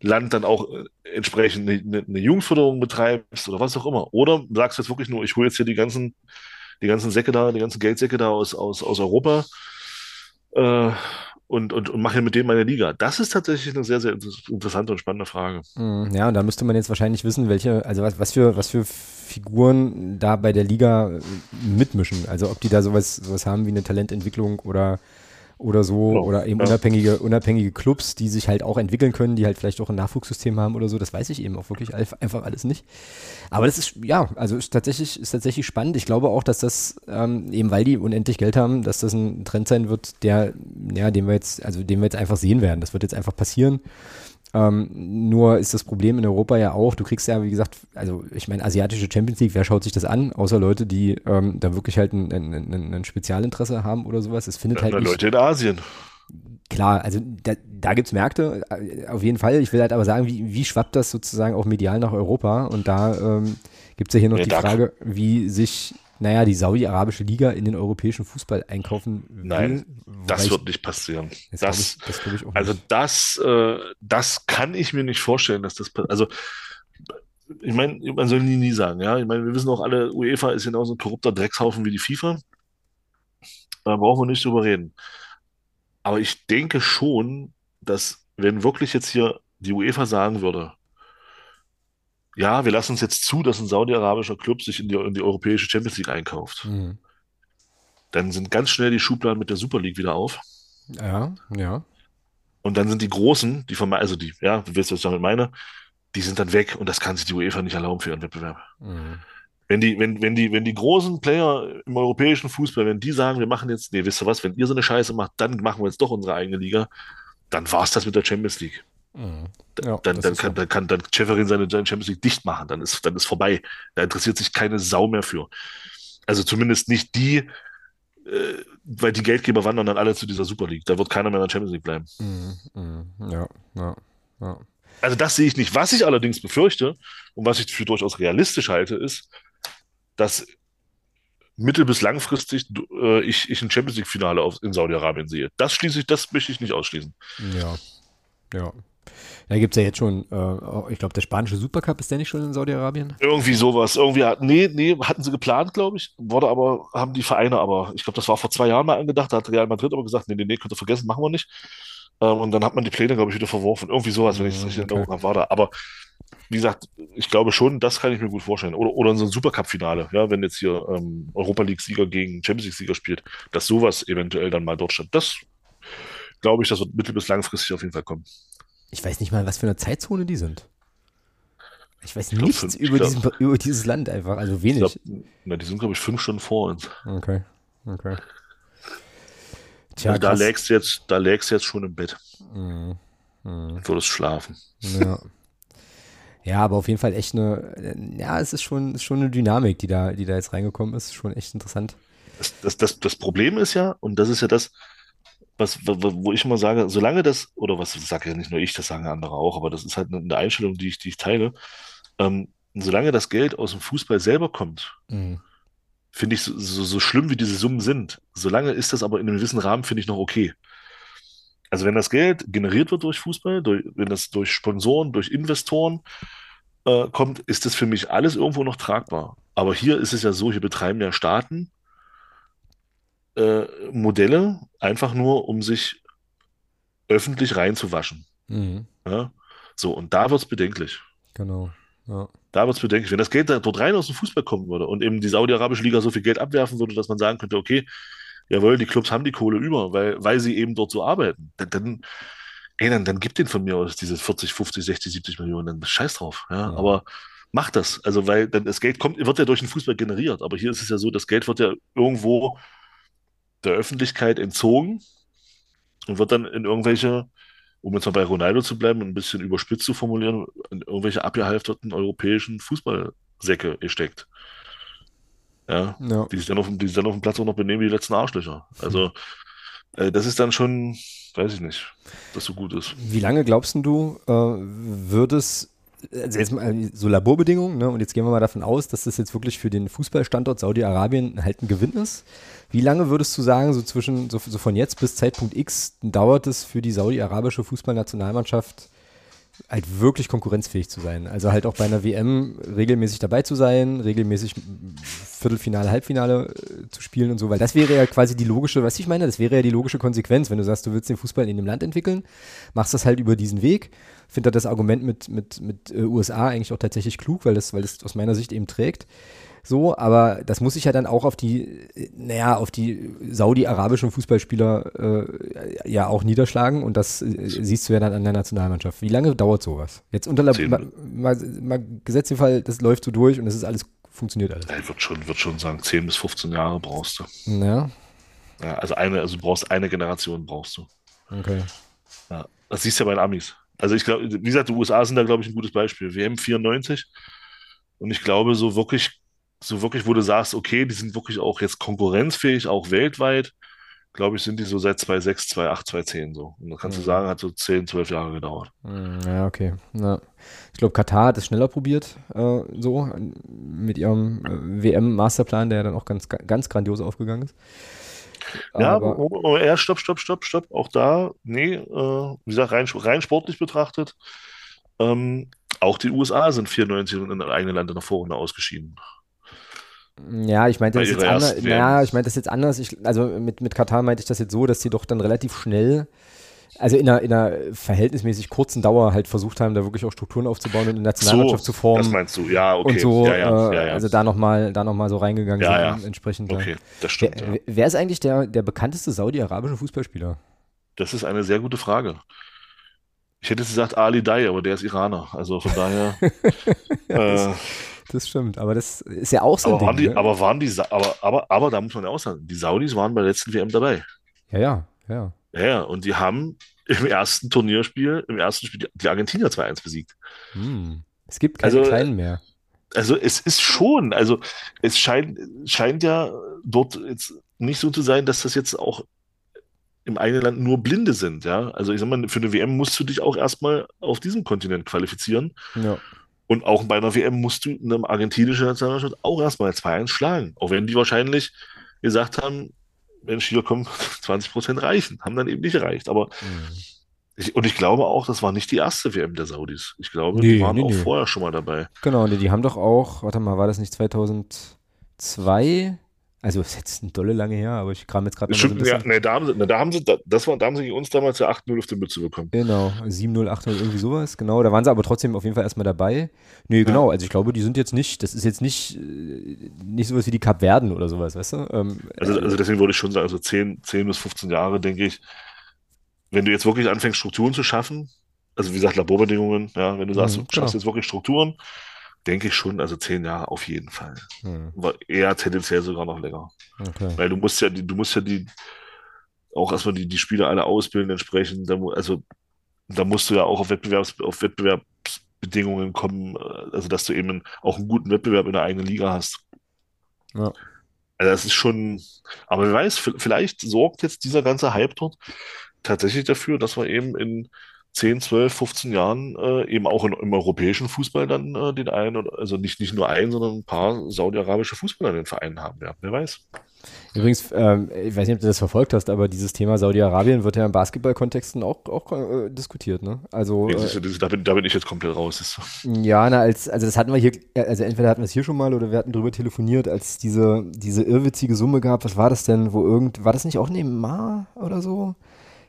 Land dann auch äh, entsprechend eine, eine, eine Jugendförderung betreibst oder was auch immer? Oder sagst du jetzt wirklich nur, ich hole jetzt hier die ganzen, die ganzen Säcke da, die ganzen Geldsäcke da aus, aus, aus Europa äh, und, und, und mache mit denen meine Liga? Das ist tatsächlich eine sehr, sehr inter- interessante und spannende Frage. Mm, Ja, und da müsste man jetzt wahrscheinlich wissen, welche, also was, was für, was für Figuren da bei der Liga mitmischen. Also ob die da sowas, sowas haben wie eine Talententwicklung oder, oder so, Ja, oder eben ja. unabhängige, unabhängige Clubs, die sich halt auch entwickeln können, die halt vielleicht auch ein Nachwuchssystem haben oder so. Das weiß ich eben auch wirklich einfach alles nicht. Aber das ist, ja, also ist tatsächlich, ist tatsächlich spannend. Ich glaube auch, dass das, ähm, eben weil die unendlich Geld haben, dass das ein Trend sein wird, der, ja, den wir jetzt, also den wir jetzt einfach sehen werden. Das wird jetzt einfach passieren. Ähm, nur ist das Problem in Europa ja auch, du kriegst ja, wie gesagt, also ich meine, asiatische Champions League, wer schaut sich das an, außer Leute, die ähm, da wirklich halt ein, ein, ein, ein Spezialinteresse haben oder sowas. Es findet Ja, halt nicht, Leute in Asien. klar, also da, da gibt es Märkte, äh, auf jeden Fall. Ich will halt aber sagen, wie, wie schwappt das sozusagen auch medial nach Europa? Und da ähm, gibt es ja hier noch Ja, die Frage, wie sich, naja, die Saudi-Arabische Liga in den europäischen Fußball einkaufen will. Nein, Das ich- wird nicht passieren. das ich, das ich auch Also nicht. das, äh, das kann ich mir nicht vorstellen, dass das passiert. Also ich meine, man soll nie, nie sagen, ja. Ich meine, wir wissen auch alle, UEFA ist genauso ein korrupter Dreckshaufen wie die FIFA. Da brauchen wir nicht drüber reden. Aber ich denke schon, dass wenn wirklich jetzt hier die UEFA sagen würde, ja, wir lassen uns jetzt zu, dass ein saudi-arabischer Club sich in die, in die europäische Champions League einkauft, Mhm. dann sind ganz schnell die Schubladen mit der Super League wieder auf. Ja, ja. Und dann sind die Großen, die von, also die, ja, du weißt, was ich damit meine, die sind dann weg und das kann sich die UEFA nicht erlauben für ihren Wettbewerb. Mhm. Wenn die, wenn, wenn die, wenn die großen Player im europäischen Fußball, wenn die sagen, wir machen jetzt, nee, wisst ihr was, wenn ihr so eine Scheiße macht, dann machen wir jetzt doch unsere eigene Liga, dann war's das mit der Champions League. Mhm. Ja, Dann, dann kann, so. dann kann dann Schäferin seine, seine Champions League dicht machen, dann ist, dann ist vorbei. Da interessiert sich keine Sau mehr für. Also zumindest nicht die, äh, weil die Geldgeber wandern dann alle zu dieser Super League. Da wird keiner mehr in der Champions League bleiben. Mhm, mhm. Ja, ja, ja. Also das sehe ich nicht. Was ich allerdings befürchte und was ich für durchaus realistisch halte, ist, dass mittel- bis langfristig äh, ich, ich ein Champions League-Finale in Saudi-Arabien sehe. Das schließe ich, das möchte ich nicht ausschließen. Ja, ja. Da gibt es ja jetzt schon, äh, ich glaube, der spanische Supercup ist der nicht schon in Saudi-Arabien? Irgendwie sowas. Irgendwie, nee, nee, hatten sie geplant, glaube ich. Wurde aber, haben die Vereine aber, ich glaube, das war vor zwei Jahren mal angedacht, da hat Real Madrid aber gesagt, nee, nee, nee, könnt ihr vergessen, machen wir nicht. Ähm, und dann hat man die Pläne, glaube ich, wieder verworfen. Irgendwie sowas, wenn ich es richtig in Erinnerung habe, war da. Aber wie gesagt, ich glaube schon, das kann ich mir gut vorstellen. Oder, oder so ein Supercup-Finale, ja, wenn jetzt hier ähm, Europa League-Sieger gegen Champions League-Sieger spielt, dass sowas eventuell dann mal dort statt. Das glaube ich, das wird mittel- bis langfristig auf jeden Fall kommen. Ich weiß nicht mal, was für eine Zeitzone die sind. Ich weiß ich nichts fünf, über, glaub, diesen, über, dieses Land einfach, also wenig. Glaub, na, die sind, glaube ich, fünf Stunden vor uns. Okay, okay. Tja, also da lägst du jetzt, da lägst jetzt schon im Bett. Mhm. Mhm. Würdest schlafen. Ja. ja, aber auf jeden Fall echt eine, ja, es ist schon, schon eine Dynamik, die da, die da jetzt reingekommen ist. Schon echt interessant. Das, das, das, das Problem ist ja, und das ist ja das, was, wo ich immer sage, solange das, oder was sage ja nicht nur ich, das sagen andere auch, aber das ist halt eine Einstellung, die ich, die ich teile. Ähm, solange das Geld aus dem Fußball selber kommt, mhm. finde ich so, so, so, schlimm, wie diese Summen sind. Solange ist das aber in einem gewissen Rahmen, finde ich noch okay. Also wenn das Geld generiert wird durch Fußball, durch, wenn das durch Sponsoren, durch Investoren äh, kommt, ist das für mich alles irgendwo noch tragbar. Aber hier ist es ja so, hier betreiben ja Staaten äh, Modelle, einfach nur, um sich öffentlich reinzuwaschen. Mhm. Ja? So, und da wird es bedenklich. Genau. Ja. Da wird es bedenklich. Wenn das Geld da dort rein aus dem Fußball kommen würde und eben die Saudi-Arabische Liga so viel Geld abwerfen würde, dass man sagen könnte, okay, jawohl, die Clubs haben die Kohle über, weil, weil sie eben dort so arbeiten, dann, dann, ey, dann, dann gibt den von mir aus diese 40, 50, 60, 70 Millionen, dann scheiß drauf. Ja? ja. Aber macht das. Also, weil dann das Geld kommt, wird ja durch den Fußball generiert. Aber hier ist es ja so, das Geld wird ja irgendwo der Öffentlichkeit entzogen und wird dann in irgendwelche, um jetzt mal bei Ronaldo zu bleiben, ein bisschen überspitzt zu formulieren, in irgendwelche abgehalfterten europäischen Fußballsäcke gesteckt. Ja, ja. Die, sich dann auf, die sich dann auf dem Platz auch noch benehmen wie die letzten Arschlöcher. Also, äh, das ist dann schon, weiß ich nicht, dass so gut ist. Wie lange glaubst du, äh, wird es also jetzt mal so Laborbedingungen, ne? und jetzt gehen wir mal davon aus, dass das jetzt wirklich für den Fußballstandort Saudi-Arabien halt ein Gewinn ist. Wie lange würdest du sagen, so zwischen, so, so von jetzt bis Zeitpunkt X, dauert es für die saudi-arabische Fußballnationalmannschaft halt wirklich konkurrenzfähig zu sein? Also halt auch bei einer WM regelmäßig dabei zu sein, regelmäßig Viertelfinale, Halbfinale äh, zu spielen und so, weil das wäre ja quasi die logische, was ich meine, das wäre ja die logische Konsequenz, wenn du sagst, du willst den Fußball in dem Land entwickeln, machst das halt über diesen Weg finde das Argument mit, mit, mit äh, USA eigentlich auch tatsächlich klug, weil das, weil das aus meiner Sicht eben trägt. So, aber das muss sich ja dann auch auf die, äh, naja, auf die saudi-arabischen Fußballspieler äh, ja auch niederschlagen und das äh, siehst du ja dann an der Nationalmannschaft. Wie lange dauert sowas? Jetzt unter mal, mal, mal Gesetz im Fall, das läuft so durch und es ist alles, funktioniert alles. Ich würde schon, würd schon sagen, 10 bis 15 Jahre brauchst du. Ja. ja also eine, also du brauchst eine Generation brauchst du. Okay. Ja, das siehst du ja bei den Amis. Also ich glaube, wie gesagt, die USA sind da, glaube ich, ein gutes Beispiel. WM 94. Und ich glaube, so wirklich, so wirklich, wo du sagst, okay, die sind wirklich auch jetzt konkurrenzfähig, auch weltweit, glaube ich, sind die so seit 2006, 2008, 2010 so. Und da kannst mhm. du sagen, hat so 10, 12 Jahre gedauert. Mhm, ja, okay. Ja. Ich glaube, Katar hat es schneller probiert, äh, so, mit ihrem äh, WM-Masterplan, der ja dann auch ganz, ganz grandios aufgegangen ist. Ja, aber, aber eher stopp, stopp, stopp, stopp. Auch da, nee, äh, wie gesagt, rein, rein sportlich betrachtet, ähm, auch die USA sind 94 in der eigenen Land in der Vorrunde ausgeschieden. Ja, ich meinte das jetzt anders. Ja, ich meinte das jetzt anders. Ich, also mit, mit Katar meinte ich das jetzt so, dass sie doch dann relativ schnell also in einer, in einer verhältnismäßig kurzen Dauer halt versucht haben, da wirklich auch Strukturen aufzubauen und eine Nationalmannschaft so, zu formen. Das meinst du, ja, okay. Und so, ja, ja, äh, ja, also da nochmal da noch so reingegangen ja, sind, entsprechend. Okay, das stimmt. Wer, wer ist eigentlich der, der bekannteste saudi-arabische Fußballspieler? Das ist eine sehr gute Frage. Ich hätte gesagt Ali Dai, aber der ist Iraner. Also von daher. äh, das stimmt, aber das ist ja auch so aber Ding, waren die, ne? Aber waren die, aber, aber, aber da muss man ja auch sagen, die Saudis waren bei der letzten WM dabei. Ja, ja, ja. Ja, und die haben im ersten Turnierspiel, im ersten Spiel die Argentinier 2-1 besiegt. Hm. Es gibt keine also, Kleinen mehr. Also es ist schon, also es scheint, scheint ja dort jetzt nicht so zu sein, dass das jetzt auch im eigenen Land nur Blinde sind, ja. Also ich sag mal, für eine WM musst du dich auch erstmal auf diesem Kontinent qualifizieren. Ja. Und auch bei einer WM musst du eine argentinische Nationalmannschaft auch erstmal 2-1 schlagen. Auch wenn die wahrscheinlich gesagt haben, Mensch, hier kommen 20 Prozent reichen. Haben dann eben nicht erreicht. Aber Mhm. ich, und ich glaube auch, das war nicht die erste WM der Saudis. Ich glaube, Nee, die waren nee, auch nee. vorher schon mal dabei. Genau, nee, die haben doch auch, warte mal, war das nicht 2002? Also, ist jetzt ein dolle lange her, aber ich kram jetzt gerade so ein ja, nee, da haben sie, nee, da haben sie, da, das war, da haben sie uns damals ja 8-0 auf die Mütze bekommen. Genau, 7-0, 8-0, irgendwie sowas, genau. Da waren sie aber trotzdem auf jeden Fall erstmal dabei. Nee, genau, also ich glaube, die sind jetzt nicht, das ist jetzt nicht, äh, nicht sowas wie die Kapverden oder sowas, weißt du? Ähm, Also, also deswegen würde ich schon sagen, also 10, 10 bis 15 Jahre, denke ich, wenn du jetzt wirklich anfängst, Strukturen zu schaffen, also wie gesagt, Laborbedingungen, ja, wenn du sagst, Mhm, du schaffst genau. jetzt wirklich Strukturen, denke ich schon, also 10 Jahre auf jeden Fall. hm, Aber eher tendenziell sogar noch länger. okay. Weil du musst ja, die, du musst ja die, auch erstmal die, die Spieler alle ausbilden entsprechend. Da, also da musst du ja auch auf Wettbewerbs, auf Wettbewerbsbedingungen kommen, äh, also dass du eben auch einen guten Wettbewerb in der eigenen Liga hast. Ja. Also das ist schon, aber wer weiß, vielleicht sorgt jetzt dieser ganze Hype dort tatsächlich dafür, dass wir eben in 10, 12, 15 Jahren äh, eben auch in, im europäischen Fußball dann äh, den einen, oder- also nicht, nicht nur einen, sondern ein paar saudi-arabische Fußballer in den Vereinen haben werden. Wer weiß. Übrigens, ähm, ich weiß nicht, ob du das verfolgt hast, aber dieses Thema Saudi-Arabien wird ja im Basketballkontexten auch, auch äh, diskutiert, ne? Also, Nee, äh, das- da bin, da bin ich jetzt komplett raus. Ja, na, als, also das hatten wir hier, also entweder hatten wir es hier schon mal oder wir hatten drüber telefoniert, als diese, diese irrwitzige Summe gab. Was war das denn, wo irgend, war das nicht auch Neymar oder so?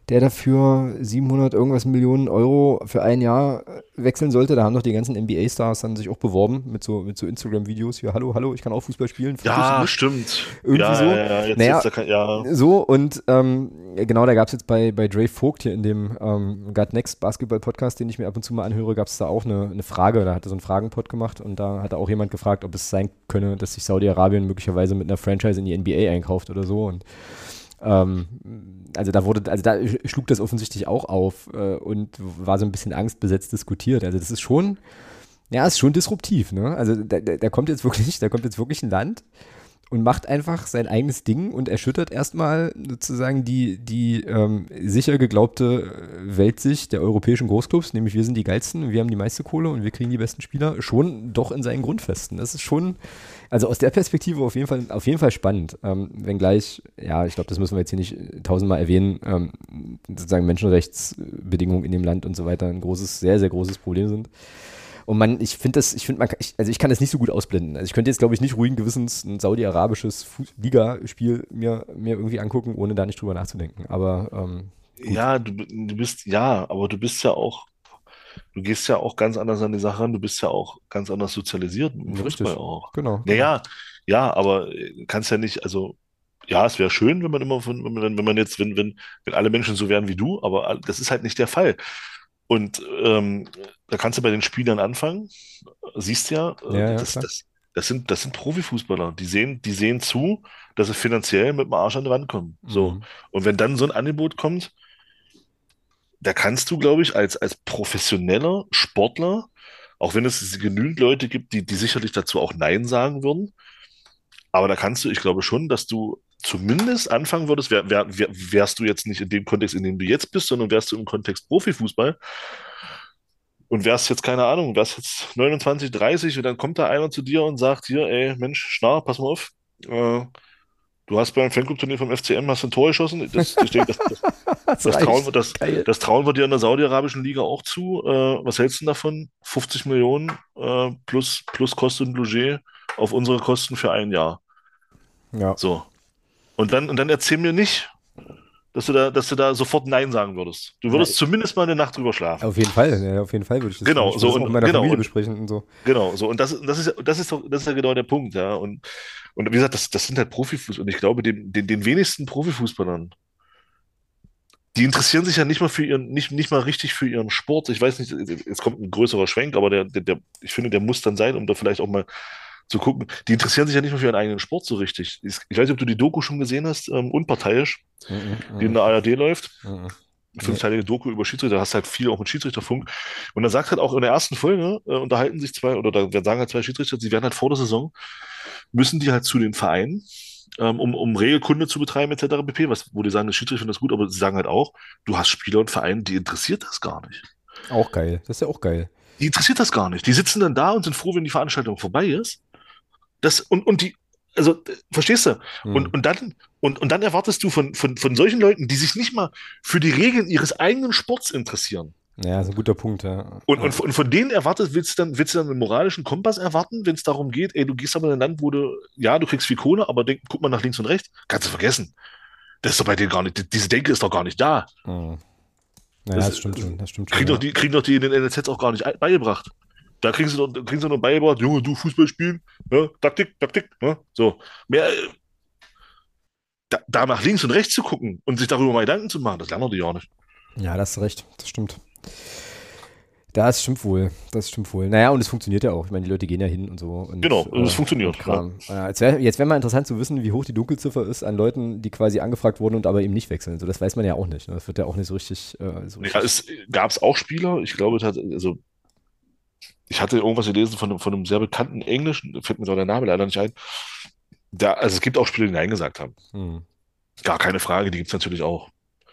Der dafür 700 irgendwas Millionen Euro für ein Jahr äh, wechseln sollte. Da haben doch die ganzen NBA-Stars dann sich auch beworben mit so, mit so Instagram-Videos. hier, hallo, hallo, ich kann auch Fußball spielen. Ja, stimmt. Irgendwie ja, so. Ja, ja, Naja, kann, ja. So, und ähm, genau, da gab es jetzt bei, bei Dre Vogt hier in dem ähm, God Next Basketball-Podcast, den ich mir ab und zu mal anhöre, gab es da auch eine, eine Frage. Da hat er so einen Fragenpod gemacht und da hat auch jemand gefragt, ob es sein könne, dass sich Saudi-Arabien möglicherweise mit einer Franchise in die NBA einkauft oder so. Und ähm, also da wurde, also da schlug das offensichtlich auch auf äh, und war so ein bisschen angstbesetzt diskutiert. Also das ist schon, ja, ist schon disruptiv, ne? Also da, da, da kommt jetzt wirklich, da kommt jetzt wirklich ein Land und macht einfach sein eigenes Ding und erschüttert erstmal sozusagen die, die ähm, sicher geglaubte Weltsicht der europäischen Großclubs, nämlich wir sind die geilsten, wir haben die meiste Kohle und wir kriegen die besten Spieler, schon doch in seinen Grundfesten. Das ist schon, also aus der Perspektive auf jeden Fall, auf jeden Fall spannend. Ähm, wenngleich, ja, ich glaube, das müssen wir jetzt hier nicht tausendmal erwähnen, ähm, sozusagen Menschenrechtsbedingungen in dem Land und so weiter ein großes, sehr, sehr großes Problem sind. Und man, ich finde das, ich finde, man, ich, also ich kann das nicht so gut ausblenden. Also ich könnte jetzt, glaube ich, nicht ruhigen Gewissens ein saudi-arabisches Ligaspiel mir, mir irgendwie angucken, ohne da nicht drüber nachzudenken. Aber ähm, Ja, du, du bist, ja, aber du bist ja auch, du gehst ja auch ganz anders an die Sache ran, du bist ja auch ganz anders sozialisiert im Richtig. Fußball auch. genau. Ja, ja, ja, aber kannst ja nicht, also, ja, es wäre schön, wenn man immer von, wenn man, wenn man jetzt, wenn, wenn, wenn alle Menschen so wären wie du, aber das ist halt nicht der Fall. Und ähm, da kannst du bei den Spielern anfangen, siehst ja, äh, Ja, ja, das, das, das sind, das sind Profifußballer, die sehen, die sehen zu, dass sie finanziell mit dem Arsch an die Wand kommen. So. Mhm. Und wenn dann so ein Angebot kommt, da kannst du, glaube ich, als, als professioneller Sportler, auch wenn es genügend Leute gibt, die, die sicherlich dazu auch Nein sagen würden, aber da kannst du, ich glaube schon, dass du zumindest anfangen würdest, wär, wär, wär, wärst du jetzt nicht in dem Kontext, in dem du jetzt bist, sondern wärst du im Kontext Profifußball und wärst jetzt, keine Ahnung, wärst jetzt 29, 30 und dann kommt da einer zu dir und sagt, hier, ey, Mensch, Schnarr, pass mal auf, äh, du hast beim Fanclub-Turnier vom FCM hast ein Tor geschossen, das, ich denke, das, das, das, trauen wir, das, das trauen wir dir in der saudi-arabischen Liga auch zu. Äh, was hältst du davon? 50 Millionen äh, plus, plus Kosten und Logis auf unsere Kosten für ein Jahr. Ja. So. Und dann, und dann erzähl mir nicht, dass du da, dass du da sofort Nein sagen würdest. Du würdest zumindest mal eine Nacht drüber schlafen. Auf jeden Fall, ja, auf jeden Fall würde ich das Genau, so das und- mit meiner genau, Familie und- besprechen und so. Genau, so. Und das, das ist, das ist doch, das ist ja genau der Punkt, ja. Und, und wie gesagt, das, das sind halt Profifußballer. Und ich glaube, den, den, den wenigsten Profifußballern, die interessieren sich ja nicht mal für ihren, nicht, nicht mal richtig für ihren Sport. Ich weiß nicht, jetzt kommt ein größerer Schwenk, aber der, der, der, ich finde, der muss dann sein, um da vielleicht auch mal zu gucken. Die interessieren sich ja nicht mal für ihren eigenen Sport so richtig. Ich, weiß nicht, ob du die Doku schon gesehen hast, ähm, unparteiisch, Mhm, die in mhm, der ARD läuft mhm. fünfteilige Doku über Schiedsrichter, da hast halt viel auch mit Schiedsrichterfunk. Und da sagt halt auch in der ersten Folge, äh, unterhalten sich zwei, oder da sagen halt zwei Schiedsrichter, sie werden halt vor der Saison, müssen die halt zu den Vereinen ähm, um, um Regelkunde zu betreiben, etc. pp. Was, wo die sagen, das Schiedsrichter findet das gut, aber sie sagen halt auch, du hast Spieler und Vereine, die interessiert das gar nicht. Auch geil. Das ist ja auch geil. Die interessiert das gar nicht. Die sitzen dann da und sind froh, wenn die Veranstaltung vorbei ist. Das, und, und die, also, verstehst du? Hm. Und, und dann, und, und dann erwartest du von, von, von solchen Leuten, die sich nicht mal für die Regeln ihres eigenen Sports interessieren. Ja, ist ein guter Punkt, ja. Und, und, und von denen erwartet, willst du dann, willst du dann einen moralischen Kompass erwarten, wenn es darum geht, ey, du gehst aber in ein Land, wo du, ja, du kriegst viel Kohle, aber denk, guck mal nach links und rechts. Kannst du vergessen. Das ist doch bei denen gar nicht, diese Denke ist doch gar nicht da. Hm. Naja, Das- das, stimmt schon. Das stimmt schon. Kriegen ja. doch die, kriegen doch die in den NLZ auch gar nicht ei- beigebracht. Da kriegen sie doch, kriegen sie nur beigebracht, Junge, du Fußball spielen, ne? Taktik, Taktik, ne? So. Mehr, äh, da, da nach links und rechts zu gucken und sich darüber mal Gedanken zu machen, das lernen die ja nicht. Ja, da hast du recht. Das stimmt. Das stimmt wohl. Das stimmt wohl. Naja, und es funktioniert ja auch. Ich meine, die Leute gehen ja hin und so. Und, Genau, es funktioniert, und Kram. Ja, jetzt wäre jetzt wär mal interessant zu wissen, wie hoch die Dunkelziffer ist an Leuten, die quasi angefragt wurden und aber eben nicht wechseln. So, das weiß man ja auch nicht. Ne? Das wird ja auch nicht so richtig. Äh, so Ja, richtig es gab es auch Spieler, ich glaube, es hat, also ich hatte irgendwas gelesen von, einem- von einem sehr bekannten Englischen, fällt mir doch der Name leider nicht ein. Da, also es gibt auch Spieler, die Nein gesagt haben. hm. Gar keine Frage, die gibt es natürlich auch.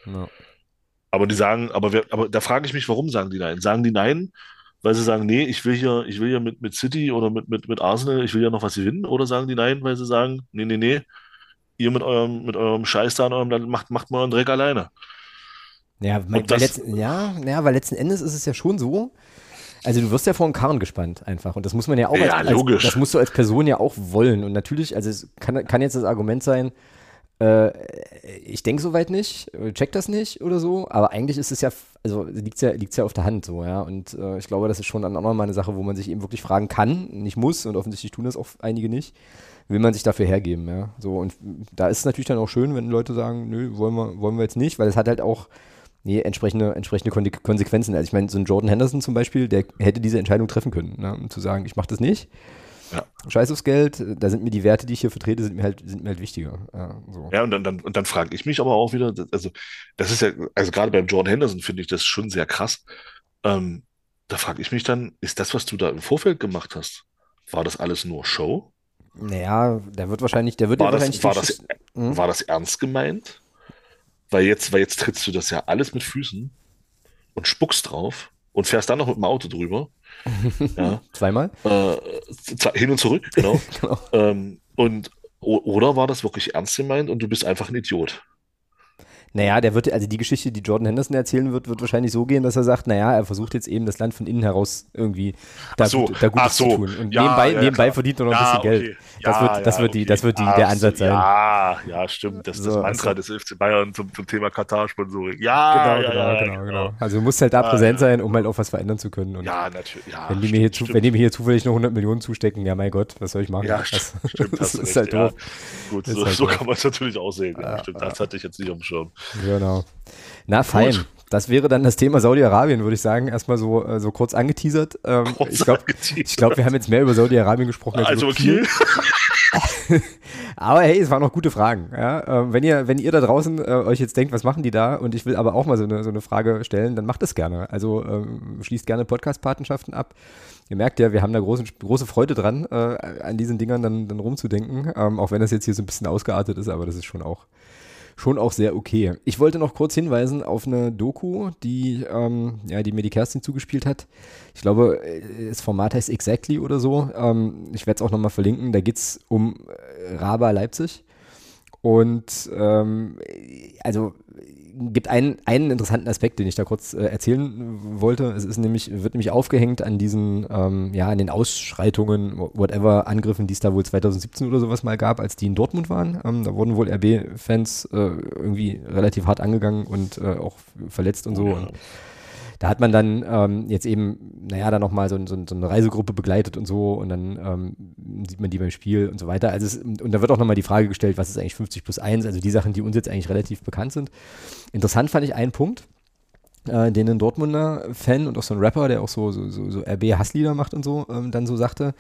ja. Aber die sagen, aber, wer, aber da frage ich mich, warum sagen die Nein? Sagen die Nein, weil sie sagen, nee, ich will hier, ich will hier mit, mit City oder mit, mit, mit Arsenal, ich will ja noch was gewinnen? Oder sagen die Nein, weil sie sagen, nee, nee, nee, ihr mit eurem, mit eurem Scheiß da in eurem Land macht, macht mal einen Dreck alleine. Ja, weil das- letzten, ja, ja, weil letzten Endes ist es ja schon so. Also du wirst ja vor den Karren gespannt einfach. Und das muss man ja auch Ja, als, logisch. Als, das musst du als Person ja auch wollen. Und natürlich, also es kann, kann jetzt das Argument sein, äh, ich denke soweit nicht, äh, check das nicht oder so, aber eigentlich ist es ja, also liegt ja, liegt's ja auf der Hand so, ja. Und äh, ich glaube, das ist schon dann auch nochmal eine Sache, wo man sich eben wirklich fragen kann, nicht muss. Und offensichtlich tun das auch einige nicht, will man sich dafür hergeben, ja, so und da ist es natürlich dann auch schön, wenn Leute sagen, nö, wollen wir, wollen wir jetzt nicht, weil es hat halt auch Nee, entsprechende, entsprechende Kon Konsequenzen. Also ich meine, so ein Jordan Henderson zum Beispiel, der hätte diese Entscheidung treffen können, ne, um zu sagen, ich mache das nicht. Ja. Scheiß aufs Geld, da sind mir die Werte, die ich hier vertrete, sind mir halt, sind mir halt wichtiger. Ja, so. Ja, und dann, dann, und dann frage ich mich aber auch wieder, das- also das ist ja, also gerade beim Jordan Henderson finde ich das schon sehr krass. Ähm, da frage ich mich dann, ist das, was du da im Vorfeld gemacht hast, war das alles nur Show? Naja, der wird wahrscheinlich, der wird War ja das, wahrscheinlich war den das, Mhm. war das ernst gemeint? Weil jetzt, weil jetzt trittst du das ja alles mit Füßen und spuckst drauf und fährst dann noch mit dem Auto drüber. ja, zweimal. äh, hin und zurück, genau. Genau. ähm, und oder war das wirklich ernst gemeint und du bist einfach ein Idiot? Naja, der wird, also die Geschichte, die Jordan Henderson erzählen wird, wird wahrscheinlich so gehen, dass er sagt, naja, er versucht jetzt eben das Land von innen heraus irgendwie da, so, gut, da Gutes so. zu tun. Und Ja, nebenbei, ja, nebenbei verdient er noch ein bisschen Geld. Das wird- das wird die- okay. das wird die- der Ansatz sein. Ja, ja, stimmt. Das ist So, das Mantra also- des FC Bayern zum, zum Thema Katar-Sponsoring. Ja, Genau, ja, genau, genau, genau. Also du musst halt da Ah, präsent sein, um halt auch was verändern zu können. Und Ja, natürlich. Ja, wenn, die mir stimmt, hier zu, wenn die mir hier zufällig noch 100 Millionen zustecken, ja mein Gott, was soll ich machen? Ja, das, stimmt, das ist recht, halt doof. Gut, so, halt kann man es natürlich auch sehen. Ah, stimmt, ah. das hatte ich jetzt nicht auf dem Schirm. Genau. Na fein. Gut. Das wäre dann das Thema Saudi-Arabien, würde ich sagen. Erstmal so, äh, so kurz angeteasert. Ähm, Kurz ich glaube, glaub, wir haben jetzt mehr über Saudi-Arabien gesprochen als Also über Kiel. Kiel. Aber hey, es waren noch gute Fragen. Ja? Ähm, wenn, ihr, wenn ihr da draußen äh, euch jetzt denkt, was machen die da? Und ich will aber auch mal so eine, so eine Frage stellen, dann macht es gerne. Also ähm, schließt gerne Podcast-Patenschaften ab. Ihr merkt ja, wir haben da große, große Freude dran, äh, an diesen Dingern dann, dann rumzudenken. Ähm, auch wenn das jetzt hier so ein bisschen ausgeartet ist, aber das ist schon auch, schon auch sehr okay. Ich wollte noch kurz hinweisen auf eine Doku, die, ähm, ja, die mir die Kerstin zugespielt hat. Ich glaube, äh, das Format heißt Exactly oder so. Ähm, ich werde es auch nochmal verlinken. Da geht es um äh, Raba Leipzig. Und ähm, also gibt einen, einen interessanten Aspekt, den ich da kurz äh, erzählen wollte. Es ist nämlich, wird nämlich aufgehängt an diesen, ähm, ja, an den Ausschreitungen, whatever, Angriffen, die es da wohl 2017 oder sowas mal gab, als die in Dortmund waren. Ähm, da wurden wohl RB-Fans äh, irgendwie relativ hart angegangen und äh, auch verletzt und so. Ja. Und da hat man dann ähm, jetzt eben, naja, dann nochmal so, so, so eine Reisegruppe begleitet und so und dann ähm, sieht man die beim Spiel und so weiter. Also es, und da wird auch nochmal die Frage gestellt, was ist eigentlich 50 plus 1, also die Sachen, die uns jetzt eigentlich relativ bekannt sind. Interessant fand ich einen Punkt, äh, den ein Dortmunder Fan und auch so ein Rapper, der auch so, so, so, so RB-Hasslieder macht und so, ähm, dann so sagte,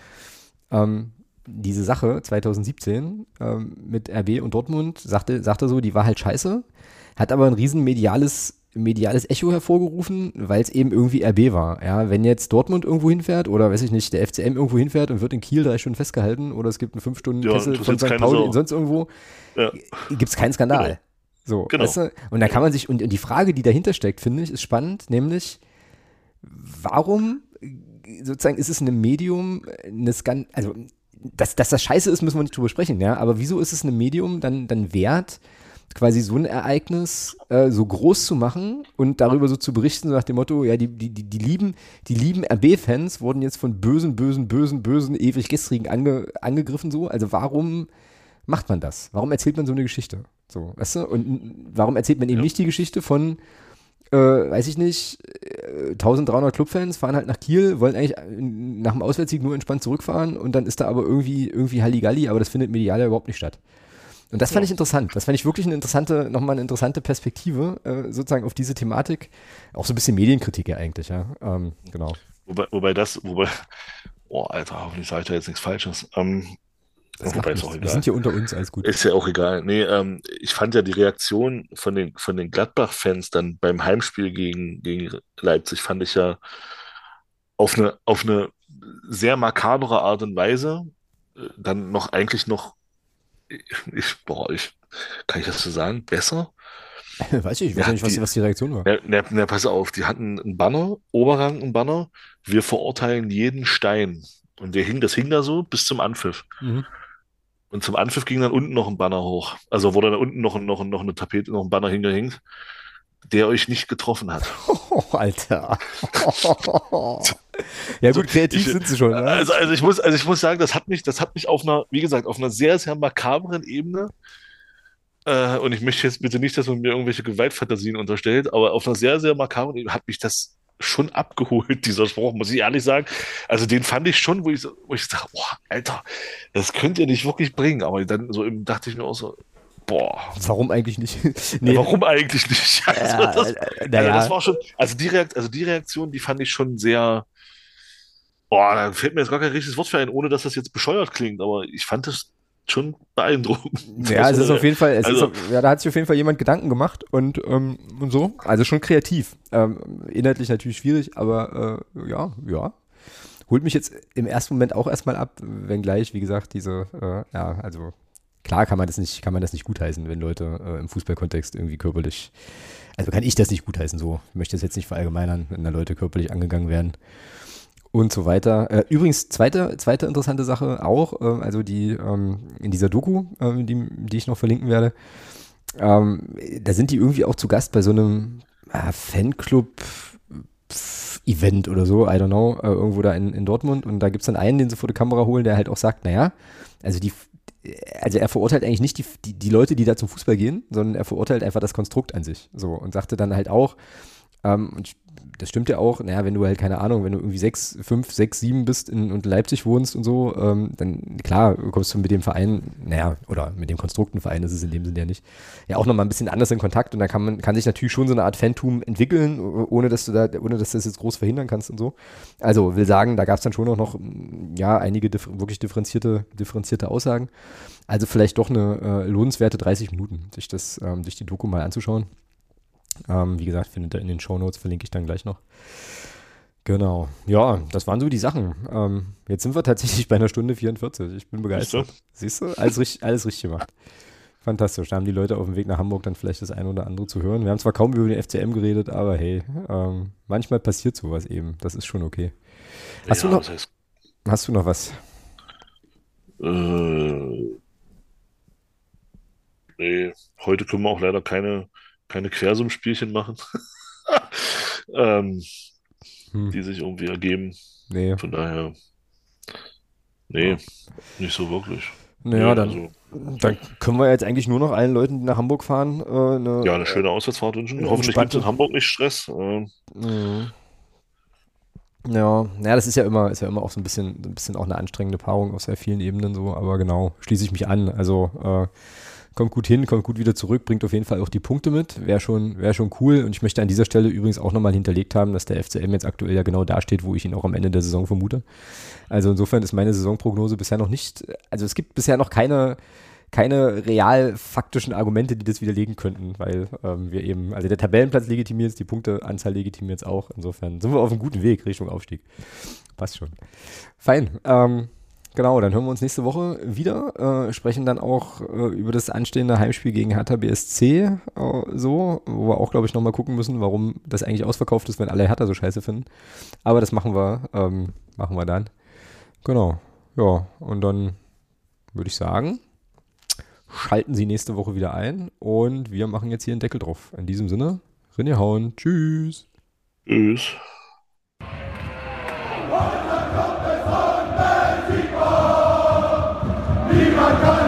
ähm, diese Sache 2017 ähm, mit RB und Dortmund, sagte, sagte so, die war halt scheiße, hat aber ein riesen mediales mediales Echo hervorgerufen, weil es eben irgendwie RB war. Ja, wenn jetzt Dortmund irgendwo hinfährt oder weiß ich nicht, der FCM irgendwo hinfährt und wird in Kiel drei Stunden festgehalten oder es gibt einen fünf Stunden Ja, Kessel von St. Pauli und sonst irgendwo, Ja. gibt es keinen Skandal. Genau. So, Genau. weißt du? Und da kann man sich, und, und die Frage, die dahinter steckt, finde ich, ist spannend, nämlich, warum sozusagen ist es in einem Medium eine Skan also dass, dass das scheiße ist, müssen wir nicht drüber sprechen, ja, aber wieso ist es in einem Medium dann, dann wert, quasi so ein Ereignis äh, so groß zu machen und darüber so zu berichten, so nach dem Motto, ja, die, die, die, die lieben, die lieben RB-Fans wurden jetzt von bösen, bösen, bösen, bösen, ewig gestrigen ange, angegriffen, so. Also warum macht man das? Warum erzählt man so eine Geschichte? So, weißt du? Und warum erzählt man eben Ja. nicht die Geschichte von, äh, weiß ich nicht, äh, 1300 Clubfans fahren halt nach Kiel, wollen eigentlich äh, nach dem Auswärtssieg nur entspannt zurückfahren und dann ist da aber irgendwie, irgendwie Halligalli, aber das findet medial ja überhaupt nicht statt. Und das fand Ja. ich interessant. Das fand ich wirklich eine interessante, nochmal eine interessante Perspektive, äh, sozusagen auf diese Thematik. Auch so ein bisschen Medienkritik ja eigentlich, ja. Ähm, genau. Wobei, wobei das, wobei, oh Alter, hoffentlich sage ich da jetzt nichts Falsches. Ähm, Das wobei ist auch nichts. Wir egal. sind hier unter uns, alles gut. Ist ja auch egal. Nee, ähm, ich fand ja die Reaktion von den, von den Gladbach-Fans dann beim Heimspiel gegen, gegen Leipzig, fand ich ja auf eine, auf eine sehr makabere Art und Weise äh, dann noch eigentlich noch, ich, boah, ich, kann ich das so sagen, besser? weiß ich, ich weiß Ja, nicht, was, die- was die Reaktion war. Na, na, pass auf, die hatten einen Banner, Oberrang ein Banner, wir verurteilen jeden Stein. Und der hing, das hing da so bis zum Anpfiff. Mhm. Und zum Anpfiff ging dann unten noch ein Banner hoch. Also wurde da unten noch, noch, noch eine Tapete, noch ein Banner hingehängt, der euch nicht getroffen hat. Oh, Alter. ja gut, kreativ ich- sind sie schon. Ne? Also, also ich muss, also ich muss sagen, das hat mich, das hat mich auf einer, wie gesagt, auf einer sehr, sehr makabren Ebene. Äh, und ich möchte jetzt bitte nicht, dass man mir irgendwelche Gewaltfantasien unterstellt, aber auf einer sehr, sehr makabren Ebene hat mich das schon abgeholt, dieser Spruch, muss ich ehrlich sagen. Also den fand ich schon, wo ich, wo ich sage, boah, Alter, das könnt ihr nicht wirklich bringen. Aber dann so dachte ich mir auch so, boah, Warum eigentlich nicht? ja, warum eigentlich nicht? Also, Ja, das, äh, also naja. das war schon, also die, Reakt, also die Reaktion, die fand ich schon sehr, boah, da fällt mir jetzt gar kein richtiges Wort für ein, ohne dass das jetzt bescheuert klingt, aber ich fand das schon beeindruckend. Ja, es ist auf jeden Fall, es Also- ist, ja, da hat sich auf jeden Fall jemand Gedanken gemacht und, ähm, und so. Also schon kreativ. Ähm, inhaltlich natürlich schwierig, aber äh, ja, ja. Holt mich jetzt im ersten Moment auch erstmal ab, wenngleich, wie gesagt, diese, äh, ja, also klar kann man das nicht, kann man das nicht gutheißen, wenn Leute äh, im Fußballkontext irgendwie körperlich, also kann ich das nicht gutheißen, so. Ich möchte das jetzt nicht verallgemeinern, wenn da Leute körperlich angegangen werden und so weiter. Äh, übrigens, zweite, zweite interessante Sache auch, äh, also die ähm, in dieser Doku, ähm, die, die ich noch verlinken werde, ähm, da sind die irgendwie auch zu Gast bei so einem äh, Fanclub Event oder so, I don't know, äh, irgendwo da in, in Dortmund und da gibt es dann einen, den sie vor die Kamera holen, der halt auch sagt, naja, also die also er verurteilt eigentlich nicht die, die, die Leute, die da zum Fußball gehen, sondern er verurteilt einfach das Konstrukt an sich. So und sagte dann halt auch, ähm, und das stimmt ja auch, naja, wenn du halt, keine Ahnung, wenn du irgendwie sechs, fünf, sechs, sieben bist in, und Leipzig wohnst und so, ähm, dann klar, kommst du mit dem Verein, naja, oder mit dem Konstruktenverein ist es in dem Sinne ja nicht, ja auch nochmal ein bisschen anders in Kontakt und da kann man, kann sich natürlich schon so eine Art Phantom entwickeln, ohne dass du da, ohne dass du das jetzt groß verhindern kannst und so. Also will sagen, da gab es dann schon auch noch, ja, einige dif wirklich differenzierte, differenzierte Aussagen. Also vielleicht doch eine äh, lohnenswerte 30 Minuten, sich das, ähm, sich die Doku mal anzuschauen. Ähm, wie gesagt, findet ihr in den Shownotes, verlinke ich dann gleich noch. Genau. Ja, das waren so die Sachen. Ähm, jetzt sind wir tatsächlich bei einer Stunde 44. Ich bin begeistert. Siehst du? Alles, richtig, alles richtig gemacht. Fantastisch. Da haben die Leute auf dem Weg nach Hamburg dann vielleicht das eine oder andere zu hören. Wir haben zwar kaum über den FCM geredet, aber hey, ähm, manchmal passiert sowas eben. Das ist schon okay. Hast, ja, du, noch, das heißt, hast du noch was? äh, nee, heute können wir auch leider keine, keine Quersummspielchen machen, ähm, Hm, die sich irgendwie ergeben. nee. Von daher, nee, nicht so wirklich. Naja, Nee, dann, also, dann können wir jetzt eigentlich nur noch allen Leuten, die nach Hamburg fahren, äh, eine, ja, eine schöne Auswärtsfahrt wünschen. Hoffentlich gibt es in Hamburg nicht Stress. Äh, Mhm. Ja, naja, das ist ja immer, ist ja immer auch so ein bisschen, ein bisschen auch eine anstrengende Paarung auf sehr vielen Ebenen so, aber genau, schließe ich mich an. Also äh, kommt gut hin, kommt gut wieder zurück, bringt auf jeden Fall auch die Punkte mit, wäre schon, wäre schon cool. Und ich möchte an dieser Stelle übrigens auch nochmal hinterlegt haben, dass der FCM jetzt aktuell ja genau da steht, wo ich ihn auch am Ende der Saison vermute. Also insofern ist meine Saisonprognose bisher noch nicht, also es gibt bisher noch keine, keine real faktischen Argumente, die das widerlegen könnten, weil ähm, wir eben, also der Tabellenplatz legitimiert es, die Punkteanzahl legitimiert es auch. Insofern sind wir auf einem guten Weg Richtung Aufstieg. Passt schon. Fein. Ähm, Genau, dann hören wir uns nächste Woche wieder, äh, sprechen dann auch äh, über das anstehende Heimspiel gegen Hertha BSC äh, so, wo wir auch, glaube ich, nochmal gucken müssen, warum das eigentlich ausverkauft ist, wenn alle Hertha so scheiße finden. Aber das machen wir, ähm, machen wir dann. Genau, ja, und dann würde ich sagen, schalten Sie nächste Woche wieder ein und wir machen jetzt hier einen Deckel drauf. In diesem Sinne, René Hauen, tschüss. Tschüss. Viva Cana!